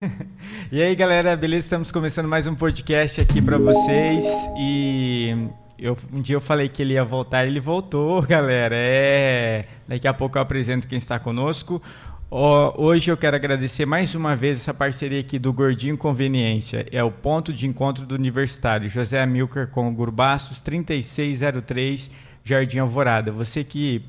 e aí, galera, beleza? Estamos começando mais um podcast aqui para vocês e eu, um dia eu falei que ele ia voltar, ele voltou, galera. É, daqui a pouco eu apresento quem está conosco. hoje eu quero agradecer mais uma vez essa parceria aqui do Gordinho Conveniência. É o ponto de encontro do universitário José Amilcar com Gurbaços 3603 Jardim Alvorada. Você que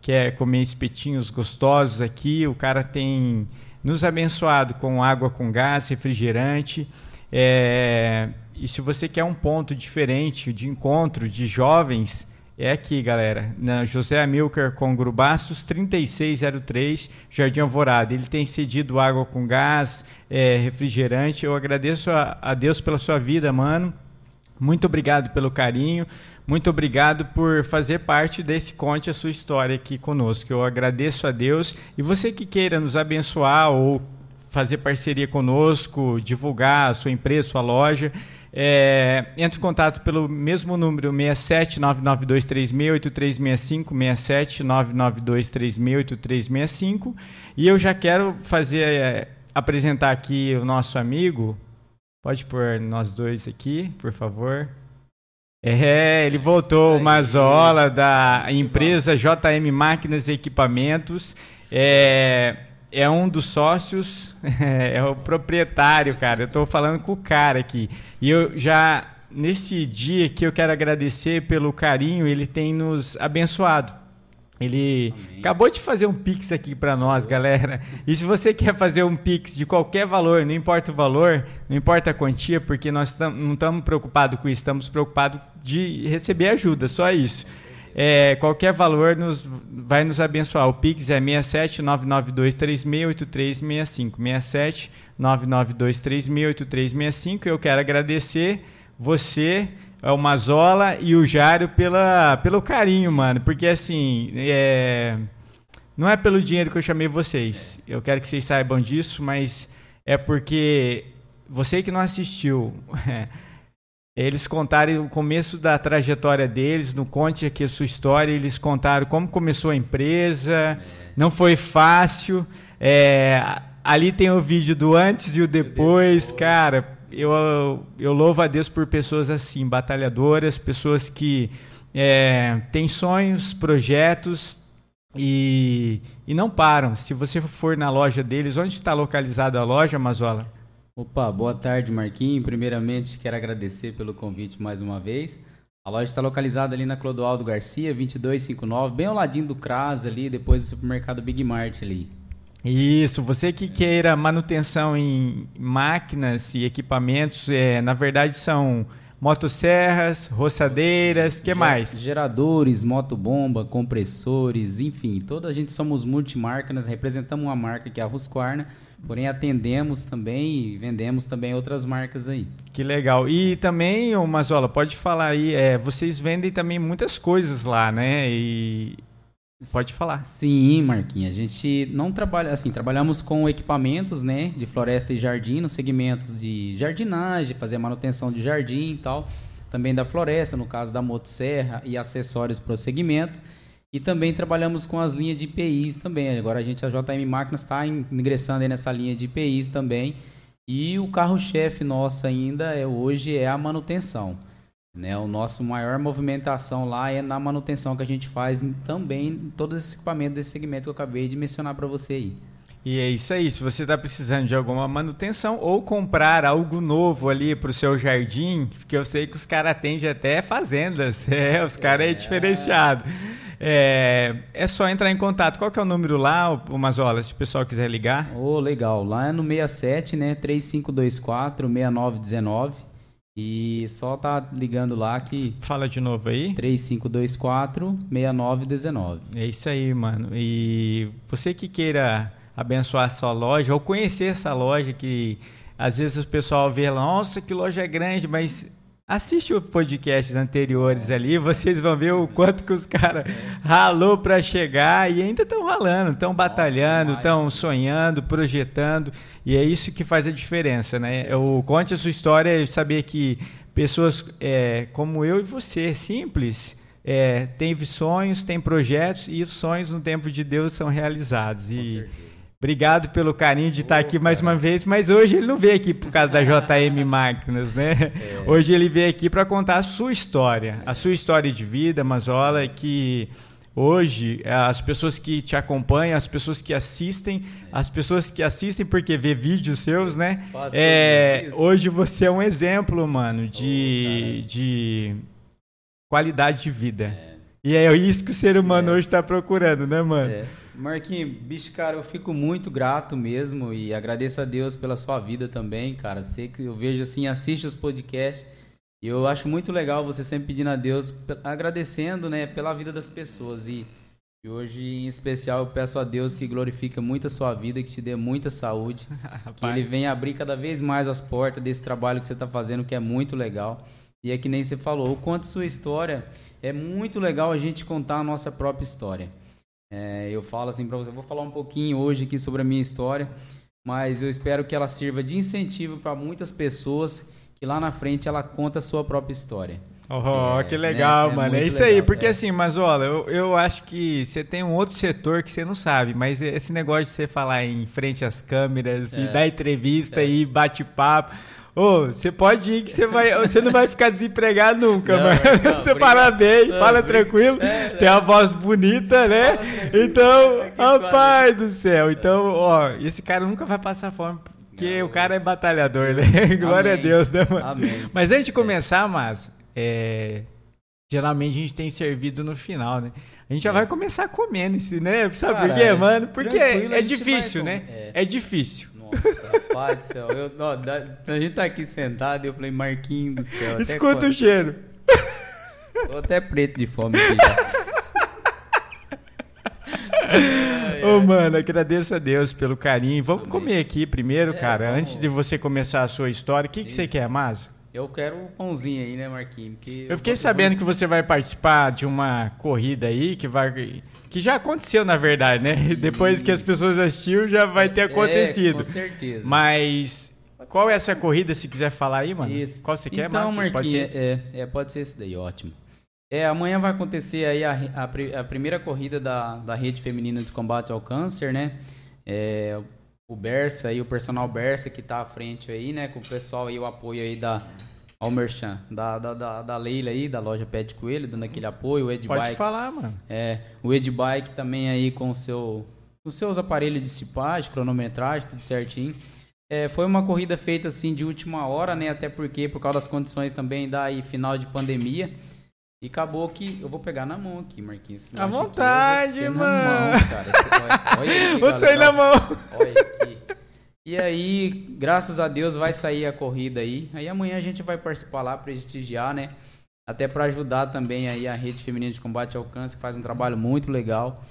quer comer espetinhos gostosos aqui, o cara tem nos abençoado com água com gás, refrigerante. É, e se você quer um ponto diferente de encontro de jovens, é aqui, galera, na José Amilcar com Grubastos 3603, Jardim Alvorada. Ele tem cedido água com gás, é, refrigerante. Eu agradeço a, a Deus pela sua vida, mano. Muito obrigado pelo carinho. Muito obrigado por fazer parte desse Conte a Sua História aqui conosco. Eu agradeço a Deus. E você que queira nos abençoar ou fazer parceria conosco, divulgar a sua empresa, sua loja, é, entre em contato pelo mesmo número 67 992368365 67 992368365 e eu já quero fazer é, apresentar aqui o nosso amigo pode pôr nós dois aqui por favor é, ele voltou, o Mazola, da empresa JM Máquinas e Equipamentos. É, é um dos sócios, é o proprietário, cara. Eu estou falando com o cara aqui. E eu já, nesse dia que eu quero agradecer pelo carinho, ele tem nos abençoado. Ele Amém. acabou de fazer um Pix aqui para nós, galera. E se você quer fazer um Pix de qualquer valor, não importa o valor, não importa a quantia, porque nós não estamos preocupados com isso, estamos preocupados de receber ajuda, só isso. É, qualquer valor nos, vai nos abençoar. O Pix é 67 992368365. 67 992368365. Eu quero agradecer você o Mazola e o Jário pela, pelo carinho, mano. Porque assim, é... não é pelo dinheiro que eu chamei vocês. Eu quero que vocês saibam disso, mas é porque você que não assistiu. Eles contaram o começo da trajetória deles, no Conte aqui a sua história, eles contaram como começou a empresa, não foi fácil. É, ali tem o vídeo do antes e o depois, cara eu, eu louvo a Deus por pessoas assim, batalhadoras, pessoas que é, têm sonhos, projetos e, e não param. Se você for na loja deles, onde está localizada a loja, Mazola? Opa, boa tarde, Marquinhos. Primeiramente, quero agradecer pelo convite mais uma vez. A loja está localizada ali na Clodoaldo Garcia, 2259, bem ao ladinho do CRAS ali, depois do supermercado Big Mart ali. Isso, você que queira manutenção em máquinas e equipamentos, é, na verdade são motosserras, roçadeiras, que mais? Geradores, motobomba, compressores, enfim, toda a gente somos multimarcas, representamos uma marca que é a Husqvarna, porém atendemos também e vendemos também outras marcas aí. Que legal. E também, Mazola, pode falar aí, é, vocês vendem também muitas coisas lá, né? E Pode falar. Sim, Marquinhos. A gente não trabalha assim, trabalhamos com equipamentos, né, de floresta e jardim, nos segmentos de jardinagem, fazer manutenção de jardim e tal, também da floresta, no caso da motosserra e acessórios para o segmento. E também trabalhamos com as linhas de IPIs também. Agora a gente, a JM Máquinas, está ingressando nessa linha de IPIs também. E o carro-chefe nosso ainda é hoje é a manutenção. Né? O nosso maior movimentação lá é na manutenção que a gente faz também em todos esses equipamentos desse segmento que eu acabei de mencionar para você aí. E é isso aí. Se você está precisando de alguma manutenção ou comprar algo novo ali para o seu jardim, porque eu sei que os caras atendem até fazendas, é, os caras é, é diferenciado. É, é só entrar em contato. Qual que é o número lá, o Mazola, se o pessoal quiser ligar? Oh, legal. Lá é no 67, né? 3524 6919. E só tá ligando lá que. Fala de novo aí. 3524 6919. É isso aí, mano. E você que queira abençoar a sua loja ou conhecer essa loja que às vezes o pessoal vê lá, nossa, que loja grande, mas Assiste os podcasts anteriores ali, vocês vão ver o quanto que os caras ralou para chegar e ainda estão ralando, estão batalhando, estão sonhando, projetando, e é isso que faz a diferença, né? O conte a sua história, saber que pessoas é, como eu e você, simples, é, têm sonhos, têm projetos e os sonhos no tempo de Deus são realizados. E Obrigado pelo carinho de estar aqui mais uma vez, mas hoje ele não veio aqui por causa da JM Máquinas, né? É. Hoje ele veio aqui para contar a sua história, a sua história de vida, Mazola, que hoje as pessoas que te acompanham, as pessoas que assistem, as pessoas que assistem porque vê vídeos seus, né? É, hoje você é um exemplo, mano, de, oh, de qualidade de vida. É. E é isso que o ser humano é. hoje está procurando, né, mano? É. Marquinhos, bicho, cara, eu fico muito grato mesmo e agradeço a Deus pela sua vida também, cara. Sei que eu vejo assim, assiste os podcasts e eu acho muito legal você sempre pedindo a Deus, agradecendo, né, pela vida das pessoas e, e hoje em especial eu peço a Deus que glorifique muito a sua vida, que te dê muita saúde, que Ele venha abrir cada vez mais as portas desse trabalho que você está fazendo, que é muito legal. E é que nem você falou, o quanto sua história é muito legal a gente contar a nossa própria história. É, eu falo assim para você, eu vou falar um pouquinho hoje aqui sobre a minha história, mas eu espero que ela sirva de incentivo para muitas pessoas que lá na frente ela conta a sua própria história. Oh, é, que legal, né? mano. É, é isso legal, aí, porque é. assim, mas olha, eu, eu acho que você tem um outro setor que você não sabe, mas esse negócio de você falar em frente às câmeras e é. dar entrevista é. e bate-papo. Ô, você pode ir que você vai, você não vai ficar desempregado nunca, não, mano. Não, você fala bem, não, fala tranquilo, é, tem a voz bonita, né? Então, rapaz do céu. Então, ó, esse cara nunca vai passar fome. Porque o cara é batalhador, né? Glória Amém. a Deus, né, mano? Amém. Mas antes de começar, mas é, geralmente a gente tem servido no final, né? A gente já é. vai começar comendo, né? Sabe Cara, por quê, mano? Porque é difícil, né? É. é difícil. Nossa, rapaz do céu. Eu, ó, da, a gente tá aqui sentado e eu falei, Marquinhos do céu. Escuta o cheiro. Tô até preto de fome aqui já. Ô, oh, mano, agradeço a Deus pelo carinho. Vamos comer aqui primeiro, é, cara. Vamos... Antes de você começar a sua história, o que, que você quer, Márcio? Eu quero um pãozinho aí, né, Marquinhos? eu fiquei sabendo que você vai participar de uma corrida aí que vai. Que já aconteceu, na verdade, né? Depois que as pessoas assistiram, já vai ter acontecido. É, com certeza. Mas. Qual é essa corrida, se quiser falar aí, mano? Isso. Qual você quer, então, Marquinhos? Pode ser esse? É, é, pode ser esse daí, ótimo. É, amanhã vai acontecer aí a, a, a, primeira corrida da, da rede feminina de combate ao câncer, né? É, o Bersa aí, o personal Bersa que tá à frente aí, né? Com o pessoal aí, o apoio aí da Almerchan, da, da, da, da Leila aí, da loja Pet Coelho, dando aquele apoio, o Ed Pode Bike. falar, mano. É, o Ed Bike também aí com seu com seus aparelhos de cipagem, cronometragem, tudo certinho. É, foi uma corrida feita assim de última hora, né? Até porque por causa das condições também da aí, final de pandemia. E acabou que. Eu vou pegar na mão aqui, Marquinhos. À vontade, mano. Na mão, cara. Você, olha, aqui, você na mão. Olha aqui. E aí, graças a Deus, vai sair a corrida aí. Aí amanhã a gente vai participar lá, prestigiar, né? Até para ajudar também aí a Rede Feminina de Combate ao Câncer, que faz um trabalho muito legal.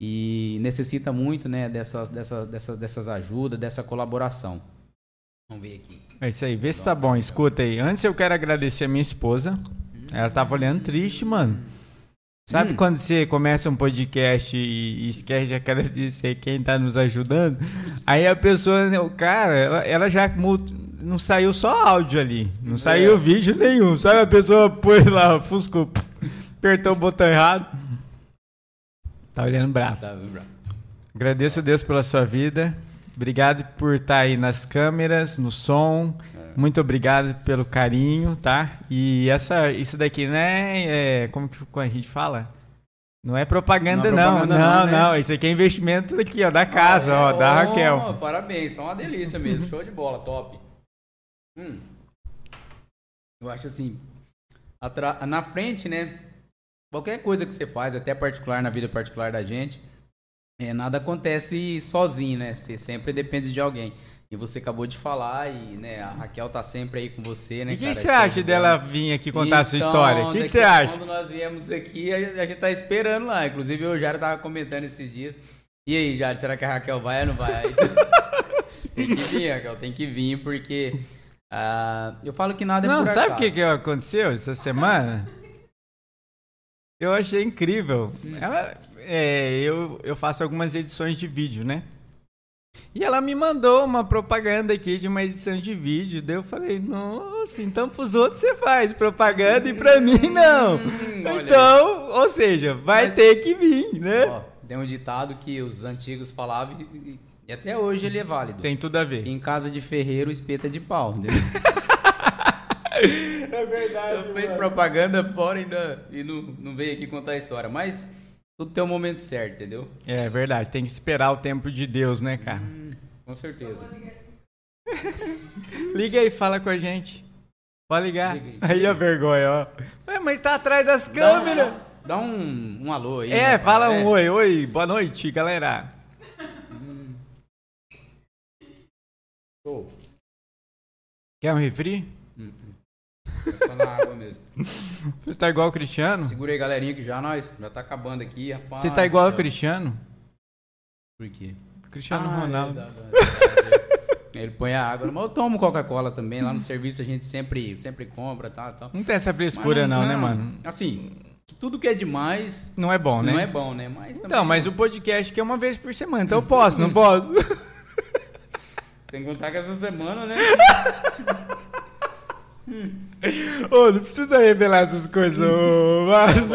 E necessita muito, né, dessas, dessas, dessas, dessas ajudas, dessa colaboração. Vamos ver aqui. É isso aí, vê se tá bom. Escuta aí. Antes eu quero agradecer a minha esposa, ela tava olhando triste, mano. Sabe hum. quando você começa um podcast e, esquece de agradecer quem tá nos ajudando? Aí a pessoa, o cara, ela, ela já não saiu só áudio ali, não saiu é. vídeo nenhum. Sabe a pessoa pôs lá, fusco, apertou o botão errado. Tá olhando bravo. Tá bravo. Agradeço a Deus pela sua vida. Obrigado por estar tá aí nas câmeras, no som. Muito obrigado pelo carinho, tá? E essa, isso daqui, né? É, como que a gente fala? Não é propaganda, não. É propaganda não, não, né? não, Isso aqui é investimento daqui, ó, da casa, ah, é, ó, da oh, Raquel. Parabéns, tá uma delícia mesmo. Show de bola, top. Hum. Eu acho assim, na frente, né? Qualquer coisa que você faz, até particular na vida particular da gente, é, nada acontece sozinho, né? Você sempre depende de alguém. E você acabou de falar, e né, a Raquel tá sempre aí com você, né? E o que você acha dela vir aqui contar então, a sua então, história? O que você acha? Quando nós viemos aqui, a gente, a gente tá esperando lá. Inclusive, o Jário tava comentando esses dias. E aí, Jário, será que a Raquel vai ou não vai? tem que vir, Raquel, tem que vir, porque. Uh, eu falo que nada é Não, sabe o que, que aconteceu essa semana? Eu achei incrível. Ela, é, eu, eu faço algumas edições de vídeo, né? E ela me mandou uma propaganda aqui de uma edição de vídeo. Daí eu falei, nossa, então pros outros você faz propaganda e pra mim não. Hum, então, ou seja, vai Mas, ter que vir, né? Ó, tem um ditado que os antigos falavam e E até hoje ele é válido. Tem tudo a ver. Em casa de ferreiro, espeta de pau, entendeu? É verdade. Eu fez propaganda fora ainda e não, não veio aqui contar a história. Mas tudo tem o um momento certo, entendeu? É verdade. Tem que esperar o tempo de Deus, né, cara? Hum, com certeza. Liga aí, fala com a gente. Pode ligar. Liga aí. aí a vergonha, ó. Ué, mas tá atrás das câmeras. Dá, dá um, um alô aí. É, né, fala um oi. Oi, boa noite, galera. Show. Quer um refri? Hum, hum. Só na água mesmo. Você tá igual o Cristiano? Segurei, galerinha, que já nós. Já tá acabando aqui, rapaz. Você tá igual o. Cristiano? Por quê? Cristiano Ah, Ronaldo. é é. Ele põe a água, mas eu tomo Coca-Cola também. Lá no serviço a gente sempre, sempre compra, tá, tal. Não tem essa frescura, Mas não, né, mano? Assim, tudo que é demais Não é bom, né? não é bom, né? Mas Então, também mas o podcast que é uma vez por semana, então eu posso, não posso? tem que contar que essa semana, né? Ô, não precisa revelar essas coisas, ô, mano.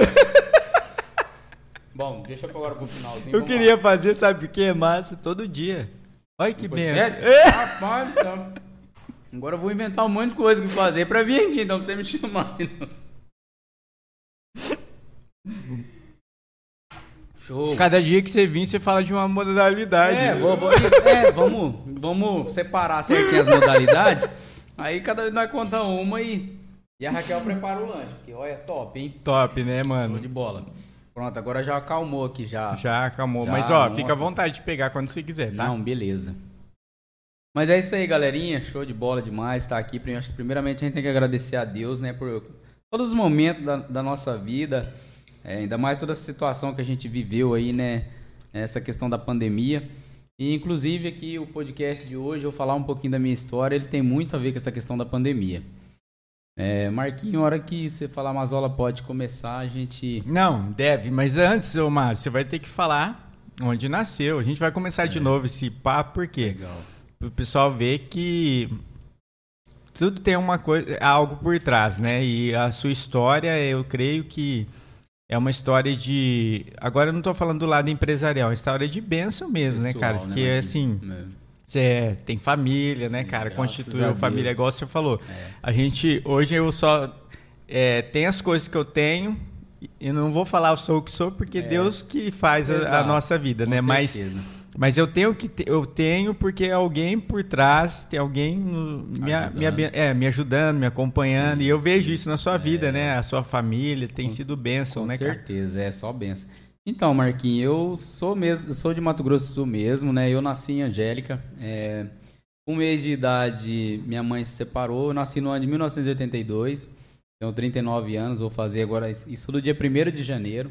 Bom, deixa eu agora pro finalzinho. Eu vamos queria lá. fazer, sabe o que? Massa, todo dia. Olha que benção. É? Rapaz, então. Agora eu vou inventar um monte de coisa que fazer pra vir aqui, então, pra você me chamar. Show. Cada dia que você vir, você fala de uma modalidade. É, vou, vou- é, vamos, vamos separar certinho as modalidades. Aí cada vez nós conta uma e, e a Raquel prepara o lanche. Porque olha, top, hein? Top, né, Show mano? de bola. Pronto, agora já acalmou aqui já. Já acalmou. Já, Mas, ó, nossa. fica à vontade de pegar quando você quiser, tá? Não, beleza. Mas é isso aí, galerinha. Show de bola demais estar aqui. Prim- Acho que primeiramente a gente tem que agradecer a Deus, né, por todos os momentos da, da nossa vida. É, ainda mais toda essa situação que a gente viveu aí, né? Essa questão da pandemia. E inclusive aqui o podcast de hoje, eu vou falar um pouquinho da minha história, ele tem muito a ver com essa questão da pandemia. É, Marquinho, hora que você falar Mazola pode começar, a gente. Não, deve. Mas antes, ô Márcio, você vai ter que falar onde nasceu. A gente vai começar de novo esse papo, por quê? Legal. o pessoal ver que tudo tem uma coisa, algo por trás, né? E a sua história, eu creio que é uma história de. Agora eu não tô falando do lado empresarial, é uma história de bênção mesmo, né, cara? Pessoal, Porque Marquinho? assim, É. você tem família, né, cara? Constituiu família, igual você falou. É. A gente, hoje eu só é, tenho as coisas que eu tenho. E não vou falar eu sou o que sou, porque É. Deus que faz a, a nossa vida, Com né? Certeza. mas eu tenho que te- eu tenho porque é alguém por trás, tem alguém me, a- me, é, me ajudando, me acompanhando. e eu Isso, vejo isso na sua vida, né? A sua família tem Com- sido bênção, Com né, cara? certeza, é só benção. Então, Marquinhos, eu sou mesmo, eu sou de Mato Grosso do Sul mesmo, né? Eu nasci em Angélica. É, um mês de idade, minha mãe se separou. Eu nasci no ano de 1982. Tenho 39 anos, vou fazer agora isso do dia 1 de janeiro.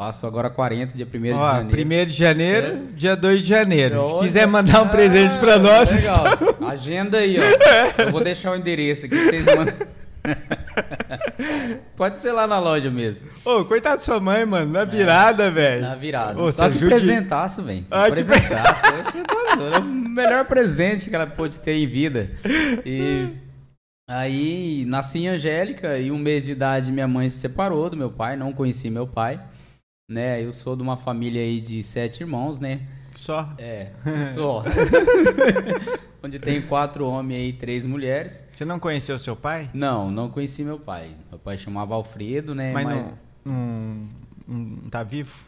Faço agora 40, dia 1 de janeiro. 1 de janeiro, dia 2 de janeiro. Se quiser mandar um ah, presente pra nós, Legal. está- Agenda aí, ó. Eu vou deixar o endereço aqui, vocês mandam. Pode ser lá na loja mesmo. Ô, coitado da sua mãe, mano, na virada, velho. Na virada. Ô, Só que ajude- presentaço, velho. Que Presentaço. Esse é o melhor presente que ela pôde ter em vida. E aí, nasci em Angélica e um mês de idade minha mãe se separou do meu pai, não conheci meu pai. Né, eu sou de uma família aí de sete irmãos, né? Só. É, só. Onde tem quatro homens e três mulheres. Você não conheceu seu pai? Não, não conheci meu pai. Meu pai chamava Alfredo, né? Mas, Mas, Não, não, não tá vivo?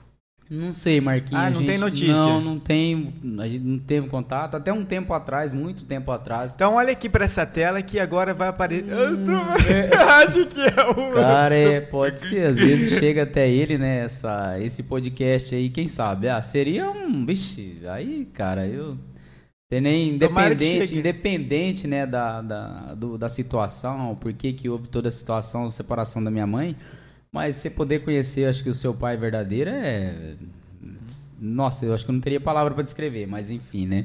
Não sei, Marquinhos. Ah, não tem gente- notícia? Não, não tem. A gente não teve contato. Até um tempo atrás, muito tempo atrás. Então olha aqui pra essa tela que agora vai aparecer. Eu tô- acho que é o. Hum, Cara, é, pode ser. Às vezes chega até ele, né? Essa, esse podcast aí, quem sabe? Ah, seria um. Vixe, aí, cara, eu. Tem nem independente, independente, né, da, da, do- da situação, por que que houve toda a situação, a separação da minha mãe, mas você poder conhecer, acho que o seu pai verdadeiro é... Nossa, eu acho que eu não teria palavra para descrever, mas enfim, né?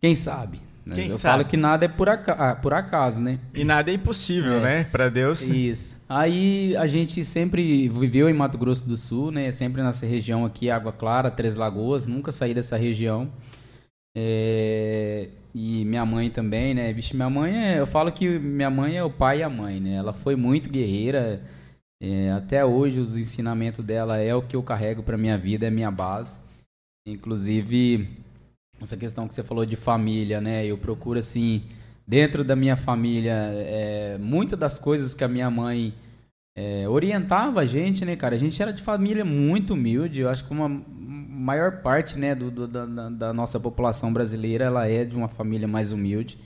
Quem sabe? né? Quem eu sabe? falo que nada é por, aca- ah, por acaso, né? E nada é impossível, É. né? Pra Deus. Isso. Aí a gente sempre viveu em Mato Grosso do Sul, né? Sempre nessa região aqui, Água Clara, Três Lagoas, nunca saí dessa região. É, E minha mãe também, né? Vixe, minha mãe é. Eu falo que minha mãe é o pai e a mãe, né? Ela foi muito guerreira. É, até hoje os ensinamentos dela é o que eu carrego para minha vida, é minha base. Inclusive, essa questão que você falou de família, né? Eu procuro, assim, dentro da minha família, é, muitas das coisas que a minha mãe é, orientava a gente, né, cara? A gente era de família muito humilde. Eu acho que uma maior parte, né, do, do da, da, nossa população brasileira, ela é de uma família mais humilde.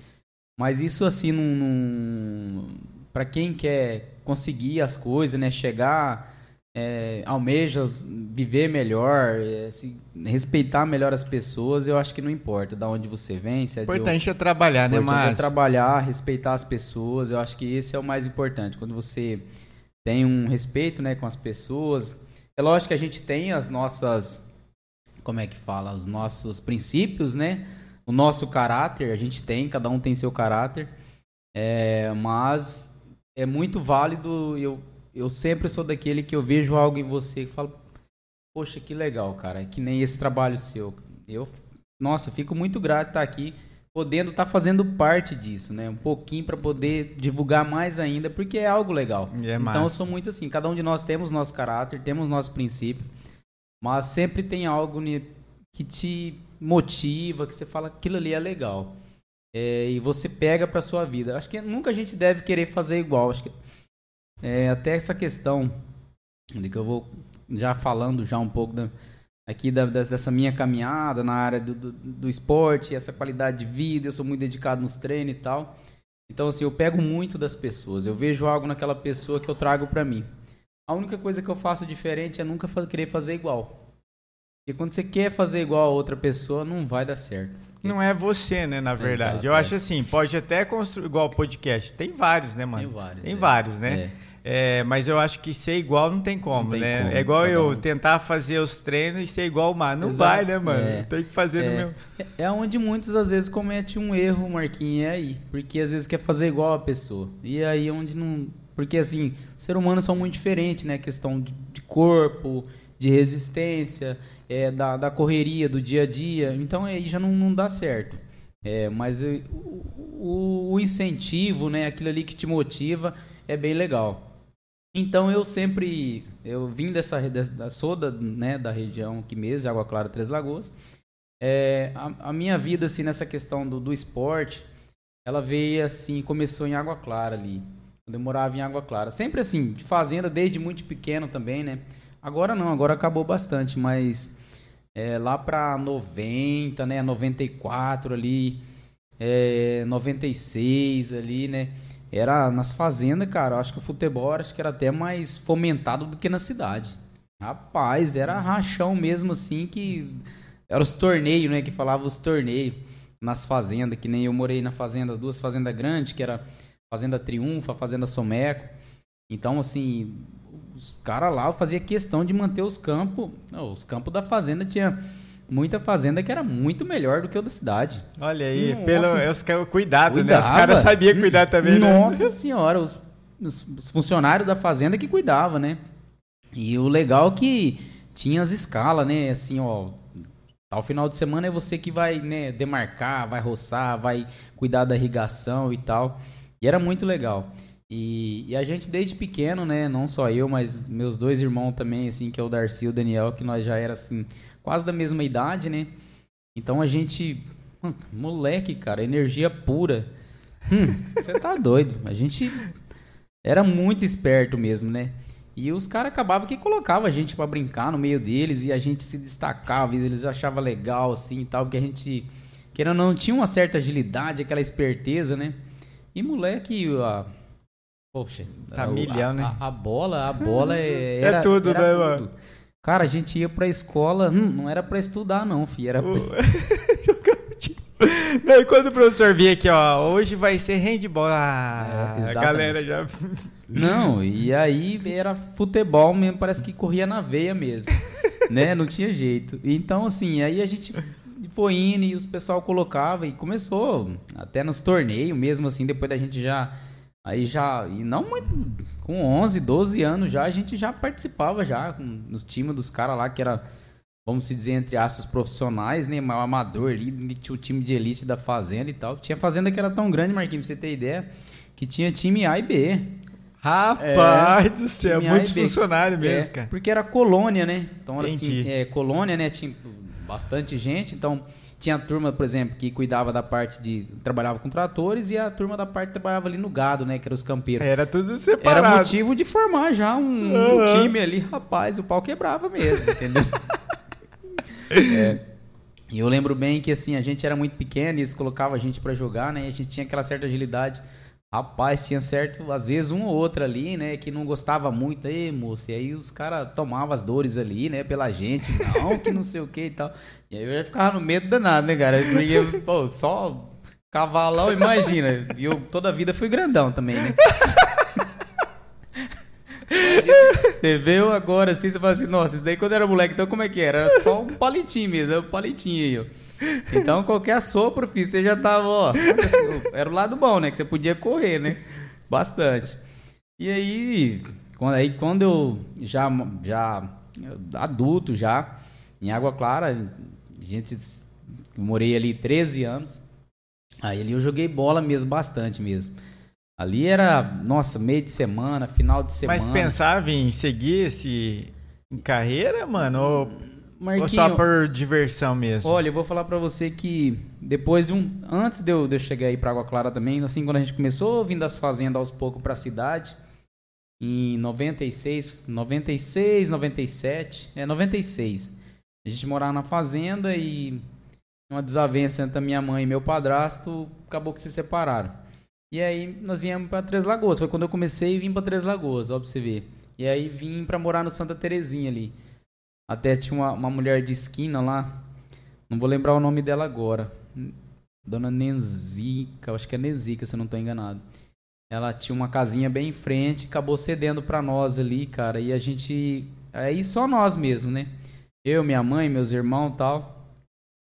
Mas isso, assim, não, para quem quer conseguir as coisas, né, chegar é, almeja viver melhor, é, se, respeitar melhor as pessoas, eu acho que não importa de onde você vem. Se é importante é trabalhar, né, mas... É trabalhar, respeitar as pessoas, eu acho que esse é o mais importante. Quando você tem um respeito né, com as pessoas, é lógico que a gente tem as nossas, como é que fala, os nossos princípios, né? O nosso caráter, a gente tem, cada um tem seu caráter, é, mas é muito válido eu eu sempre sou daquele que eu vejo algo em você e falo, poxa, que legal, cara, é que nem esse trabalho seu. Eu, nossa, fico muito grato estar aqui, podendo estar fazendo parte disso, né? Um pouquinho para poder divulgar mais ainda, porque é algo legal. É então eu sou muito assim, cada um de nós temos nosso caráter, temos nosso princípio, mas sempre tem algo que te motiva, que você fala, aquilo ali é legal. É, e você pega para sua vida. Acho que nunca a gente deve querer fazer igual. Acho que é, até essa questão de que eu vou já falando já um pouco da, aqui da, dessa minha caminhada na área do, do, do, esporte, essa qualidade de vida, eu sou muito dedicado nos treinos e tal. Então, assim, eu pego muito das pessoas, eu vejo algo naquela pessoa que eu trago para mim. A única coisa que eu faço diferente é nunca querer fazer igual. Porque quando você quer fazer igual a outra pessoa, não vai dar certo. Não é você, né, na verdade. Exato, eu é. acho assim, pode até construir igual podcast. Tem vários, né, mano? Tem vários. Tem é. vários, né? É. É, mas eu acho que ser igual não tem como, não tem né? Como, é igual eu um. tentar fazer os treinos e ser igual o mar. Não Exato. vai, né, mano? É, tem que fazer é, no meu. É onde muitos às vezes cometem um erro, Marquinhos, é aí. Porque às vezes quer fazer igual a pessoa. E aí onde não. Porque assim, ser humano são muito diferentes, né? questão de, de corpo, de resistência, é, da, da correria do dia a dia. Então aí já não, não dá certo. É, mas o, o, o incentivo, né? Aquilo ali que te motiva é bem legal. Então eu sempre eu vim dessa da, sou da, né, da região aqui mesmo, Água Clara, Três Lagoas. É, a, a, minha vida assim nessa questão do, do esporte, ela veio assim, começou em Água Clara ali. Quando eu morava em Água Clara, sempre assim, de fazenda desde muito pequeno também, né? Agora não, agora acabou bastante, mas é, lá para 90, né, 94 ali, é, 96 ali, né? Era nas fazendas, cara. Acho que o futebol acho que era até mais fomentado do que na cidade. Rapaz, era rachão mesmo assim que. Era os torneios, né? Que falava os torneios nas fazendas, que nem eu morei na fazenda, duas fazendas grandes, que era Fazenda Triunfa, Fazenda Someco. Então, assim, os caras lá fazia questão de manter os campos. Os campos da fazenda tinha muita fazenda que era muito melhor do que o da cidade. Olha aí, Nossa, pelo os, cuidado, cuidava. né? Os caras sabiam cuidar também, né? Nossa senhora, os, os, os, funcionários da fazenda que cuidavam, né? E o legal é que tinha as escalas, né? Assim, ó, tal final de semana é você que vai, né, demarcar, vai roçar, vai cuidar da irrigação e tal. E era muito legal. E, e, a gente desde pequeno, né, não só eu, mas meus dois irmãos também, assim, que é o Darcy e o Daniel, que nós já era assim, quase da mesma idade, né? Então a gente. Moleque, cara, energia pura. Hum, você tá doido. A gente era muito esperto mesmo, né? E os caras acabavam que colocavam a gente para brincar no meio deles e a gente se destacava, e eles achavam legal assim e tal, porque a gente, querendo ou não, tinha uma certa agilidade, aquela esperteza, né? E moleque, a, poxa, tá a, milhão, né? A, a, bola, a bola é, era, é tudo, era né, tudo. mano? Cara, a gente ia pra escola, hum, não era pra estudar, não, filho. Era pra... Não, e quando o professor vinha aqui, ó, hoje vai ser handball, ah, é, a galera já. Não, e aí era futebol mesmo, parece que corria na veia mesmo, né? Não tinha jeito. Então, assim, aí a gente foi indo e os pessoal colocava e começou até nos torneios mesmo, assim, depois da gente já Aí já, e não muito, com 11, 12 anos já, a gente já participava já com, no time dos caras lá, que era, vamos se dizer, entre aspas, profissionais, né? O amador ali, tinha o time de elite da fazenda e tal. Tinha fazenda que era tão grande, Marquinhos, pra você ter ideia, que tinha time A e B. Rapaz é, do céu, muitos funcionários mesmo, é, cara. Porque era colônia, né? Então, era assim, é, colônia, né? Tinha bastante gente, então tinha a turma, por exemplo, que cuidava da parte de. trabalhava com tratores e a turma da parte que trabalhava ali no gado, né? Que eram os campeiros. Era tudo separado. Era motivo de formar já um, uhum. um time ali, rapaz, o pau quebrava mesmo, entendeu? é. E eu lembro bem que assim, a gente era muito pequeno e eles colocavam a gente para jogar, né? E a gente tinha aquela certa agilidade. Rapaz, tinha certo, às vezes um ou outro ali, né, que não gostava muito, aí, moço, e aí os caras tomavam as dores ali, né, pela gente, não, que não sei o que e tal. E aí eu já ficava no medo danado, né, cara? Porque, pô, só cavalão, imagina. E eu toda a vida fui grandão também, né? Você veio agora assim, você fala assim, nossa, isso daí quando era moleque, então como é que era? Era só um palitinho mesmo, era um palitinho aí, ó. Então qualquer sopro, filho, você já tava, ó. Era o lado bom, né? Que você podia correr, né? Bastante. E aí, quando, aí, quando eu já, já adulto já, em Água Clara, gente, morei ali 13 anos. Aí ali eu joguei bola mesmo, bastante mesmo. Ali era, nossa, meio de semana, final de semana. Mas pensava em seguir esse em carreira, mano? Ou, ou só por diversão mesmo? Olha, eu vou falar para você que depois de um. Antes de eu, de eu chegar aí pra Água Clara também, assim, quando a gente começou vindo das fazendas aos poucos pra cidade, em 96, 96, 97, é 96. A gente morava na fazenda e uma desavença entre a minha mãe e meu padrasto, acabou que se separaram. E aí nós viemos para Três Lagoas. Foi quando eu comecei e vim para Três Lagoas, ó pra você ver. E aí vim para morar no Santa Terezinha ali. Até tinha uma, uma mulher de esquina lá. Não vou lembrar o nome dela agora. Dona Nenzica, acho que é Nenzica, se eu não estou enganado. Ela tinha uma casinha bem em frente, acabou cedendo para nós ali, cara. E a gente. Aí só nós mesmo, né? Eu, minha mãe, meus irmãos tal.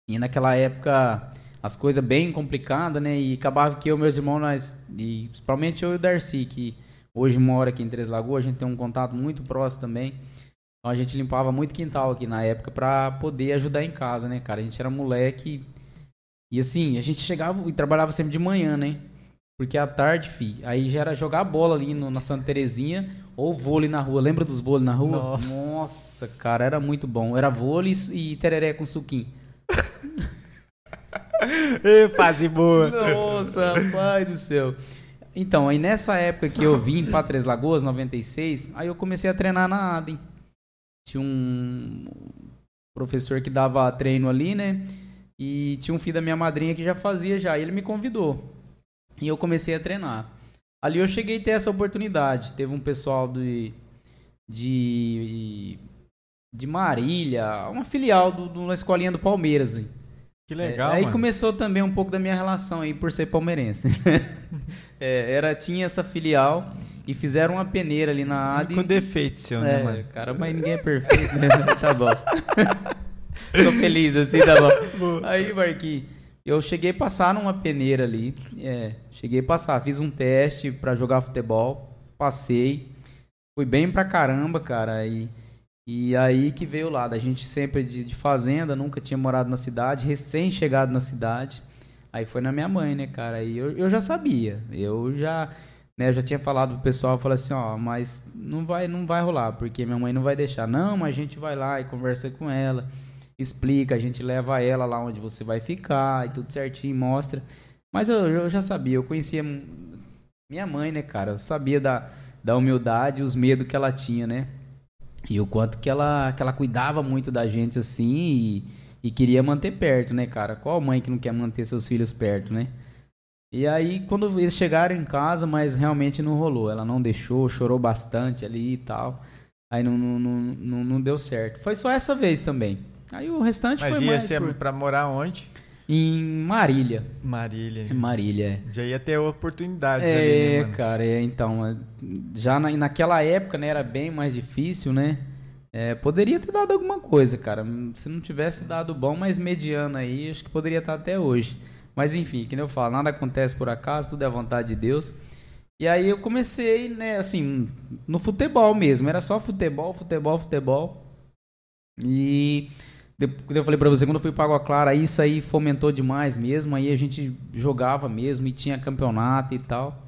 E naquela época as coisas bem complicadas, né? E acabava que eu meus irmãos, nós, e principalmente eu e o Darcy, que hoje mora aqui em Três Lagoas, a gente tem um contato muito próximo também. Então a gente limpava muito quintal aqui na época para poder ajudar em casa, né, cara? A gente era moleque. E assim, a gente chegava e trabalhava sempre de manhã, né? Porque à tarde, fi, aí já era jogar bola ali no, na Santa Terezinha ou vôlei na rua. Lembra dos vôlei na rua? Nossa. Nossa, cara, era muito bom. Era vôlei e tereré com suquinho. Fase boa. Nossa, pai do céu. Então, aí nessa época que eu vim para Três Lagoas, 96, aí eu comecei a treinar na ADEM. Tinha um professor que dava treino ali, né? E tinha um filho da minha madrinha que já fazia já. Ele me convidou. E eu comecei a treinar. Ali eu cheguei a ter essa oportunidade. Teve um pessoal de. de. de Marília, uma filial do, de uma escolinha do Palmeiras. Hein? Que legal. É, aí mano. começou também um pouco da minha relação aí por ser palmeirense. é, era, tinha essa filial e fizeram uma peneira ali na AD. Com defeito seu, né, é, mano? Cara, mas ninguém é perfeito, né? tá bom. Tô feliz assim, tá bom. Aí, Marquinhos. Eu cheguei a passar numa peneira ali. É, cheguei a passar. Fiz um teste para jogar futebol. Passei. Fui bem pra caramba, cara. E, e aí que veio lá. Da gente sempre de, de fazenda, nunca tinha morado na cidade, recém-chegado na cidade. Aí foi na minha mãe, né, cara? E eu, eu já sabia. Eu já, né, eu já tinha falado pro pessoal, falei assim, ó, mas não vai, não vai rolar, porque minha mãe não vai deixar. Não, mas a gente vai lá e conversa com ela explica, a gente leva ela lá onde você vai ficar e tudo certinho, mostra. Mas eu, eu já sabia, eu conhecia minha mãe, né, cara? Eu sabia da, da humildade, os medos que ela tinha, né? E o quanto que ela, que ela cuidava muito da gente assim e, e queria manter perto, né, cara? Qual mãe que não quer manter seus filhos perto, né? E aí, quando eles chegaram em casa, mas realmente não rolou. Ela não deixou, chorou bastante ali e tal. Aí não, não, não, não, deu certo. Foi só essa vez também. Aí o restante Mas foi ia mais ser por... pra morar onde? Em Marília. Marília. Marília, é. Já ia ter oportunidades é, ali, né, mano? cara, é, então, é, já na, naquela época, né, era bem mais difícil, né? É, poderia ter dado alguma coisa, cara. Se não tivesse dado bom, mas mediano aí, acho que poderia estar até hoje. Mas enfim, que nem eu falo, nada acontece por acaso, tudo é a vontade de Deus. E aí eu comecei, né, assim, no futebol mesmo. Era só futebol, futebol, futebol. E eu falei pra você, quando eu fui pra Água Clara, isso aí fomentou demais mesmo. Aí a gente jogava mesmo e tinha campeonato e tal.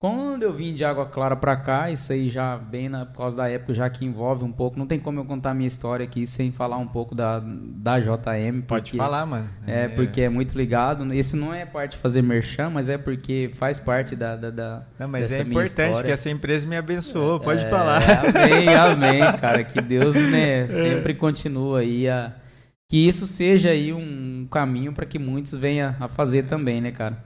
Quando eu vim de Água Clara para cá, isso aí já bem na, por causa da época, já que envolve um pouco. Não tem como eu contar minha história aqui sem falar um pouco da, da JM. Pode falar, mano. É, é, porque é muito ligado. Esse não é parte de fazer merchan, mas é porque faz parte da. da, da não, mas é importante que essa empresa me abençoou. Pode é, falar. Amém, amém, cara. Que Deus né, sempre continua aí a. Que isso seja aí um caminho para que muitos venham a fazer também, né, cara?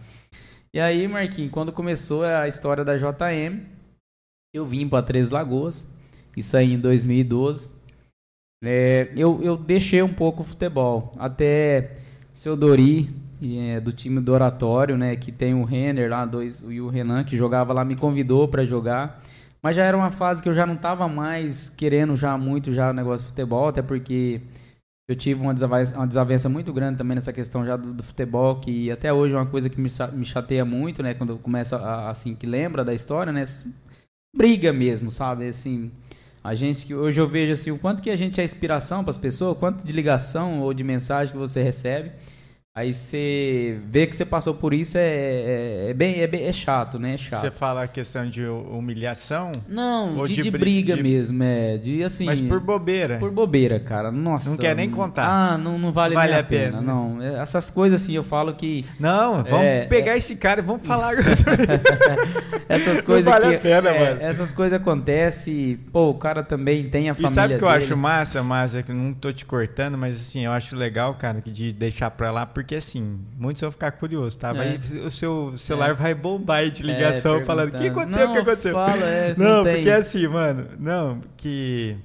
E aí, Marquinhos, quando começou a história da JM, eu vim para Três Lagoas, isso aí em 2012. É, eu, eu deixei um pouco o futebol, até seu Dori, é, do time do Oratório, né, que tem o Renner lá, dois, e o Renan, que jogava lá, me convidou para jogar. Mas já era uma fase que eu já não estava mais querendo já muito já o negócio de futebol, até porque eu tive uma desavença, uma desavença muito grande também nessa questão já do, do, futebol, que até hoje é uma coisa que me, me chateia muito, né? Quando começa a, assim, que lembra da história, né? Briga mesmo, sabe? Assim, a gente que hoje eu vejo assim o quanto que a gente é inspiração para as pessoas, quanto de ligação ou de mensagem que você recebe. Aí você vê que você passou por isso é, é, é bem, é, bem, é chato, né? É chato. Você fala a questão de humilhação? Não, de, de, de, briga de... mesmo, é. De, assim, Mas por bobeira. Por bobeira, cara. Nossa. Não quer nem contar. Ah, não, não vale, vale a pena. pena. Não, é, essas coisas assim eu falo que. Não, vamos é, pegar é... esse cara e vamos falar. essas coisas não vale que, a pena, mano. Essas coisas acontecem. Pô, o cara também tem a família. E sabe o que eu dele. acho massa, Massa? Que não tô te cortando, mas assim, eu acho legal, cara, de deixar pra lá, porque porque assim, muitos vão ficar curiosos, tá? Vai, é. o seu celular é. vai bombar de ligação é, falando: o que aconteceu? O que aconteceu? Fala, não, não porque assim, mano, não, que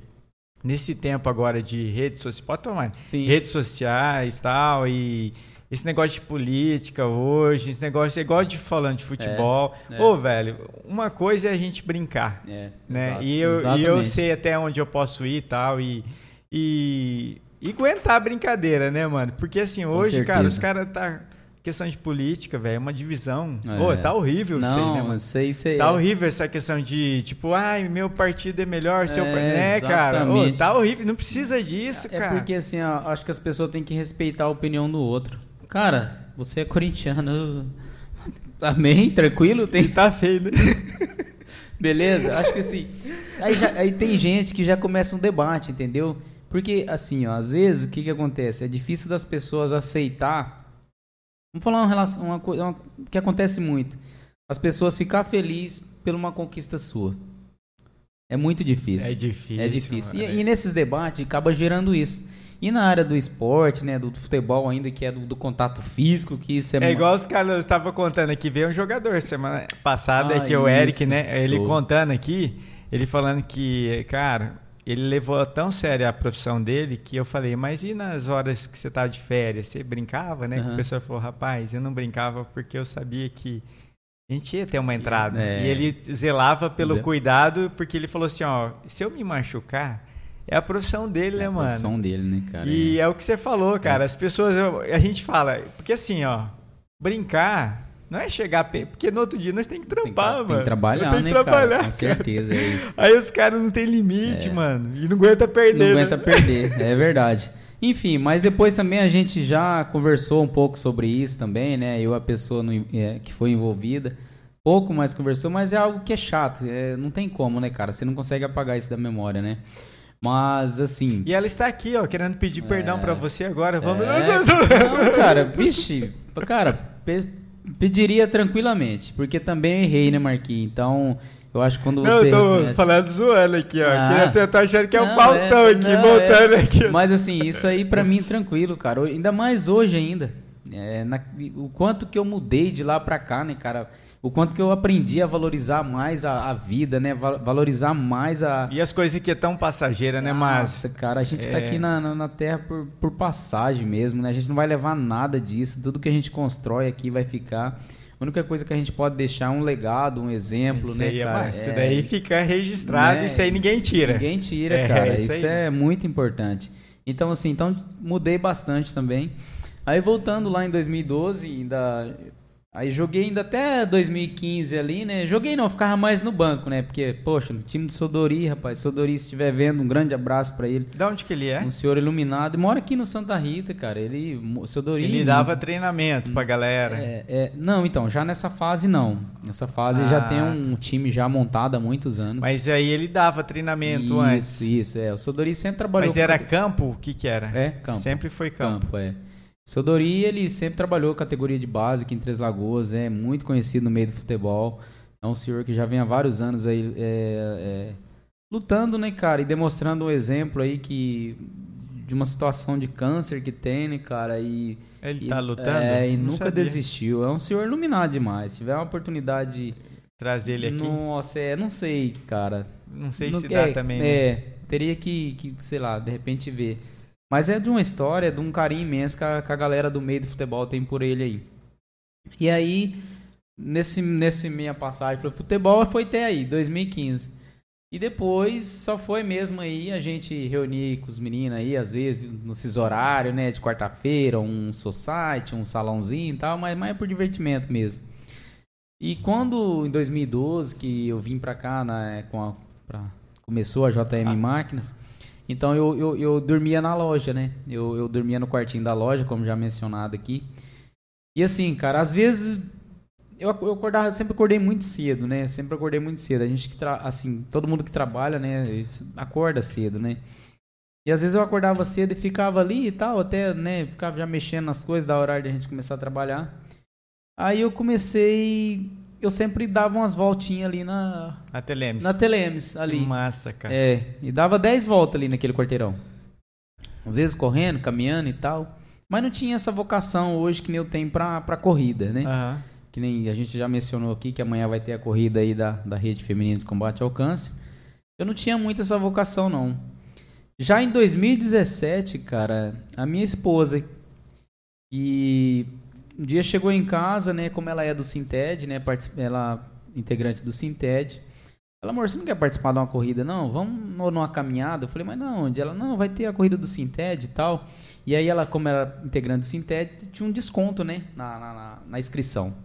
nesse tempo agora de redes sociais, pode tomar, Sim. redes sociais tal, e esse negócio de política hoje, esse negócio, igual de falando de futebol. É, é. Ô, velho, uma coisa é a gente brincar, é, né? Exato, e, eu, e eu sei até onde eu posso ir tal, e, e e aguentar a brincadeira, né, mano? Porque assim, hoje, cara, os caras tá. Questão de política, velho, é uma divisão. É. Ô, tá horrível Não, isso aí, né, mano? Sei, sei, tá é. horrível essa questão de, tipo, ai, meu partido é melhor, seu. É, né, cara? Ô, tá horrível, não precisa disso, é cara. É porque, assim, ó, acho que as pessoas têm que respeitar a opinião do outro. Cara, você é corintiano. Amém? Tranquilo? Tem... Tá feio, né? Beleza? Acho que assim. Aí, já, aí tem gente que já começa um debate, entendeu? Porque, assim, ó, às vezes o que, que acontece? É difícil das pessoas aceitar. Vamos falar uma relação, uma coisa que acontece muito. As pessoas ficar felizes por uma conquista sua. É muito difícil. É difícil. É difícil. E, e, nesses debates acaba gerando isso. E na área do esporte, né, do futebol ainda, que é do, do contato físico, que isso é... É igual os caras estavam contando aqui, veio um jogador semana passada, ah, que é o Eric, né, ele contando aqui, ele falando que, cara, ele levou tão sério a profissão dele que eu falei, mas e nas horas que você estava de férias? Você brincava, né? Uhum. A pessoa falou, rapaz, eu não brincava porque eu sabia que a gente ia ter uma entrada. É. E ele zelava pelo cuidado, porque ele falou assim, ó, se eu me machucar, é a profissão dele, é né, mano? É a profissão dele, né, cara? E é, é o que você falou, cara. É. As pessoas, a gente fala, porque assim, ó, brincar não é chegar. Porque no outro dia nós tem que trampar, tem que, mano. Tem que trabalhar, tem que né, trabalhar, cara? Com certeza, é isso. Aí os caras não tem limite, é. mano. E não aguenta perder. Não né? aguenta perder, é verdade. Enfim, mas depois também a gente já conversou um pouco sobre isso também, né? Eu, a pessoa no, é, que foi envolvida, pouco mais conversou, mas é algo que é chato. É, não tem como, né, cara? Você não consegue apagar isso da memória, né? Mas, assim. E ela está aqui, ó, querendo pedir é, perdão para você agora. Vamos. É, não, cara, vixe. Cara, Pediria tranquilamente, porque também errei, né, Marquinhos? Então, eu acho que quando você. Não, eu tô reconhece... falando zoando aqui, ó. Ah, você tá achando que é o Faustão é, aqui, não, voltando é. aqui. Mas assim, isso aí pra mim tranquilo, cara. Ainda mais hoje ainda. É, na, o quanto que eu mudei de lá pra cá, né, cara? O quanto que eu aprendi a valorizar mais a, a vida, né? Valorizar mais a. E as coisas que é tão passageira, né, Mas Nossa, cara, a gente tá é... aqui na, na, na, Terra por, por passagem mesmo, né? A gente não vai levar nada disso. Tudo que a gente constrói aqui vai ficar. A única coisa que a gente pode deixar é um legado, um exemplo, isso né, aí é cara? Isso daí fica registrado, né? isso aí ninguém tira. Ninguém tira, é, cara. Isso, isso é muito importante. Então, assim, então mudei bastante também. Aí voltando lá em 2012, ainda Aí joguei ainda até 2015 ali, né? Joguei não, ficava mais no banco, né? Porque, poxa, no time do Sodori, rapaz, Sodori, se estiver vendo, um grande abraço para ele. Da onde que ele é? Um senhor iluminado. Mora aqui no Santa Rita, cara. Ele, Sodori... Ele dava treinamento pra galera. É, é, não, então, já nessa fase não. Nessa fase ah, já tem um tá. time já montado há muitos anos. Mas aí ele dava treinamento isso, antes. Isso, isso, é. O Sodori sempre trabalhou... Mas era campo? O que que era? É, campo. Sempre foi campo. Campo, é. Seu Dori, ele sempre trabalhou categoria de base aqui em Três Lagoas, é muito conhecido no meio do futebol. É um senhor que já vem há vários anos aí é, é, lutando, né, cara, e demonstrando um exemplo aí que de uma situação de câncer que tem, né, cara, e ele e, tá lutando? É, e Não nunca sabia. desistiu. É um senhor iluminado demais. Se tiver uma oportunidade trazer ele aqui. Nossa, é, não sei, cara. Não sei não, se dá é, também. Né? É, teria que, que, sei lá, de repente ver. Mas é de uma história, de um carinho imenso que a, que a galera do meio do futebol tem por ele aí. E aí, nesse, nesse minha passagem para futebol, foi até aí, 2015. E depois só foi mesmo aí a gente reunir com os meninos aí, às vezes, nesses horários, né, de quarta-feira, um society, um salãozinho e tal, mas mais é por divertimento mesmo. E quando, em 2012, que eu vim pra cá, né, com a, pra, começou a JM ah. Máquinas, então eu, eu, eu, dormia na loja, né? Eu, eu dormia no quartinho da loja, como já mencionado aqui. E assim, cara, às vezes eu, eu acordava, sempre acordei muito cedo, né? Sempre acordei muito cedo. A gente que tra... assim, todo mundo que trabalha, né, acorda cedo, né? E às vezes eu acordava cedo e ficava ali e tal, até, né, ficava já mexendo nas coisas da hora de a gente começar a trabalhar. Aí eu comecei eu sempre dava umas voltinhas ali na. Na Telemes. Na Telemes, ali. Que massa, cara. É, e dava 10 voltas ali naquele quarteirão. Às vezes correndo, caminhando e tal. Mas não tinha essa vocação hoje que nem eu tenho pra, pra corrida, né? Uhum. Que nem a gente já mencionou aqui que amanhã vai ter a corrida aí da, da Rede Feminina de Combate ao Câncer. Eu não tinha muito essa vocação, não. Já em 2017, cara, a minha esposa, e um dia chegou em casa, né? Como ela é do Sinted, né? Ela integrante do Sinted. Ela, amor, você não quer participar de uma corrida? Não, vamos numa caminhada. Eu falei, mas não, onde? Ela, não, vai ter a corrida do Sinted e tal. E aí ela, como era integrante do Sinted, tinha um desconto, né? Na, na, na inscrição.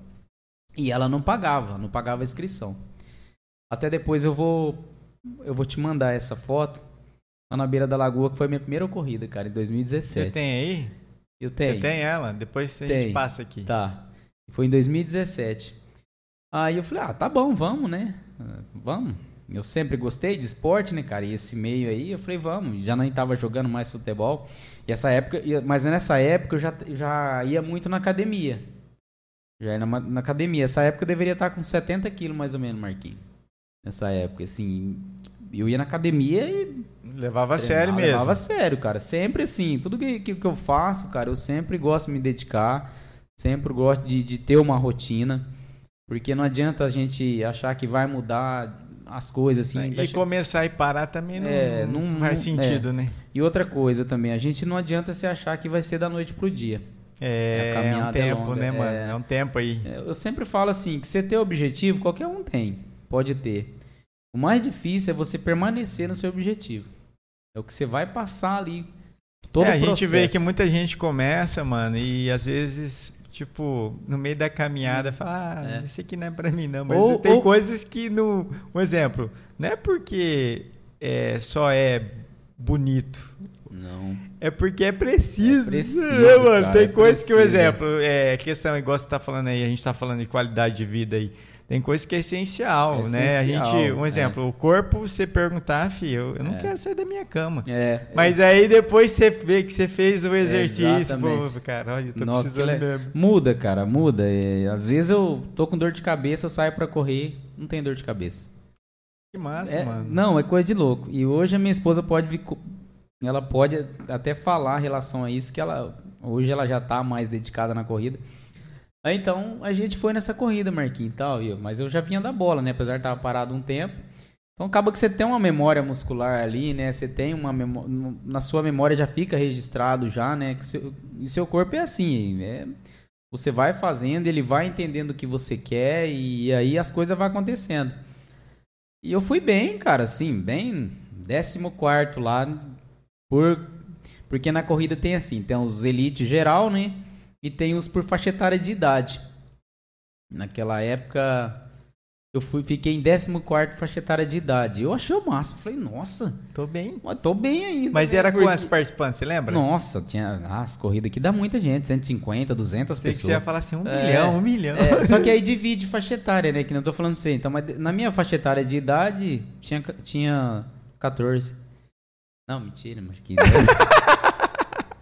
E ela não pagava, não pagava a inscrição. Até depois eu vou eu vou te mandar essa foto lá na beira da lagoa, que foi a minha primeira corrida, cara, em 2017. Você tem aí? Eu tenho. Você tem ela? Depois a gente passa aqui. Tá. Foi em 2017. Aí eu falei, ah, tá bom, vamos, né? Vamos. Eu sempre gostei de esporte, né, cara? E esse meio aí, eu falei, vamos. Já nem tava jogando mais futebol. E essa época, mas nessa época eu já, já ia muito na academia. Já ia na, na academia. Essa época eu deveria estar com 70 quilos mais ou menos, Marquinhos. Nessa época, assim. Eu ia na academia e Levava a sério mesmo. Levava a sério, cara. Sempre assim. Tudo que, que, que, eu faço, cara, eu sempre gosto de me dedicar. Sempre gosto de, de ter uma rotina. Porque não adianta a gente achar que vai mudar as coisas assim. E começar e parar também não, é, não, não faz sentido, é. né? E outra coisa também, a gente não adianta se achar que vai ser da noite pro dia. É, é um é tempo, é né, mano? É, é um tempo aí. É, eu sempre falo assim, que você ter objetivo, qualquer um tem. Pode ter. O mais difícil é você permanecer no seu objetivo. É o que você vai passar ali. Todo é, a gente vê que muita gente começa, mano, e às vezes, tipo, no meio da caminhada, hum. fala, ah, é. isso aqui não é pra mim, não. Mas ou, tem ou... coisas que no. Um exemplo, não é porque é, só é bonito. Não. É porque é preciso. É preciso é, mano. Cara, tem é coisas que, por exemplo, é questão, igual você tá falando aí, a gente tá falando de qualidade de vida aí. Tem coisa que é essencial, é né? Essencial, a gente, um exemplo, é. o corpo, você perguntar, filho, eu, eu não é. quero sair da minha cama. É, Mas aí depois você vê que você fez o exercício, pô, cara, olha, eu tô Nossa, precisando mesmo. Muda, cara, muda. às vezes eu tô com dor de cabeça, eu saio para correr, não tem dor de cabeça. Que massa, é, mano. Não, é coisa de louco. E hoje a minha esposa pode vir, ela pode até falar em relação a isso, que ela hoje ela já tá mais dedicada na corrida. Aí então a gente foi nessa corrida, Marquinhos e tal, mas eu já vinha da bola, né? Apesar de estar parado um tempo. Então acaba que você tem uma memória muscular ali, né? Você tem uma memória, na sua memória já fica registrado já, né? Que seu, e seu corpo é assim, é, você vai fazendo, ele vai entendendo o que você quer e aí as coisas vão acontecendo. E eu fui bem, cara, assim, bem 14 lá por porque na corrida tem assim, tem os elite geral, né? E tem os por faixa etária de idade. Naquela época, eu fui, fiquei em 14 faixa etária de idade. Eu achei o máximo. Falei, nossa. Tô bem. Tô bem ainda. Mas né? era Porque- quantos participantes, você lembra? Nossa, tinha. Ah, as corridas aqui dá muita gente. 150, 200 Sei que você pessoas. ia falar assim, um É. milhão, um milhão. É, só que aí divide faixa etária, né? Que não tô falando você. Então, mas na minha faixa etária de idade, tinha, tinha 14. Não, mentira, mas que.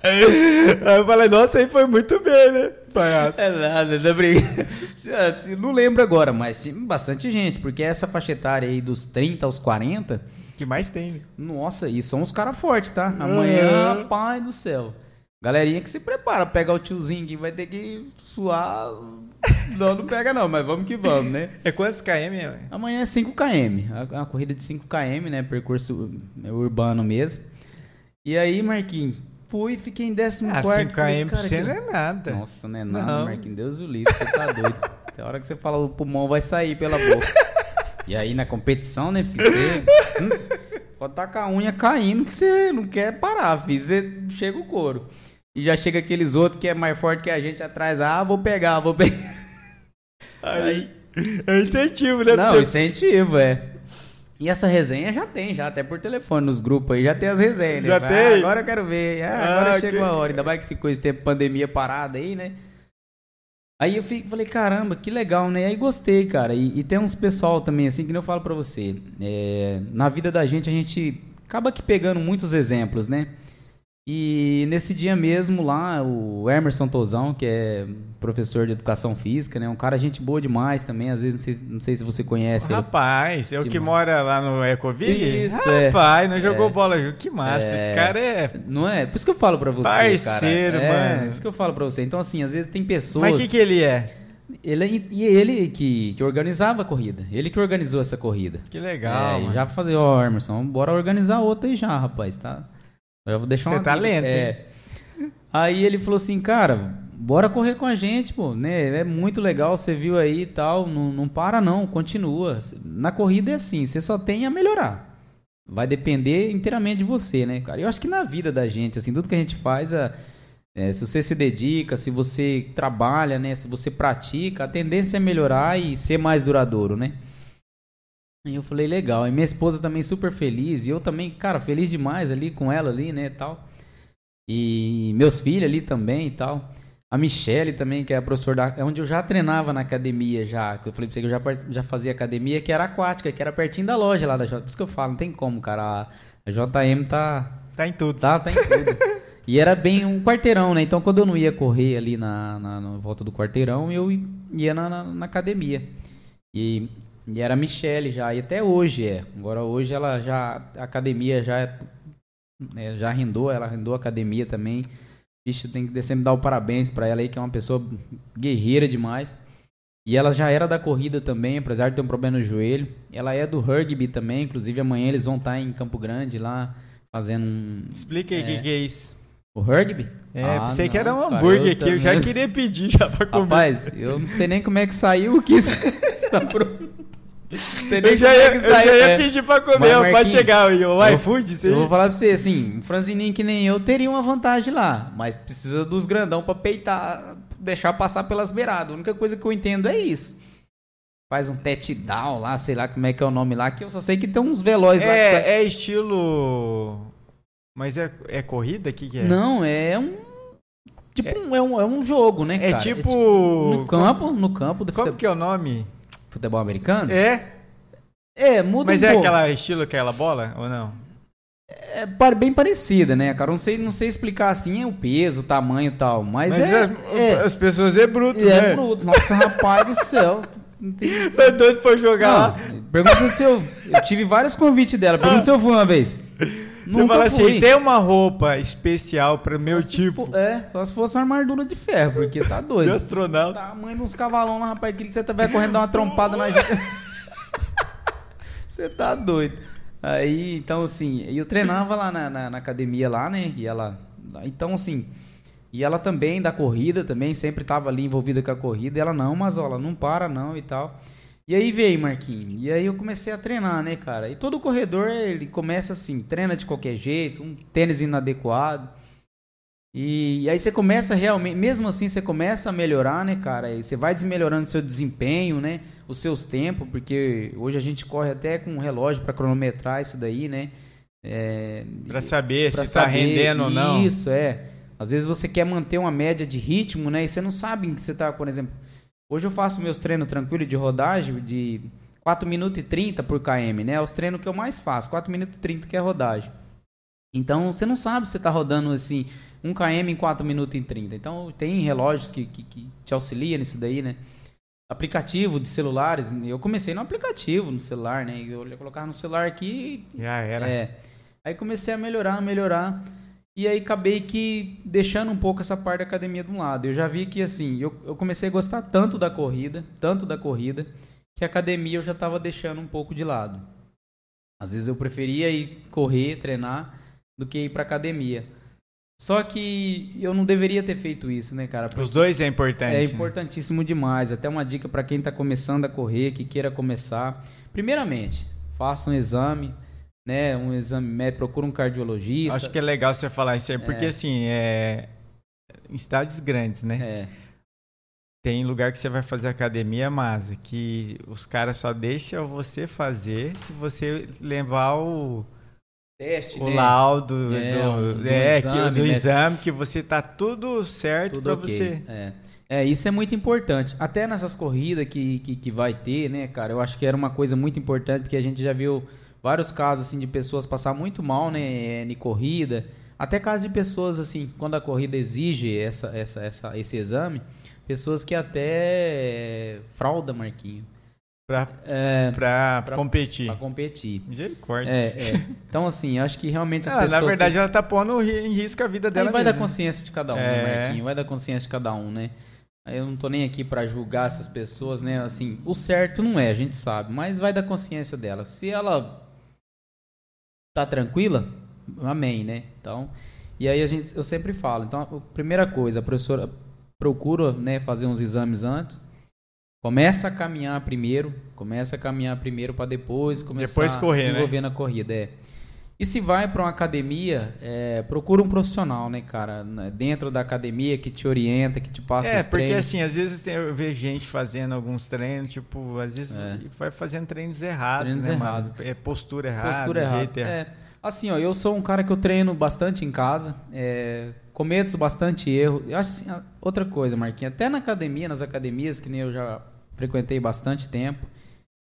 Aí eu falei, nossa, aí foi muito bem, né? Palhaço. É nada, não briga. Assim, não lembro agora, mas bastante gente, porque essa faixa etária aí dos 30 aos 40, que mais tem, né? nossa, e são os caras fortes, tá? Amanhã, Uhum. pai do céu. Galerinha que se prepara, pegar o tiozinho que vai ter que suar. Não, não pega não, mas vamos que vamos, né? É quantos km? Amanhã é 5km, a- uma corrida de 5km, né? Percurso urbano mesmo. E aí, Marquinhos, fui, fiquei em 14 Ah, 5 km pra você não é nada. Nossa, não é nada, Não. Marquinhos. Deus o livre, você tá doido. Tem hora que você fala, o pulmão vai sair pela boca. E aí, na competição, né, filho? Você, hum, pode estar com a unha caindo que você não quer parar, filho. Você chega o couro. E já chega aqueles outros que é mais forte que a gente atrás. Ah, vou pegar, vou pegar. Aí, é incentivo, né? Não, você- incentivo, é. E essa resenha já tem, já até por telefone nos grupos aí, já tem as resenhas. né? Já Ah, tem? agora eu quero ver. Ah, agora Ah, chegou que- a hora. Ainda mais que ficou esse tempo pandemia parada aí, né? Aí eu fico, falei, caramba, que legal, né? Aí gostei, cara. E, e tem uns pessoal também, assim, que nem eu falo pra você. é, na vida da gente, a gente acaba que pegando muitos exemplos, né? E nesse dia mesmo lá, o Emerson Tozão, que é professor de educação física, né? Um cara gente boa demais também. Às vezes, não sei, não sei se você conhece. Rapaz, é o Que mora lá no Ecoville? Isso, é. Rapaz, não jogou É. bola junto. Que massa. É. Esse cara é. Não é? Por isso que eu falo pra você, Parceiro, cara. É, mano. isso que eu falo pra você. Então, assim, às vezes tem pessoas... Mas o que, que ele é? Ele, e ele que, que organizava a corrida. Ele que organizou essa corrida. Que legal. é, mano. já falei, ó, Emerson, bora organizar outra aí já, rapaz, tá? Eu vou deixar Você uma tá dica. lento, É. Aí ele falou assim, cara, bora correr com a gente, pô, né? É muito legal, você viu aí e tal, não, não para não, continua. Na corrida é assim, você só tem a melhorar. Vai depender inteiramente de você, né, cara? Eu acho que na vida da gente, assim, tudo que a gente faz, a- é, se você se dedica, se você trabalha, né, se você pratica, a tendência é melhorar e ser mais duradouro, né? Aí eu falei, legal. E minha esposa também super feliz. E eu também, cara, feliz demais ali com ela ali, né, tal. E meus filhos ali também e tal. A Michelle também, que é a professora da... é onde eu já treinava na academia já. Que eu falei pra você que eu já, já fazia academia, que era aquática, que era pertinho da loja lá da J. Por isso que eu falo, não tem como, cara. A, JM tá, Tá em tudo. Tá, tá em tudo. e era bem um quarteirão, né? Então quando eu não ia correr ali na, na, na volta do quarteirão, eu ia na, na, na academia. E, e era a Michelle já, e até hoje é. Agora hoje ela já. A academia já é, é, já arrendou, ela arrendou a academia também. Bicho, tem que sempre dar o parabéns pra ela aí, que é uma pessoa guerreira demais. E ela já era da corrida também, apesar de ter um problema no joelho. Ela é do rugby também, inclusive amanhã eles vão estar em Campo Grande lá fazendo um, Explica aí o É. que, que é isso. o rugby? É, Ah, pensei que era um não, hambúrguer aqui. Eu já queria pedir já pra comer. Rapaz, eu não sei nem como é que saiu o que isso está pronto. Sei nem eu já ia, é eu já ia é. pedir pra comer. Mas, Pode chegar. O eu- iFood, isso Eu vou falar pra você, assim, um franzininho que nem eu teria uma vantagem lá, mas precisa dos grandão pra peitar, deixar passar pelas beiradas. A única coisa que eu entendo é isso. Faz um tete down lá, sei lá como é que é o nome lá, que eu só sei que tem uns velozes lá que É, é estilo. Mas é, é corrida? O que, que é? Não, é um. Tipo, é, um, é um jogo, né, É cara? tipo. no campo, no campo Como que é o nome? Futebol americano. É? É, muda Mas um é pouco. aquela estilo, aquela bola? Ou não? É bem parecida, né, cara? Não sei, não sei explicar assim o peso, o tamanho e tal, mas, Mas é, as, é, as pessoas é bruto, é né? bruto. Nossa, rapaz do céu. Tá doido pra jogar lá. Não, pergunta se eu. Eu tive vários convites dela. Pergunta se eu fui uma vez. Você fala assim, tem uma roupa especial pra meu tipo for- É, só se fosse uma armadura de ferro, porque tá de doido. astronauta. Tamanho de uns cavalão lá, rapaz, que você vai correndo dar uma trompada na gente. Você tá doido. Aí, então, assim, eu treinava lá na, na, na academia lá, né? E ela. Então, assim. E ela também, da corrida, também, sempre tava ali envolvida com a corrida. E ela, não, mas ó, ela não para, não e tal. E aí veio, Marquinhos. E aí eu comecei a treinar, né, cara? E todo corredor, ele começa assim, treina de qualquer jeito, um tênis inadequado. E, e aí você começa realmente, mesmo assim você começa a melhorar, né, cara? E você vai desmelhorando seu desempenho, né? Os seus tempos, porque hoje a gente corre até com um relógio para cronometrar isso daí, né? É, para saber pra se está rendendo ou não. Isso, é. Às vezes você quer manter uma média de ritmo, né? E você não sabe que você tá, por exemplo. Hoje eu faço meus treinos tranquilos de rodagem de 4 minutos e 30 por km, né? É os treinos que eu mais faço, 4 minutos e 30 que é rodagem. Então você não sabe se você está rodando assim 1 km em 4 minutos e 30. Então tem relógios que, que, que te auxiliam nisso daí, né? Aplicativo de celulares, eu comecei no aplicativo no celular, né? Eu colocava no celular aqui. Já era. É. Aí comecei a melhorar, melhorar. E aí acabei que deixando um pouco essa parte da academia de um lado. Eu já vi que assim, eu, eu comecei a gostar tanto da corrida, tanto da corrida, que a academia eu já estava deixando um pouco de lado. Às vezes eu preferia ir correr, treinar, do que ir para academia. Só que eu não deveria ter feito isso, né, cara? Os dois é importante. É importantíssimo demais. Até uma dica para quem está começando a correr, que queira começar. Primeiramente, faça um exame, né? Um exame médico, procura um cardiologista. Acho que é legal você falar isso aí, porque é. assim, é em cidades grandes, né? É. Tem lugar que você vai fazer academia, mas que os caras só deixam você fazer se você levar o teste, o né? laudo é, do, do, é, exame, que, do né? exame, que você tá tudo certo para okay. você. É. é, isso é muito importante. Até nessas corridas que, que, que, vai ter, né, cara? Eu acho que era uma coisa muito importante, porque a gente já viu vários casos, assim, de pessoas passar muito mal, né, em corrida. Até casos de pessoas, assim, quando a corrida exige essa, essa, essa, esse exame, pessoas que até frauda, Marquinho. Pra, é, pra, pra, competir. Pra competir. Misericórdia. É, é. Então, assim, acho que realmente as ah, pessoas. Na verdade, ela tá pondo em risco a vida dela. Aí vai mesmo. da consciência de cada um, né, é. Marquinhos? Vai da consciência de cada um, né? Eu não tô nem aqui para julgar essas pessoas, né? Assim, o certo não é, a gente sabe, mas vai da consciência dela. Se ela tá tranquila, amém, né? Então, e aí a gente, eu sempre falo. Então, a primeira coisa, a professora procura, né, fazer uns exames antes Começa a caminhar primeiro, começa a caminhar primeiro para depois começar depois correr, a se envolver né? na corrida. É. E se vai para uma academia, é, procura um profissional, né, cara, dentro da academia que te orienta, que te passa É, porque treinos. assim, às vezes eu vejo gente fazendo alguns treinos, tipo, às vezes é. vai fazendo treinos errados, treinos né, errado. É postura errada, postura errada. É. Assim, ó, eu sou um cara que eu treino bastante em casa, é, cometo bastante erro. Eu acho assim, outra coisa, Marquinhos, até na academia, nas academias, que nem eu já frequentei bastante tempo,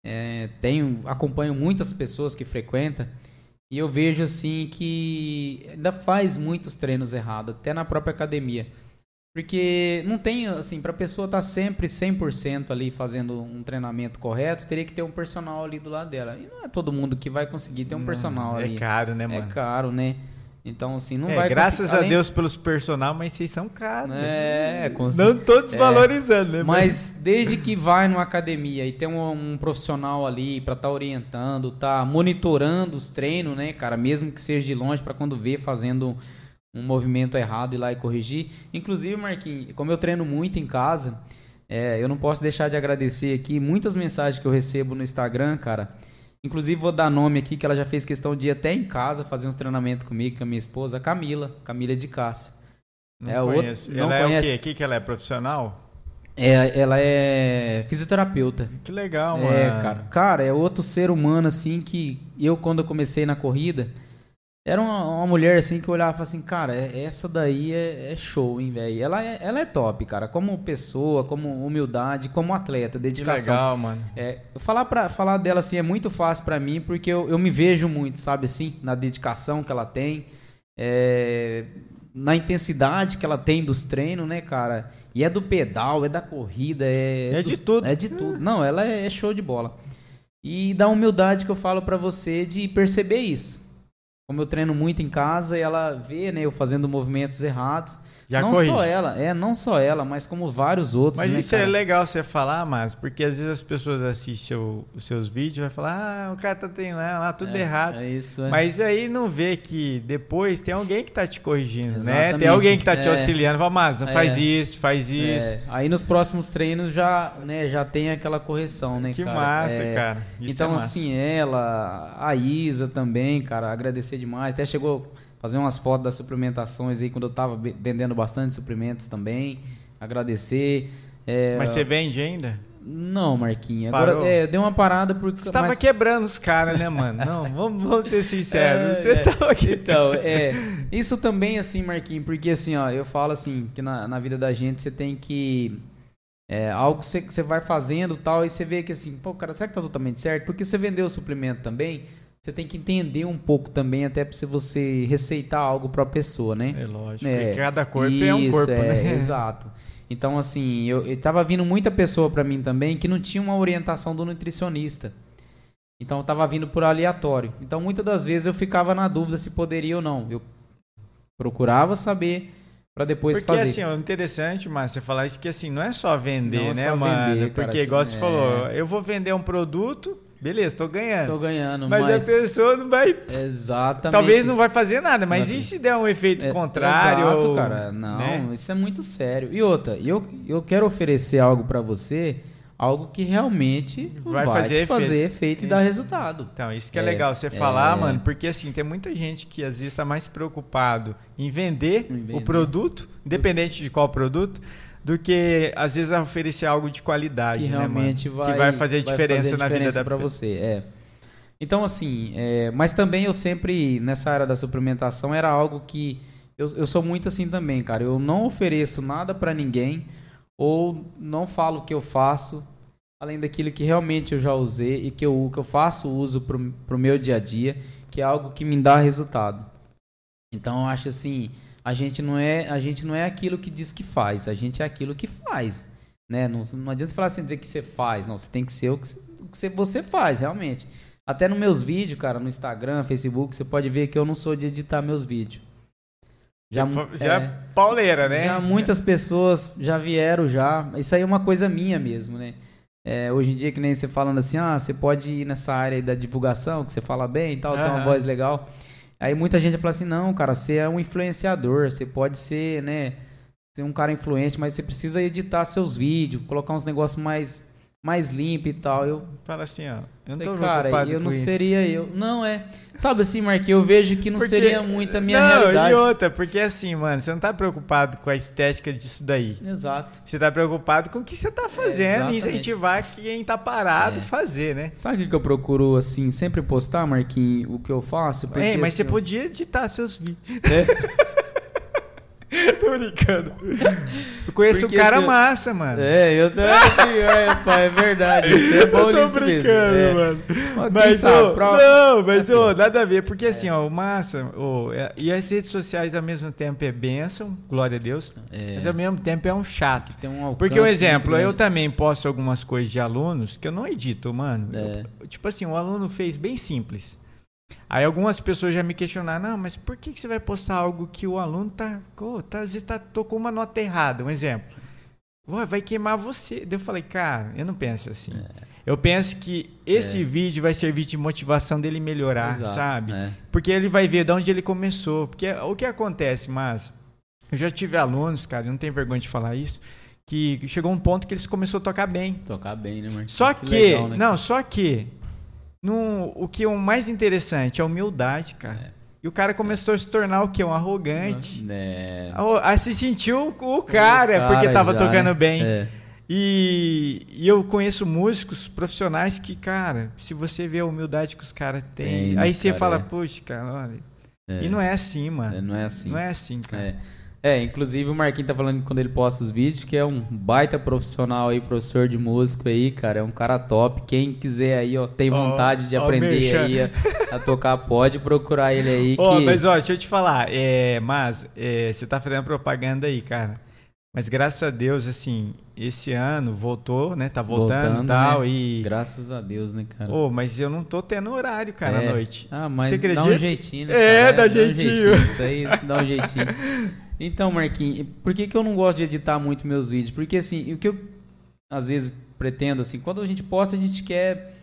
é, tenho, acompanho muitas pessoas que frequentam, e eu vejo assim que ainda faz muitos treinos errados, até na própria academia. Porque não tem, assim, para a pessoa estar tá sempre 100% ali fazendo um treinamento correto, teria que ter um personal ali do lado dela. E não é todo mundo que vai conseguir ter um personal é ali. É caro, né, é mano? É caro, né? Então, assim, não é, vai Graças a Deus pelos personal, mas vocês são caros. É, com Não todos é, valorizando, né? Mas desde que vai numa academia e tem um, um profissional ali para estar tá orientando, tá monitorando os treinos, né, cara, mesmo que seja de longe, para quando vê fazendo um movimento errado ir lá e corrigir. Inclusive, Marquinhos, como eu treino muito em casa, é, eu não posso deixar de agradecer aqui muitas mensagens que eu recebo no Instagram, cara Inclusive, vou dar nome aqui, que ela já fez questão de ir até em casa fazer uns treinamentos comigo, com a minha esposa, a Camila, Camila de Cássia. Não é conheço. Outro, não ela conhece. é o quê? que, que ela é? Profissional? É, ela é fisioterapeuta. Que legal, é, mano. É, cara. Cara, é outro ser humano, assim, que eu, quando eu comecei na corrida, era uma, uma, mulher assim que eu olhava e falava assim, cara, é, essa daí é, é show, hein, velho. Ela é, ela é top, cara. Como pessoa, como humildade, como atleta, dedicação. Que legal, mano. É, falar, pra, falar dela assim é muito fácil para mim, porque eu, eu me vejo muito, sabe assim, na dedicação que ela tem, é, na intensidade que ela tem dos treinos, né, cara? E é do pedal, é da corrida, é. É, de tudo. É de tudo. Não, ela é, é show de bola. E da humildade que eu falo para você de perceber isso como eu treino muito em casa e ela vê, né, eu fazendo movimentos errados. Já não corrige. só ela, é, não só ela, mas como vários outros. Mas né, isso é cara? é legal você falar, mas porque às vezes as pessoas assistem o, os seus vídeos e vai falar, ah, o cara tá treinando lá, tudo é, errado. É isso, é. Mas aí não vê que depois tem alguém que tá te corrigindo, Exatamente. né? Tem alguém que tá te é. auxiliando, fala, mas não faz é. isso, faz isso. Aí nos próximos treinos já, né, já tem aquela correção, né, que cara? massa, cara. Isso então, assim, ela, a Isa também, cara, agradecer demais. Até chegou fazer umas fotos das suplementações aí quando eu tava vendendo bastante suprimentos também. Agradecer. É, Mas você vende ainda? Não, Marquinhos. Agora é, deu uma parada porque. Você tava mas... quebrando os caras, né, mano? Não, vamos, vamos ser sinceros. É, você é. tava aqui. Então, é. Isso também, assim, Marquinhos, porque assim, ó, eu falo assim, que na, na vida da gente você tem que. É, algo que você, que você vai fazendo tal, e você vê que assim, pô, cara, será que tá totalmente certo? Porque você vendeu o suplemento também, você tem que entender um pouco também, até para você receitar algo para a pessoa, né? É lógico. É, cada corpo isso, é um corpo, é, né? Exato. Então, assim, eu, eu tava vindo muita pessoa para mim também que não tinha uma orientação do nutricionista. Então, eu tava vindo por aleatório. Então, muitas das vezes eu ficava na dúvida se poderia ou não. Eu procurava saber para depois porque, fazer. Porque assim, o interessante, mas você falar isso que assim, não é só vender, não é né, só mano? Vender, porque cara, igual assim, você é... falou, eu vou vender um produto, Beleza, tô ganhando. Tô ganhando, mas, mas, a pessoa não vai. Exatamente. Talvez não vai fazer nada, mas e se der um efeito é, contrário? Exato, ou... cara. Não, né? isso é muito sério. E outra, eu, eu quero oferecer algo para você, algo que realmente vai, vai fazer, efeito. fazer efeito e dar resultado. Então, isso que é, é legal você é... falar, mano, porque assim, tem muita gente que às vezes está mais preocupado em vender, em vender. o produto, independente de qual produto do que às vezes oferecer algo de qualidade, que né, realmente mano? vai, que vai fazer diferença fazer na diferença vida para você. É. Então assim, é, mas também eu sempre nessa área da suplementação era algo que eu, eu sou muito assim também, cara. Eu não ofereço nada para ninguém ou não falo o que eu faço além daquilo que realmente eu já usei e que eu, que eu faço uso pro, pro meu dia a dia, que é algo que me dá resultado. Então eu acho assim, a gente não é a gente não é aquilo que diz que faz, a gente é aquilo que faz, né? Não, não adianta falar assim dizer que você faz, não, você tem que ser o que você, você faz realmente. Até nos meus vídeos, cara, no Instagram, Facebook, você pode ver que eu não sou de editar meus vídeos. Já, já é, pauleira, né? Já muitas pessoas já vieram já. Isso aí é uma coisa minha mesmo, né? É, hoje em dia, que nem você falando assim, ah, você pode ir nessa área da divulgação, que você fala bem e tal, uhum. tem uma voz legal. Aí muita gente fala assim, não, cara, você é um influenciador, você pode ser, né, ser um cara influente, mas você precisa editar seus vídeos, colocar uns negócios mais mais limpo e tal. Eu fala assim, ó, eu não tô cara, eu não isso. seria eu. Não é. Sabe assim, Marquinhos, eu vejo que não porque, seria muito a minha não, realidade. e outra, porque assim, mano, você não tá preocupado com a estética disso daí. Exato. Você tá preocupado com o que você tá fazendo é, e incentivar quem tá parado é. fazer, né? Sabe o que eu procuro assim, sempre postar, Marquinhos, o que eu faço? Porque, é, mas assim, você podia editar seus vídeos. É. Tô brincando. Eu conheço Porque um cara massa, mano. É, eu também. é, é verdade. Isso é bom eu tô brincando, é. mano. Mas, sabe, ô, não, mas, assim, nada a ver. Porque assim, ó, o massa, ô, é, e as redes sociais ao mesmo tempo é bênção, glória a Deus, é. mas ao mesmo tempo é um chato. Tem um Porque, um exemplo, eu também posto algumas coisas de alunos que eu não edito, mano. É. Eu, tipo assim, o aluno fez bem simples. Aí algumas pessoas já me questionaram, não, mas por que, que você vai postar algo que o aluno tá, oh, tá às vezes tá, tocou uma nota errada, um exemplo. vai queimar você. Eu falei, cara, eu não penso assim. É. Eu penso que esse é. vídeo vai servir de motivação dele melhorar, Exato, sabe? É. Porque ele vai ver de onde ele começou. Porque o que acontece, mas eu já tive alunos, cara, não tenho vergonha de falar isso, que chegou um ponto que eles começou a tocar bem. Tocar bem, né, Marcos? Só que, que legal, né? não, só que no, o que é o mais interessante é a humildade, cara. É. E o cara começou a se tornar o quê? Um arrogante. É. Aí se sentiu o cara, o cara porque tava já, tocando bem. É. E, e, eu conheço músicos profissionais que, cara, se você vê a humildade que os caras têm, aí você cara, fala, é. puxa, cara, olha. É. E não é assim, mano. É, não é assim. Não é assim, cara. É. É, inclusive o Marquinhos tá falando quando ele posta os vídeos que é um baita profissional aí, professor de música aí, cara. É um cara top. Quem quiser aí, ó, tem vontade oh, de aprender oh, aí a, a, tocar, pode procurar ele aí. Ó, que... mas ó, deixa eu te falar, é, mas é, você tá fazendo propaganda aí, cara. Mas graças a Deus, assim, esse ano voltou, né? Tá voltando e tal. Né? E... Graças a Deus, né, cara? Ô, oh, mas eu não tô tendo horário, cara, é. à noite. Ah, mas Você acredita? dá um jeitinho, né? É, cara? dá, dá jeitinho. Um jeitinho. Isso aí dá um jeitinho. Então, Marquinhos, por que, que eu não gosto de editar muito meus vídeos? Porque, assim, o que eu às vezes pretendo, assim, quando a gente posta, a gente quer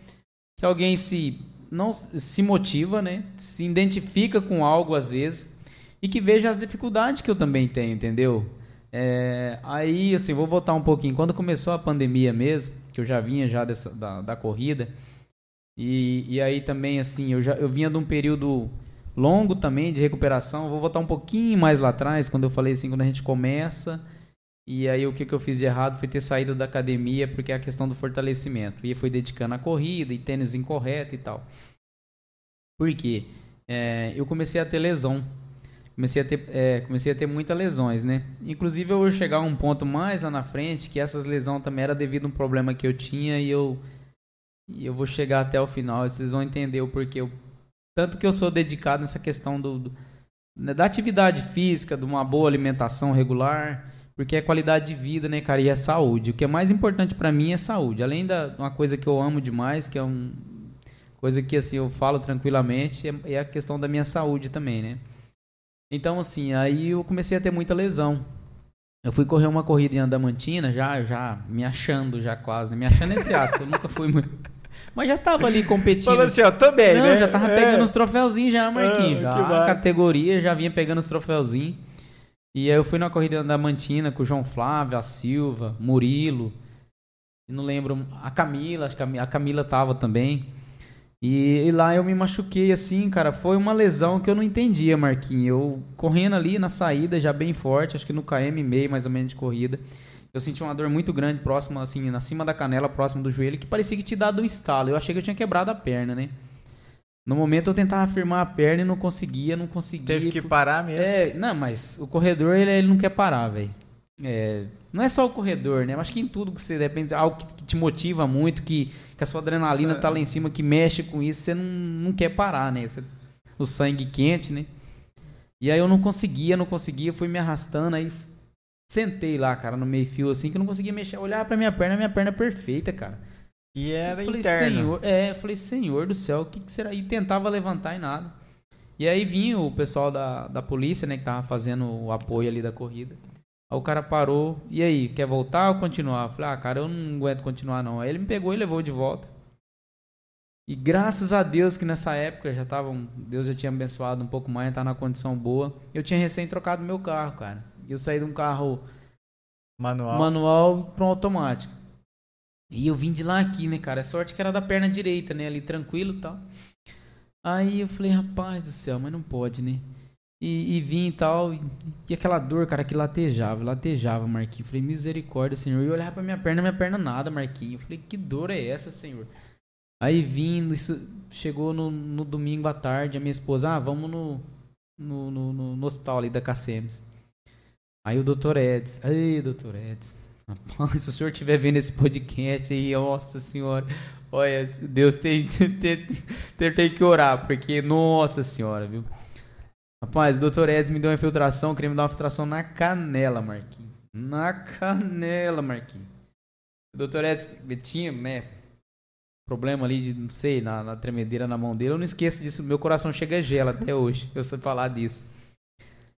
que alguém se não se motiva, né? Se identifica com algo às vezes e que veja as dificuldades que eu também tenho, entendeu? É, aí, assim, vou voltar um pouquinho. Quando começou a pandemia mesmo, que eu já vinha já dessa, da, da corrida, e, e aí também, assim, eu já eu vinha de um período longo também de recuperação. Vou voltar um pouquinho mais lá atrás, quando eu falei assim, quando a gente começa. E aí o que, que eu fiz de errado foi ter saído da academia, porque é a questão do fortalecimento. E foi dedicando a corrida e tênis incorreto e tal. Por quê? É, eu comecei a ter lesão. Comecei a, ter, é, comecei a ter muitas lesões, né? Inclusive eu vou chegar a um ponto mais lá na frente que essas lesões também era devido a um problema que eu tinha e eu, e eu vou chegar até o final. Vocês vão entender o porquê eu tanto que eu sou dedicado nessa questão do, do, né, da atividade física, de uma boa alimentação regular, porque é qualidade de vida, né, cara? E é saúde. O que é mais importante para mim é saúde. Além da uma coisa que eu amo demais, que é uma coisa que assim eu falo tranquilamente, é, é a questão da minha saúde também, né? Então, assim, aí eu comecei a ter muita lesão. Eu fui correr uma corrida em Andamantina, já, já me achando, já quase, né? me achando entre aspas, eu nunca fui muito. Mas já tava ali competindo. Falou assim, ó, tô bem, Não, né? já tava é. pegando os troféuzinhos já, Marquinhos. Ah, já a categoria, já vinha pegando os troféuzinhos. E aí eu fui na corrida da Mantina com o João Flávio, a Silva, Murilo. Não lembro, a Camila, acho que a Camila tava também. E, e, lá eu me machuquei assim, cara. Foi uma lesão que eu não entendia, Marquinhos. Eu correndo ali na saída, já bem forte, acho que no KM meio mais ou menos de corrida eu senti uma dor muito grande próxima, assim, na cima da canela, próximo do joelho, que parecia que tinha dado um estalo. Eu achei que eu tinha quebrado a perna, né? No momento eu tentava firmar a perna e não conseguia, não conseguia. Teve que parar mesmo? É, não, mas o corredor, ele, ele não quer parar, velho. É, não é só o corredor, né? Acho que em tudo que você depende, algo que, que te motiva muito, que, que a sua adrenalina é. tá lá em cima, que mexe com isso, você não, não quer parar, né? Você, o sangue quente, né? E aí eu não conseguia, não conseguia, fui me arrastando, aí Sentei lá, cara, no meio fio assim, que eu não conseguia mexer. Olhar pra minha perna, minha perna é perfeita, cara. E era eu falei, interno. Senhor, é, eu falei, senhor do céu, o que, que, será? E tentava levantar e nada. E aí vinha o pessoal da, da polícia, né, que tava fazendo o apoio ali da corrida. Aí o cara parou, e aí, quer voltar ou continuar? Eu falei, ah, cara, eu não aguento continuar não. Aí ele me pegou e levou de volta. E graças a Deus que nessa época já tava, Deus já tinha abençoado um pouco mais, tá na condição boa. Eu tinha recém trocado meu carro, cara. Eu saí de um carro manual, manual para um automático. E eu vim de lá aqui, né, cara? A sorte que era da perna direita, né? Ali tranquilo e tal. Aí eu falei, rapaz do céu, mas não pode, né? E, e vim e tal. E, e, aquela dor, cara, que latejava, latejava, Marquinhos. Falei, misericórdia, Senhor. E eu olhava pra minha perna, minha perna nada, Marquinhos. Eu falei, que dor é essa, Senhor? Aí vindo, isso chegou no, no domingo à tarde, a minha esposa, ah, vamos no, no, no, no hospital ali da Cacemes. Aí o doutor Eds, aí doutor Eds, rapaz, se o senhor estiver vendo esse podcast aí, nossa senhora, olha, Deus tem, tem, tem, tem que orar, porque, nossa senhora, viu? Rapaz, o doutor Eds me deu uma infiltração, queria me dar uma infiltração na canela, Marquinhos. Na canela, Marquinhos. O doutor Eds tinha, né, problema ali de, não sei, na, na tremedeira na mão dele. Eu não esqueço disso, meu coração chega a gela até hoje, eu sei falar disso.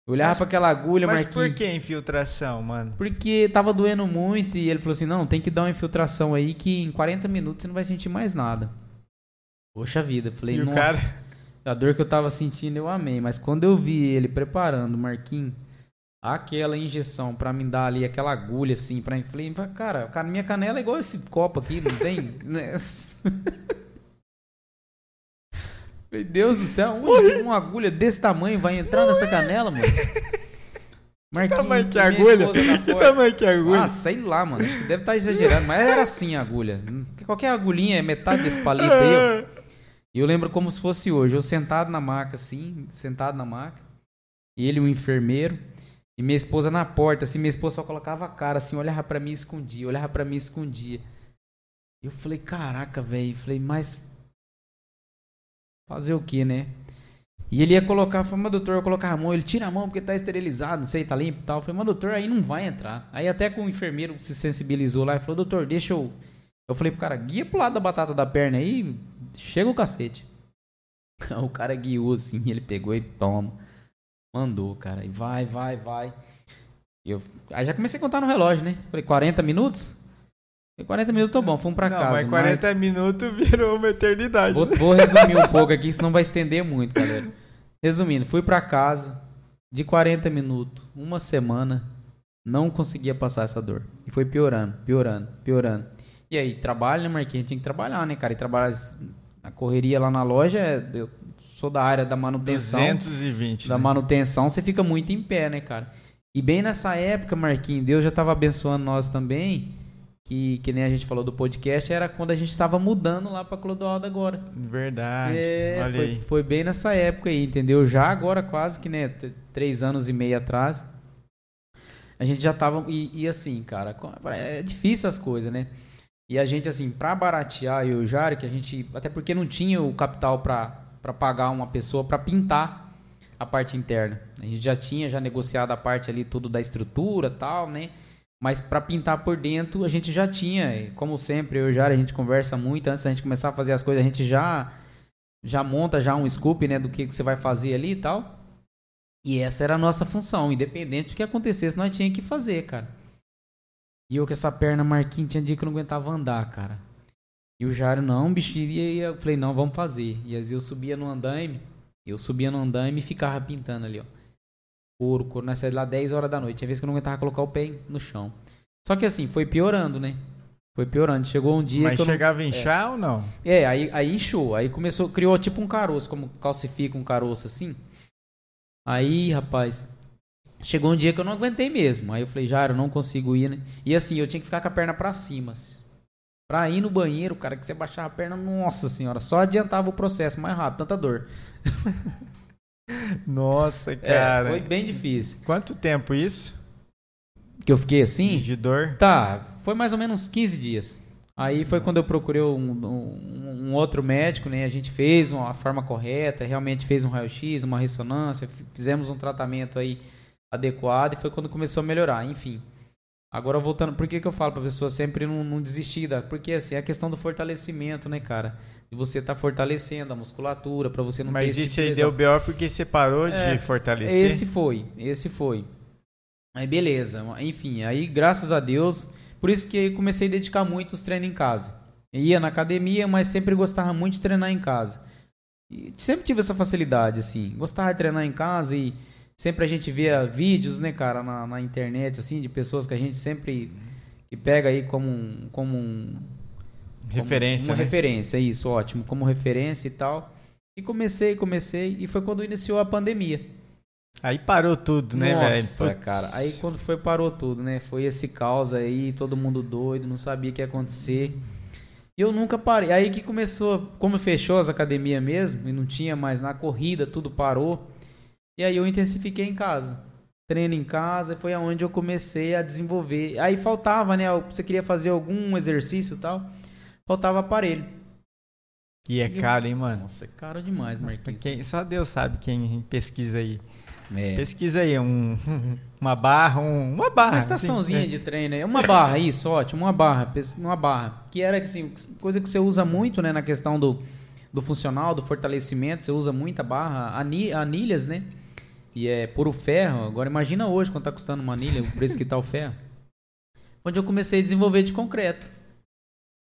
Eu olhava mas, pra aquela agulha, Mas Marquinhos. por que infiltração, mano? Porque tava doendo muito e ele falou assim: não, tem que dar uma infiltração aí que em 40 minutos você não vai sentir mais nada. Poxa vida, falei, e nossa. Cara... A dor que eu tava sentindo eu amei, mas quando eu vi ele preparando, Marquinhos, aquela injeção para me dar ali aquela agulha assim, pra falei, cara, cara, minha canela é igual esse copo aqui, não tem? Meu Deus do céu, onde uma agulha desse tamanho vai entrar nessa canela, mano? Marquinhos, que tamanho que é agulha? Que tamanho que é agulha? Ah, sei lá, mano. Acho que deve estar tá exagerando, mas era assim a agulha. Qualquer agulhinha é metade desse palito aí, ó. E eu lembro como se fosse hoje. Eu sentado na maca, assim, sentado na maca. Ele, um enfermeiro. E minha esposa na porta, assim, minha esposa só colocava a cara, assim, olhava para mim e escondia, olhava para mim e escondia. Eu falei, caraca, velho. Falei, mas Fazer o que, né? E ele ia colocar, falei, mas doutor, eu colocar a mão, ele tira a mão porque tá esterilizado, não sei, tá limpo e tal. Eu falei, mas doutor, aí não vai entrar. Aí até com o enfermeiro se sensibilizou lá e falou, doutor, deixa eu. Eu falei pro cara, guia pro lado da batata da perna aí, chega o cacete. o cara guiou assim, ele pegou e toma. Mandou, cara. E vai, vai, vai. Eu, aí já comecei a contar no relógio, né? Falei, 40 minutos? 40 minutos tô bom, fomos pra não, casa. Mas 40 mas... minutos virou uma eternidade. Vou, vou resumir um pouco aqui, senão vai estender muito, galera. Resumindo, fui pra casa de 40 minutos, uma semana, não conseguia passar essa dor. E foi piorando, piorando, piorando. E aí, trabalho, né, Marquinhos? Tinha que trabalhar, né, cara? E trabalhar. A correria lá na loja, eu sou da área da manutenção. 220. Da né? manutenção, você fica muito em pé, né, cara? E bem nessa época, Marquinhos, Deus já estava abençoando nós também, que, que nem a gente falou do podcast, era quando a gente estava mudando lá para Clodoaldo agora. Verdade. É, Olha foi, aí. foi bem nessa época aí, entendeu? Já agora quase que, né, três anos e meio atrás, a gente já tava, e, e assim, cara, é difícil as coisas, né? E a gente, assim, pra baratear eu e o Jário, que a gente, até porque não tinha o capital pra pagar uma pessoa pra pintar a parte interna. A gente já tinha já negociado a parte ali tudo da estrutura tal, né? Mas pra pintar por dentro a gente já tinha, como sempre eu e o a gente conversa muito antes da gente começar a fazer as coisas, a gente já já monta já um scoop, né, do que, que você vai fazer ali e tal. E essa era a nossa função, independente do que acontecesse, nós tinha que fazer, cara. E eu com essa perna marquinha, tinha dia que eu não aguentava andar, cara. E o Jário, não, bicho, e eu falei, não, vamos fazer. E aí eu subia no andaime, eu subia no andaime e ficava pintando ali, ó. Couro, couro, nós saímos lá 10 horas da noite. Tinha vez que eu não aguentava colocar o pé no chão. Só que assim, foi piorando, né? Foi piorando. Chegou um dia Mas que eu não- chegava a inchar ou não? é, aí, aí inchou. Aí começou, criou tipo um caroço, como calcifica um caroço assim. Aí, rapaz, chegou um dia que eu não aguentei mesmo. Aí eu falei, já, eu não consigo ir, né? E assim, eu tinha que ficar com a perna pra cima. assim. Pra ir no banheiro, cara, que você baixava a perna, nossa senhora, só adiantava o processo mais rápido, tanta dor. Nossa, É, cara. foi bem difícil. Quanto tempo isso? Que eu fiquei assim? De dor? Tá, foi mais ou menos uns 15 dias. Aí foi quando eu procurei um, um- um outro médico, né? A gente fez uma a forma correta, realmente fez um raio-x, uma ressonância, fizemos um tratamento aí adequado e foi quando começou a melhorar, enfim. Agora voltando, por que, que eu falo pra pessoa sempre não, não desistir da. Porque assim, é a questão do fortalecimento, né, cara? De você tá fortalecendo a musculatura, pra você não ter Mas esse isso tipo aí deu BO porque você parou É, de fortalecer? Esse foi, esse foi. Aí beleza, enfim, aí graças a Deus, por isso que eu comecei a dedicar muito os treinos em casa. Ia na academia, mas sempre gostava muito de treinar em casa. E sempre tive essa facilidade, assim, gostava de treinar em casa e sempre a gente via vídeos, né, cara, na, na internet, assim, de pessoas que a gente sempre que pega aí como um, como um como Referência, uma né? referência, isso, ótimo, como referência e tal. E comecei, comecei, e foi quando iniciou a pandemia. Aí parou tudo, né, velho? Nossa, cara. Aí quando foi, parou tudo, né? Foi esse caos aí, todo mundo doido, não sabia o que ia acontecer. E eu nunca parei. Aí que começou, como fechou as academias mesmo, e não tinha mais na corrida, tudo parou. E aí eu intensifiquei em casa. Treino em casa, foi aonde eu comecei a desenvolver. Aí faltava, né? Você queria fazer algum exercício e tal, faltava aparelho. E é caro, hein, mano? Nossa, é caro demais, Marquinhos. quem, só Deus sabe quem pesquisa aí. É. Pesquisa aí, um, uma barra, um, uma barra. Uma estaçãozinha assim, de treino, é uma barra, isso, ótimo, uma barra, uma barra. Que era assim, coisa que você usa muito, né, na questão do, do funcional, do fortalecimento, você usa muita barra, ani- anilhas, né? E é puro ferro. Agora imagina hoje quanto tá custando uma anilha, o preço que tá o ferro. Onde eu comecei a desenvolver de concreto.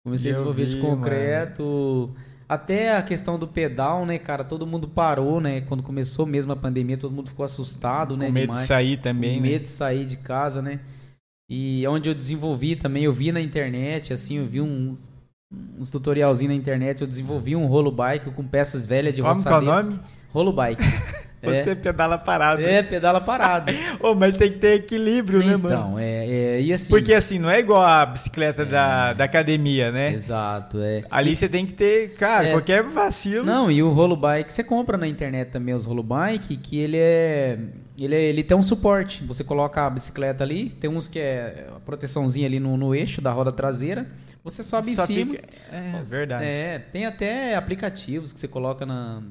Comecei a desenvolver de vi, concreto. Até a questão do pedal, né, cara? Todo mundo parou, né? Quando começou mesmo a pandemia, todo mundo ficou assustado, né? Com medo demais de sair também, com né? medo de sair de casa, né? E onde eu desenvolvi também, eu vi na internet, assim, eu vi uns, uns tutorialzinhos na internet, eu desenvolvi um rolo bike com peças velhas de Como que é o roçadeira. nome? Rolo bike. Você pedala parado. é, é, pedala parado. Ô, mas tem que ter equilíbrio, né, mano? então, é, é, e assim... Porque assim, não é igual a bicicleta da, da academia, né? Exato, é. Ali você tem que ter, cara, É. qualquer vacilo. Não, e o rolo bike, você compra na internet também os rolo bike, que ele é, ele é- ele tem um suporte. Você coloca a bicicleta ali, tem uns que é a proteçãozinha ali no, no eixo da roda traseira, você sobe Só em cima. fica- É, verdade. É, tem até aplicativos que você coloca na.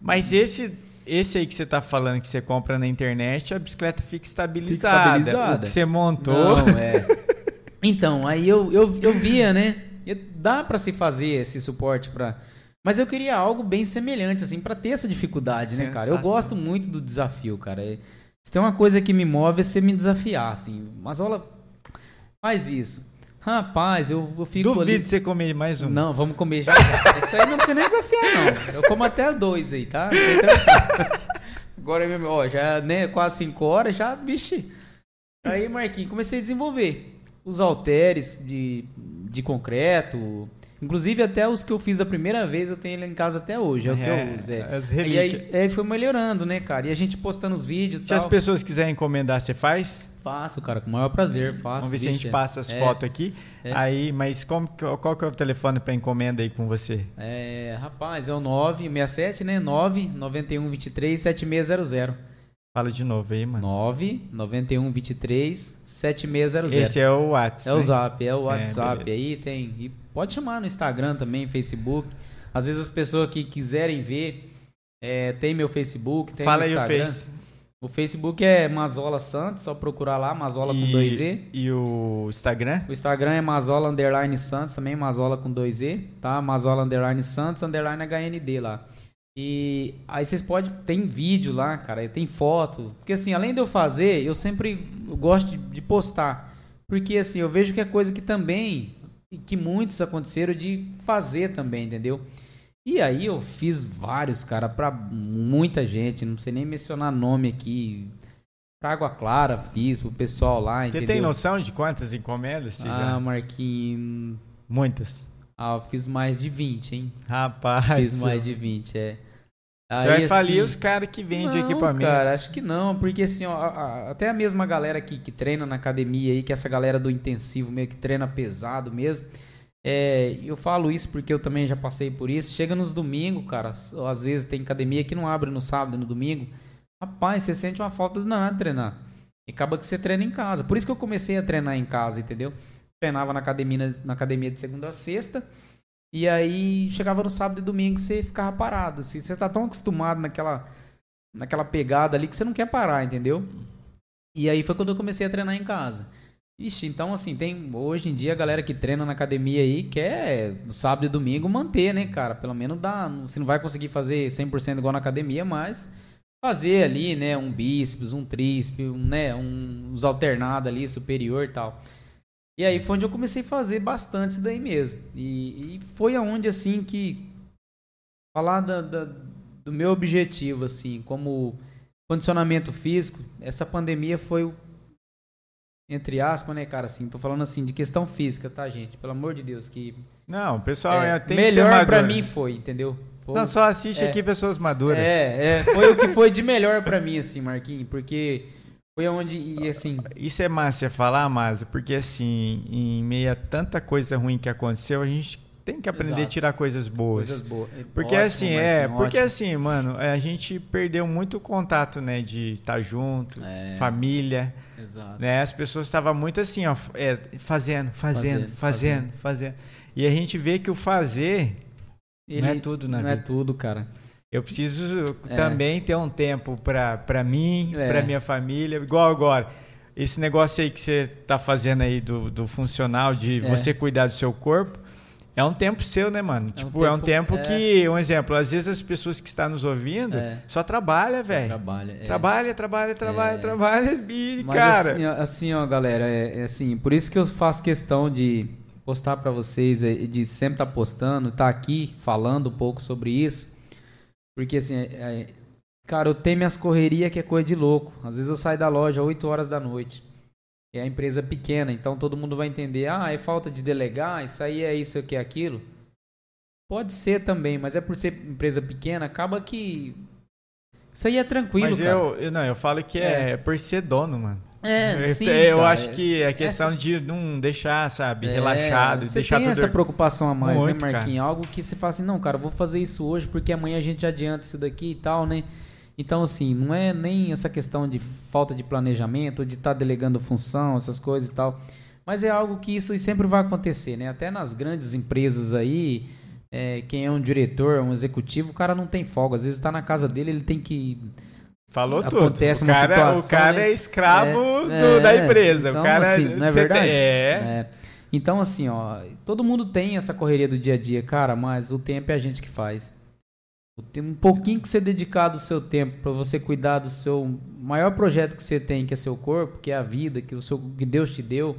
Mas esse, esse aí que você tá falando que você compra na internet, a bicicleta fica estabilizada. estabilizada. O que você montou. Não, é. Então, aí eu, eu, eu via, né? Eu- Dá pra se fazer esse suporte pra. Mas eu queria algo bem semelhante, assim, pra ter essa dificuldade, né, cara? Eu gosto muito do desafio, cara. É- Se tem uma coisa que me move é você me desafiar, assim. Mas olha, faz isso. Rapaz, eu, eu fico Duvido ali... você comer mais um. Não, vamos comer já. já. Isso aí não precisa nem desafiar, não. Eu como até dois aí, tá? Agora mesmo, ó, já, né, quase cinco horas, já, vixe. Aí, Marquinhos, comecei a desenvolver os halteres de, de concreto. Inclusive, até os que eu fiz a primeira vez, eu tenho ele em casa até hoje. É, o que É, eu uso. É. E aí, aí foi melhorando, né, cara? E a gente postando os vídeos e Se as pessoas quiserem encomendar, você faz? Faço, cara, com o maior prazer. Faço. Vamos ver se a gente Vixe, passa as é, fotos aqui. é. Aí, mas como, qual que é o telefone para encomenda aí com você? É, rapaz, é o 967, né? 99123 7600. Fala de novo aí, mano. 99123 7600. Esse é o WhatsApp. É o? Zap, é o WhatsApp beleza. aí, tem. E pode chamar no Instagram também, Facebook. Às vezes as pessoas que quiserem ver, é, tem meu Facebook, tem Fala meu aí o Instagram. Face. O Facebook é Mazola Santos, só procurar lá, Mazola com E- 2Z. E o Instagram? O Instagram é Mazola Underline Santos, também Mazola com 2Z, tá? Mazola Underline Santos, Underline HND lá. E aí vocês podem, tem vídeo lá, cara, tem foto. Porque assim, além de eu fazer, eu sempre gosto de, de postar. Porque assim, eu vejo que é coisa que também, e que muitos aconteceram de fazer também, entendeu? E aí eu fiz vários, cara, pra muita gente, não sei nem mencionar nome aqui. Pra Água Clara fiz, pro pessoal lá, Você entendeu? tem noção de quantas encomendas? Você Ah, já... Marquinhos. Muitas. Ah, eu fiz mais de 20, hein? Rapaz. Fiz mais de 20, é. Você vai falir os caras que vendem não, equipamento. Cara, acho que não, porque assim, ó, até a mesma galera que, que treina na academia aí, que é essa galera do intensivo meio que treina pesado mesmo. É, eu falo isso porque eu também já passei por isso. Chega nos domingos, cara, às vezes tem academia que não abre no sábado e no domingo. Rapaz, você sente uma falta de nada treinar. E acaba que você treina em casa. Por isso que eu comecei a treinar em casa, entendeu? Treinava na academia, na academia de segunda a sexta. E aí chegava no sábado e domingo você ficava parado. Assim, você tá tão acostumado naquela, naquela pegada ali que você não quer parar, entendeu? E aí foi quando eu comecei a treinar em casa. Ixi, então assim, tem hoje em dia a galera que treina na academia aí quer no sábado e domingo manter, né, cara? Pelo menos dá, você não vai conseguir fazer 100% igual na academia, mas fazer ali, né, um bíceps, um tríceps, um, né, um, uns alternados ali, superior e tal. E aí foi onde eu comecei a fazer bastante isso daí mesmo. E, e foi aonde, assim, que falar da, da- do meu objetivo, assim, como condicionamento físico, essa pandemia foi o entre aspas, né, cara, assim, tô falando assim de questão física, tá, gente? Pelo amor de Deus, que Não, pessoal, é, é, tem que ser melhor maduro. pra mim foi, entendeu? Foi- Não, só assiste é. aqui pessoas maduras. É, é, foi o que foi de melhor pra mim, assim, Marquinhos, porque foi onde, e assim, Isso é massa falar, Masa, porque assim, em meio a tanta coisa ruim que aconteceu, a gente tem que aprender a Exato. tirar coisas boas. coisas boas. Porque Ótimo, assim, é, Marquinhos, porque ótimo. assim, mano, a gente perdeu muito contato, né, de estar junto, É. família, Exato. né? As pessoas estavam muito assim, ó, é, fazendo, fazendo, Fazendo, fazendo, fazendo. E a gente vê que o fazer não é tudo na Não é vida. tudo, cara. Eu preciso É. também ter um tempo pra mim, É. pra minha família, igual agora. Esse negócio aí que você tá fazendo aí do, do funcional, de É. você cuidar do seu corpo, é um tempo seu, né, mano? É um tipo, é um tempo- tempo é. que, um exemplo, às vezes as pessoas que estão nos ouvindo É. só trabalha, velho. Trabalha. é. Trabalha, trabalha, trabalha, É. trabalha e, Mas cara... assim, ó, assim, ó, galera, é, é assim, por isso que eu faço questão de postar pra vocês, de sempre estar postando, estar aqui falando um pouco sobre isso. Porque assim, cara, eu tenho minhas correrias que é coisa de louco. Às vezes eu saio da loja 8 horas da noite. É a empresa pequena, então todo mundo vai entender, ah, é falta de delegar, isso aí é isso aqui é aquilo. Pode ser também, mas é por ser empresa pequena, acaba que isso aí é tranquilo, Mas cara. eu, eu, não, eu falo que é, por ser dono, mano. É, eu, sim, eu cara, acho que é questão de não deixar, sabe, relaxado, É, você deixar tem tudo essa preocupação a mais, Muito, né, Marquinhos? Algo que você fala assim, não, cara, eu vou fazer isso hoje porque amanhã a gente adianta isso daqui e tal, né? Então, assim, não é nem essa questão de falta de planejamento, de estar delegando função, essas coisas e tal. Mas é algo que isso sempre vai acontecer, né? Até nas grandes empresas aí, é, quem é um diretor, um executivo, o cara não tem folga. Às vezes está na casa dele, ele tem que Falou Acontece tudo. O cara, situação, o cara né? é escravo É, do- é, da empresa. então, o cara assim, não é verdade? tem- é. É. Então, assim, ó, todo mundo tem essa correria do dia a dia, cara, mas o tempo é a gente que faz. Um pouquinho que você dedicar do seu tempo para você cuidar do seu maior projeto que você tem, que é seu corpo, que é a vida, que o seu que Deus te deu,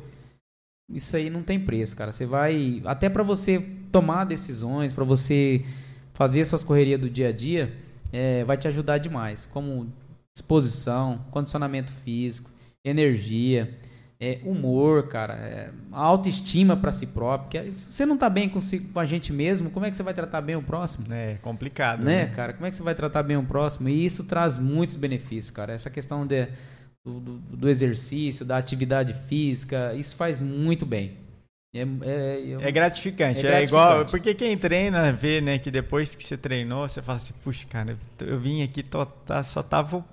isso aí não tem preço, cara. Você vai até para você tomar decisões, para você fazer suas correrias do dia a dia, é, vai te ajudar demais, como disposição, condicionamento físico, energia. É, humor, cara, é, autoestima para si próprio. Que se você não tá bem consigo, com a gente mesmo, como é que você vai tratar bem o próximo? É complicado, né, né, cara? Como é que você vai tratar bem o próximo? E isso traz muitos benefícios, cara. Essa questão de, do, do, do exercício, da atividade física, isso faz muito bem. É, é, eu... é, gratificante. é, gratificante. É igual. Porque quem treina vê, né, que depois que você treinou, você fala assim, puxa, cara, eu vim aqui, tô, tá, só tava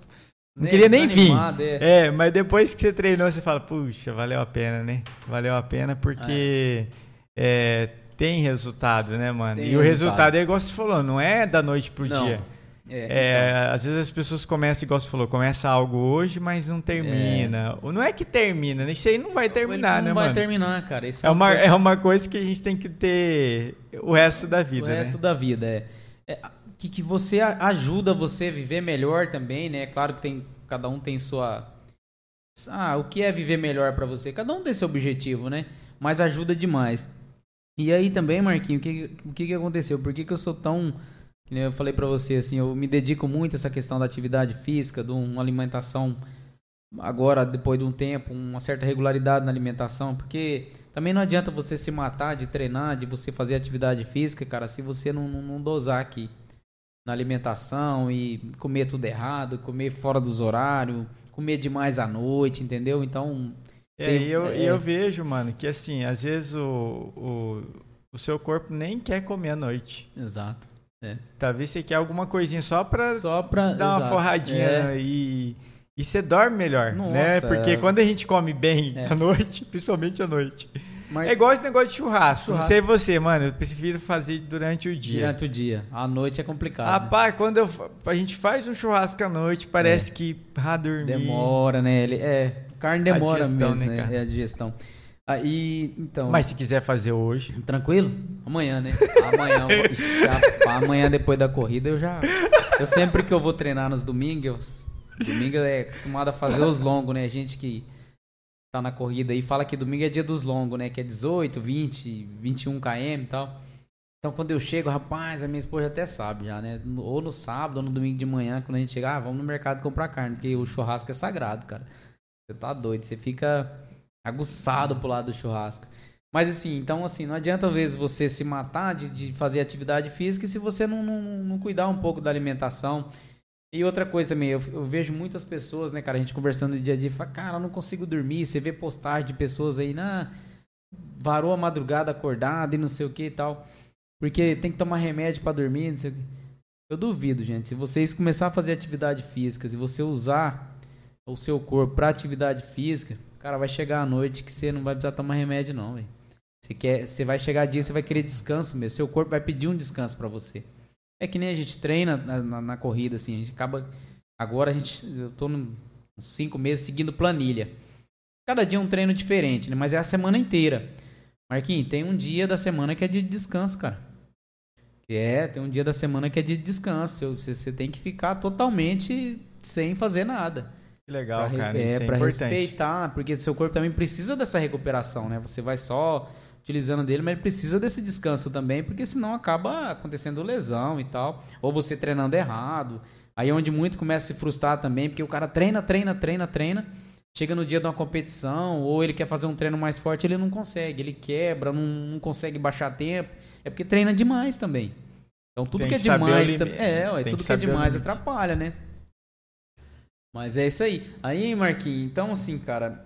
não queria nem vir. É. é. mas depois que você treinou, você fala, puxa, valeu a pena, né? Valeu a pena porque é. É, tem resultado, né, mano? Tem e resultado. o resultado é igual você falou, não é da noite pro não. dia. É, é, então. Às vezes as pessoas começam, igual você falou, começa algo hoje, mas não termina. É. Não é que termina, isso aí não vai terminar, não né, mano? Não vai terminar, cara. é, uma, coisa... é uma coisa que a gente tem que ter o resto da vida, O resto né? da vida, é. Que, que você ajuda você a viver melhor também, né? Claro que tem cada um tem sua ah, o que é viver melhor para você? Cada um tem seu objetivo, né? Mas ajuda demais. E aí também, Marquinho, o que, o que, que aconteceu? Por que, que eu sou tão. Eu falei para você, assim, eu me dedico muito a essa questão da atividade física, de uma alimentação, agora, depois de um tempo, uma certa regularidade na alimentação, porque também não adianta você se matar de treinar, de você fazer atividade física, cara, se você não, não, não dosar aqui na alimentação e comer tudo errado, comer fora dos horários, comer demais à noite, entendeu? Então. É, e eu, é... eu vejo, mano, que assim, às vezes o, o, o seu corpo nem quer comer à noite. Exato. É. Talvez você quer alguma coisinha só pra, só pra dar uma forradinha é. e. E você dorme melhor, né? Nossa, né? Porque quando a gente come bem é. à noite, principalmente à noite, mas... É igual esse negócio de churrasco. churrasco. Não sei você, mano. Eu prefiro fazer durante o dia. Durante o dia. À noite é complicado. Rapaz, né? quando eu, a gente faz um churrasco à noite, parece é. que ah, dormir. Demora, né? Ele, é, carne demora digestão, mesmo, né? né? É a digestão. Aí, então. Mas se quiser fazer hoje. Tranquilo? Amanhã, né? Amanhã, já, amanhã depois da corrida eu já. Eu sempre que eu vou treinar nos domingos, domingo é acostumado a fazer os longos, né? Gente que tá na corrida e fala que domingo é dia dos longos, né? Que é 18, 20, 21 km e tal. Então quando eu chego, rapaz, a minha esposa até sabe já, né? Ou no sábado ou no domingo de manhã, quando a gente chega, ah, vamos no mercado comprar carne, porque o churrasco é sagrado, cara. Você tá doido, você fica aguçado pro lado do churrasco. Mas assim, então assim, não adianta às vezes você se matar de, de fazer atividade física se você não, não, não cuidar um pouco da alimentação. E outra coisa também, eu, eu, vejo muitas pessoas, né, cara, a gente conversando no dia a dia, fala, cara, eu não consigo dormir. Você vê postagem de pessoas aí, na varou a madrugada acordada e não sei o que e tal. Porque tem que tomar remédio para dormir, não sei o que. Eu duvido, gente. Se vocês começar a fazer atividade física, se você usar o seu corpo para atividade física, cara, vai chegar a noite que você não vai precisar tomar remédio, não, velho. Você quer, você vai chegar a dia, você vai querer descanso mesmo. Seu corpo vai pedir um descanso para você. É que nem a gente treina na, na, na, corrida, assim, a gente acaba. Agora a gente. Eu tô nos cinco meses seguindo planilha. Cada dia é um treino diferente, né? Mas é a semana inteira. Marquinhos, tem um dia da semana que é dia de descanso, cara. É, tem um dia da semana que é dia de descanso. Você, você tem que ficar totalmente sem fazer nada. Que legal, pra, cara. É, é pra importante. respeitar, porque seu corpo também precisa dessa recuperação, né? Você vai só utilizando dele, mas ele precisa desse descanso também, porque senão acaba acontecendo lesão e tal, ou você treinando errado. Aí é onde muito começa a se frustrar também, porque o cara treina, treina, treina, treina, chega no dia de uma competição, ou ele quer fazer um treino mais forte, ele não consegue, ele quebra, não, não consegue baixar tempo, é porque treina demais também. Então tudo Tem que é demais, é, ué, tudo que, que é demais atrapalha, né? Mas é isso aí. Aí, Marquinhos, então assim, cara,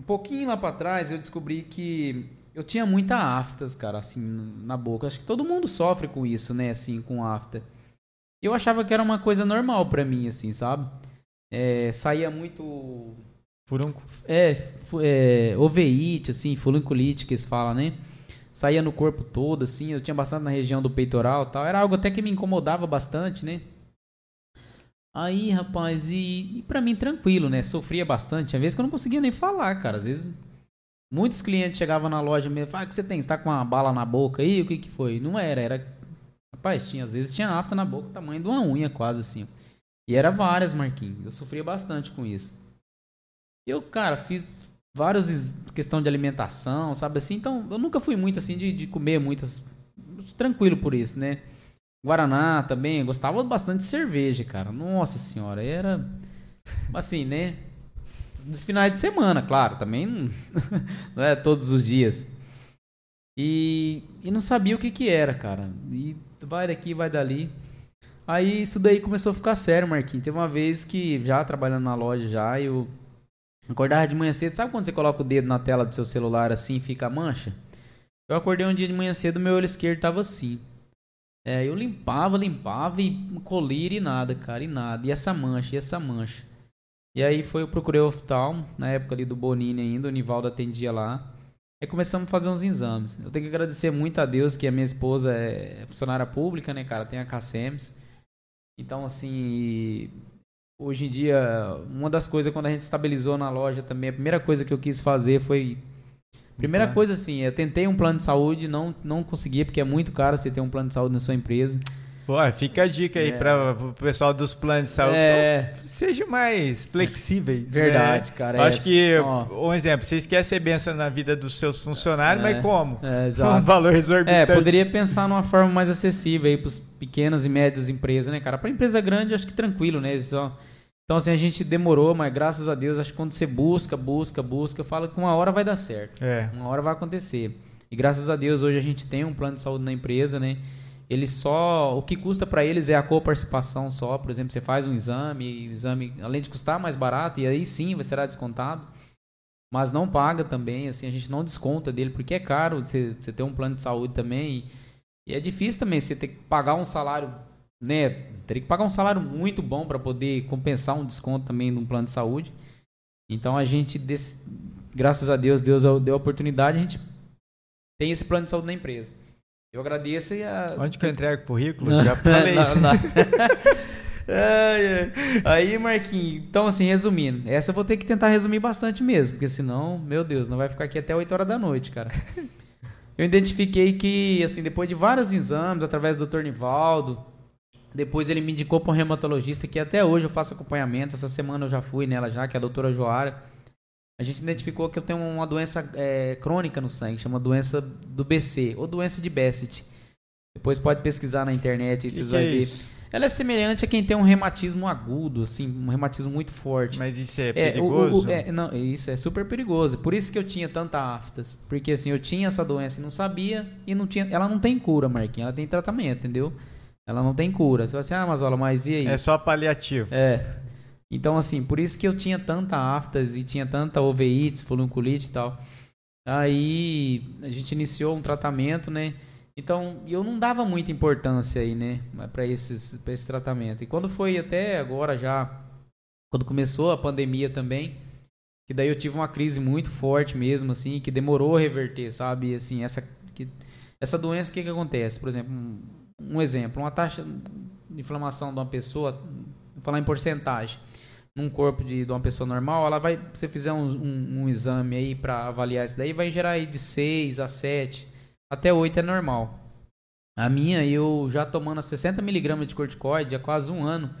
um pouquinho lá para trás eu descobri que eu tinha muita aftas, cara, assim, na boca. Acho que todo mundo sofre com isso, né, assim, com afta. Eu achava que era uma coisa normal para mim, assim, sabe? É, saía muito... Furunco? É, é, oveite, assim, furunculite, que eles falam, né? Saía no corpo todo, assim, eu tinha bastante na região do peitoral tal. Era algo até que me incomodava bastante, né? Aí, rapaz, e, e pra mim tranquilo, né? Sofria bastante. Às vezes que eu não conseguia nem falar, cara. Às vezes Muitos clientes chegavam na loja mesmo, ah, o que você tem? Você tá com uma bala na boca aí? O que que foi? Não era, era... Rapaz, tinha, às vezes tinha afta na boca, tamanho de uma unha quase assim. E era várias, Marquinhos. Eu sofria bastante com isso. Eu, cara, fiz vários questão de alimentação, sabe assim? Então, eu nunca fui muito assim de, de comer muitas... Tranquilo por isso, né? Guaraná também, gostava bastante de cerveja, cara. Nossa senhora, era... Assim, né? Nos finais de semana, claro, também não, é todos os dias. E, e não sabia o que que era, cara. E vai daqui, vai dali. Aí isso daí começou a ficar sério, Marquinhos. Teve uma vez que, já trabalhando na loja já, eu acordava de manhã cedo. Sabe quando você coloca o dedo na tela do seu celular assim e fica a mancha? Eu acordei um dia de manhã cedo, meu olho esquerdo tava assim. É, eu limpava, limpava e colírio e nada, cara, e nada. E essa mancha, e essa mancha. E aí foi, eu procurei o oftalmo, na época ali do Bonini ainda, o Nivaldo atendia lá. Aí começamos a fazer uns exames. Eu tenho que agradecer muito a Deus que a minha esposa é funcionária pública, né, cara? Tem a CACEMS. Então, assim, hoje em dia, uma das coisas quando a gente estabilizou na loja também, a primeira coisa que eu quis fazer foi Primeira coisa, assim, eu tentei um plano de saúde, não, não consegui, porque é muito caro você ter um plano de saúde na sua empresa. Pô, fica a dica aí é. para o pessoal dos planos de saúde. É. Seja mais flexíveis. Né? Verdade, né? cara. Acho é. que, ó. um exemplo, vocês querem ser benção na vida dos seus funcionários, é. mas como? É, exato. Um valor exorbitante. É, poderia pensar numa forma mais acessível aí para as pequenas e médias empresas, né, cara? Para empresa grande, acho que tranquilo, né? Só então, assim, a gente demorou, mas graças a Deus, acho que quando você busca, busca, busca, fala que uma hora vai dar certo. É. Uma hora vai acontecer. E graças a Deus, hoje a gente tem um plano de saúde na empresa, né? Ele só. O que custa para eles é a coparticipação só. Por exemplo, você faz um exame, o exame, além de custar mais barato, e aí sim vai será descontado. Mas não paga também, assim, a gente não desconta dele, porque é caro você, você ter um plano de saúde também. E, e é difícil também você ter que pagar um salário né, teria que pagar um salário muito bom para poder compensar um desconto também de um plano de saúde. Então a gente, graças a Deus, Deus deu a oportunidade, a gente tem esse plano de saúde na empresa. Eu agradeço e a... Onde que eu entrego o currículo? Já falei isso. Aí, Marquinhos, então assim, resumindo, essa eu vou ter que tentar resumir bastante mesmo, porque senão, meu Deus, não vai ficar aqui até 8 horas da noite, cara. Eu identifiquei que, assim, depois de vários exames, através do Dr. Nivaldo, depois ele me indicou para um reumatologista que até hoje eu faço acompanhamento. Essa semana eu já fui nela já, que é a doutora Joara. A gente identificou que eu tenho uma doença é, crônica no sangue, chama doença do BC, ou doença de Bassett. Depois pode pesquisar na internet, vocês vão é ver. Ela é semelhante a quem tem um reumatismo agudo, assim, um reumatismo muito forte. Mas isso é perigoso? É, o, o, é, não, isso é super perigoso. Por isso que eu tinha tanta aftas. Porque assim, eu tinha essa doença e não sabia, e não tinha. Ela não tem cura, Marquinhos, ela tem tratamento, entendeu? Ela não tem cura. Você vai assim, ah, Mazola, mas e aí? É só paliativo. É. Então, assim, por isso que eu tinha tanta aftas e tinha tanta oveites, folunculite e tal. Aí a gente iniciou um tratamento, né? Então, eu não dava muita importância aí, né, para esses pra esse tratamento. E quando foi até agora já quando começou a pandemia também, que daí eu tive uma crise muito forte mesmo assim, que demorou a reverter, sabe? Assim, essa que, essa doença o que que acontece? Por exemplo, um exemplo, uma taxa de inflamação de uma pessoa, vou falar em porcentagem, num corpo de, de uma pessoa normal, ela vai, se você fizer um, um, um exame aí para avaliar isso daí, vai gerar aí de 6 a 7, até 8 é normal. A minha, eu já tomando 60 miligramas de corticoide há quase um ano,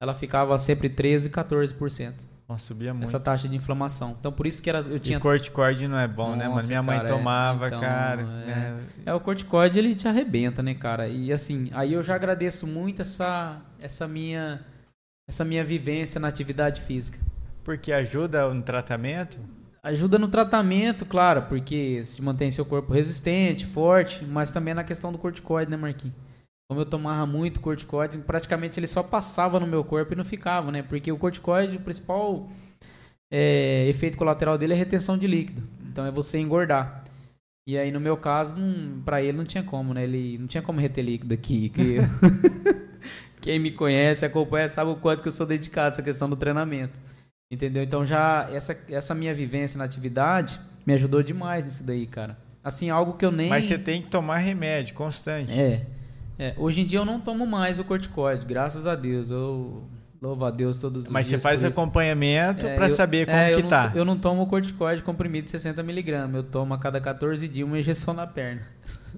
ela ficava sempre 13, 14%. Nossa, subia muito. Essa taxa de inflamação. Então por isso que era, eu tinha. E corticoide não é bom, Nossa, né? Mas minha mãe cara, é. tomava, então, cara. É... É... é... o corticoide ele te arrebenta, né, cara? E assim, aí eu já agradeço muito essa, essa minha, essa minha vivência na atividade física. Porque ajuda no tratamento? Ajuda no tratamento, claro, porque se mantém seu corpo resistente, forte, mas também na questão do corticoide, né, Marquinhos? como eu tomava muito corticoide, praticamente ele só passava no meu corpo e não ficava, né? Porque o corticoide, o principal é, efeito colateral dele é retenção de líquido. Então é você engordar. E aí, no meu caso, para ele não tinha como, né? Ele não tinha como reter líquido aqui. Que... Quem me conhece, acompanha, sabe o quanto que eu sou dedicado a essa questão do treinamento. Entendeu? Então já essa, essa minha vivência na atividade me ajudou demais nisso daí, cara. Assim, algo que eu nem. Mas você tem que tomar remédio constante. É. É, hoje em dia eu não tomo mais o corticoide, graças a Deus. Eu louvo a Deus todos os Mas dias. Mas você faz acompanhamento é, para saber como é, que eu tá. Não, eu não tomo corticoide comprimido de 60mg. Eu tomo a cada 14 dias uma injeção na perna.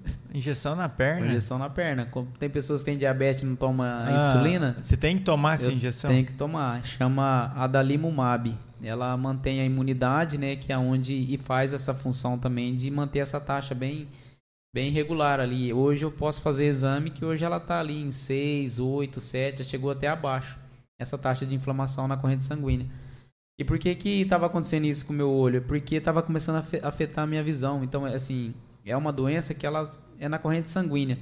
Injeção na perna? injeção na perna. Tem pessoas que têm diabetes e não tomam ah, insulina. Você tem que tomar essa injeção? Tem que tomar. Chama adalimumab. Ela mantém a imunidade, né? Que é onde e faz essa função também de manter essa taxa bem bem regular ali. Hoje eu posso fazer exame que hoje ela está ali em 6, 8, 7, já chegou até abaixo. Essa taxa de inflamação na corrente sanguínea. E por que que estava acontecendo isso com o meu olho? Porque estava começando a afe- afetar a minha visão. Então, é assim, é uma doença que ela é na corrente sanguínea.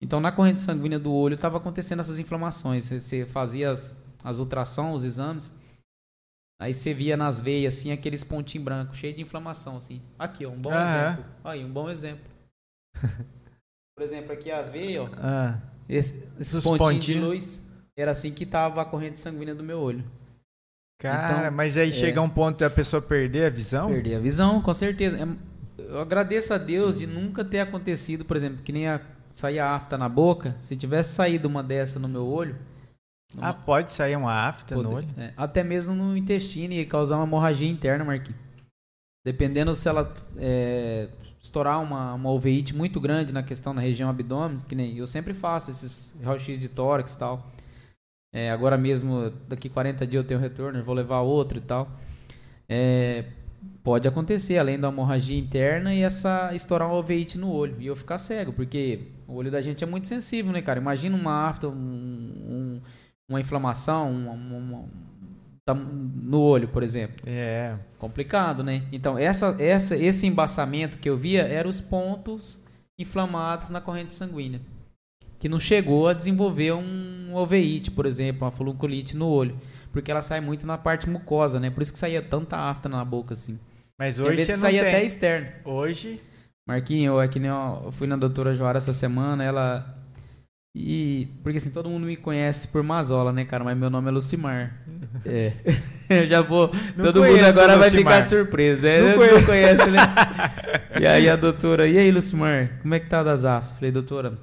Então, na corrente sanguínea do olho estava acontecendo essas inflamações. Você- fazia as, as ultrassons, os exames, aí você via nas veias, assim, aqueles pontinhos brancos, cheio de inflamação, assim. Aqui, ó, um bom Aham. exemplo. Aí, um bom exemplo. Por exemplo, aqui a veia, ó. Ah, Esse- esses Os pontinhos, de pontinhos. luz, era assim que tava a corrente sanguínea do meu olho. cara, Então, mas aí é. chega um ponto da pessoa perder a visão? Perdi a visão, com certeza. É- Eu agradeço a Deus de nunca ter acontecido, por exemplo, que nem a, sair a afta na boca. Se tivesse saído uma dessa no meu olho, Ah, pode sair uma afta no olho? é, até mesmo no intestino e causar uma hemorragia interna, Marquinhos. Dependendo se ela é, estourar uma, uma uveíte muito grande na questão da região abdômen, que nem eu sempre faço esses raio-x de tórax e tal. É, agora mesmo, daqui 40 dias eu tenho retorno, eu vou levar outro e tal. É, pode acontecer, além da hemorragia interna e essa estourar uma uveíte no olho. E eu ficar cego, porque o olho da gente é muito sensível, né, cara? Imagina uma afta, um- um- uma inflamação uma- uma- uma- tá no olho, por exemplo. É. Complicado, né? Então, essa, essa, esse embaçamento que eu via eram os pontos inflamados na corrente sanguínea. Que não chegou a desenvolver um oveíte, por exemplo, uma folliculite no olho. Porque ela sai muito na parte mucosa, né? Por isso que saía tanta afta na boca, assim. Mas Tem hoje vezes você que saía tem. até externo. Hoje, Marquinho, é que nem eu, eu fui na doutora Joara essa semana, ela. E. Porque assim, todo mundo me conhece por Mazola, né, cara? Mas meu nome é Lucimar. É. Eu já vou. Não todo mundo agora o vai ficar surpreso. É, Não não, conheço. conhece, né? e aí a doutora, e aí, Lucimar, como é que tá das aftas? Falei, doutora,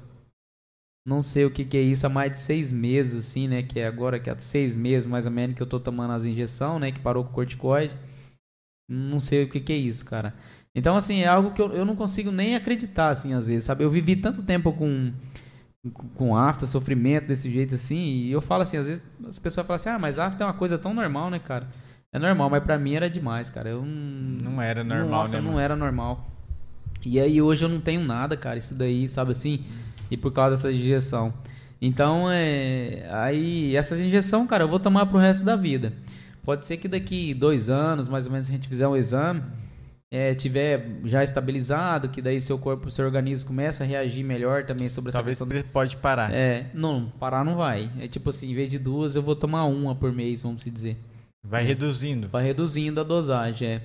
não sei o que, que é isso há mais de seis meses, assim, né? Que é agora que há seis meses, mais ou menos, que eu tô tomando as injeções, né? Que parou com o corticoide. Não sei o que, que é isso, cara. Então, assim, é algo que eu, eu não consigo nem acreditar, assim, às vezes, sabe? Eu vivi tanto tempo com, com, afta, sofrimento desse jeito, assim, e eu falo assim, às vezes as pessoas falam assim, ah, mas afta é uma coisa tão normal, né, cara? É normal, mas pra mim era demais, cara. Eu não... não era normal, Nossa, né? não mano? era normal. E aí hoje eu não tenho nada, cara, isso daí, sabe assim? E por causa dessa injeção. Então, é. Aí, essa injeção, cara, eu vou tomar pro resto da vida. Pode ser que daqui dois anos, mais ou menos, a gente fizer um exame, é, tiver já estabilizado, que daí seu corpo, seu organismo começa a reagir melhor também sobre essa Talvez questão. pre- pode parar. É, não, parar não vai. É tipo assim, em vez de duas, eu vou tomar uma por mês, vamos se dizer. Vai reduzindo. Vai reduzindo a dosagem, é.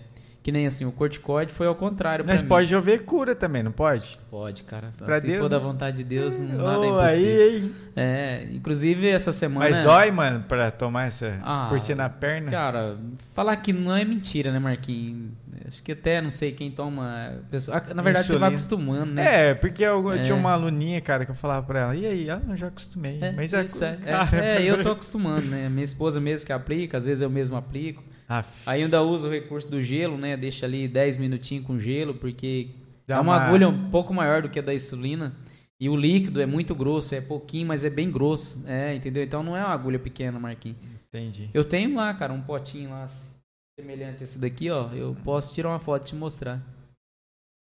Que nem assim, o corticoide foi ao contrário Mas mim. pode haver cura também, não pode? Pode, cara. Pra Se Deus, for da né? vontade de Deus, não nada é Ô, impossível. aí, hein? É, inclusive essa semana... Mas dói, mano, pra tomar essa. Ah, por ser na perna? Cara, falar que não é mentira, né, Marquinhos? Acho que até não sei quem toma... pessoa- Na verdade, você vai Insulina. acostumando, né? É, porque eu, É. tinha uma aluninha, cara, que eu falava pra ela, e aí? Ah, eu já acostumei. É, mas isso é, cara, é, é, mas eu tô acostumando, né? Minha esposa mesmo que aplica, às vezes eu mesmo aplico. Aff, ainda uso o recurso do gelo, né? Deixa ali 10 minutinhos com gelo, porque Dá é uma, uma- agulha um pouco maior do que a da insulina. E o líquido é muito grosso, é pouquinho, mas é bem grosso. É, entendeu? Então não é uma agulha pequena, Marquinhos. entendi. Eu tenho lá, cara, um potinho lá semelhante a esse daqui, ó. Eu posso tirar uma foto e te mostrar.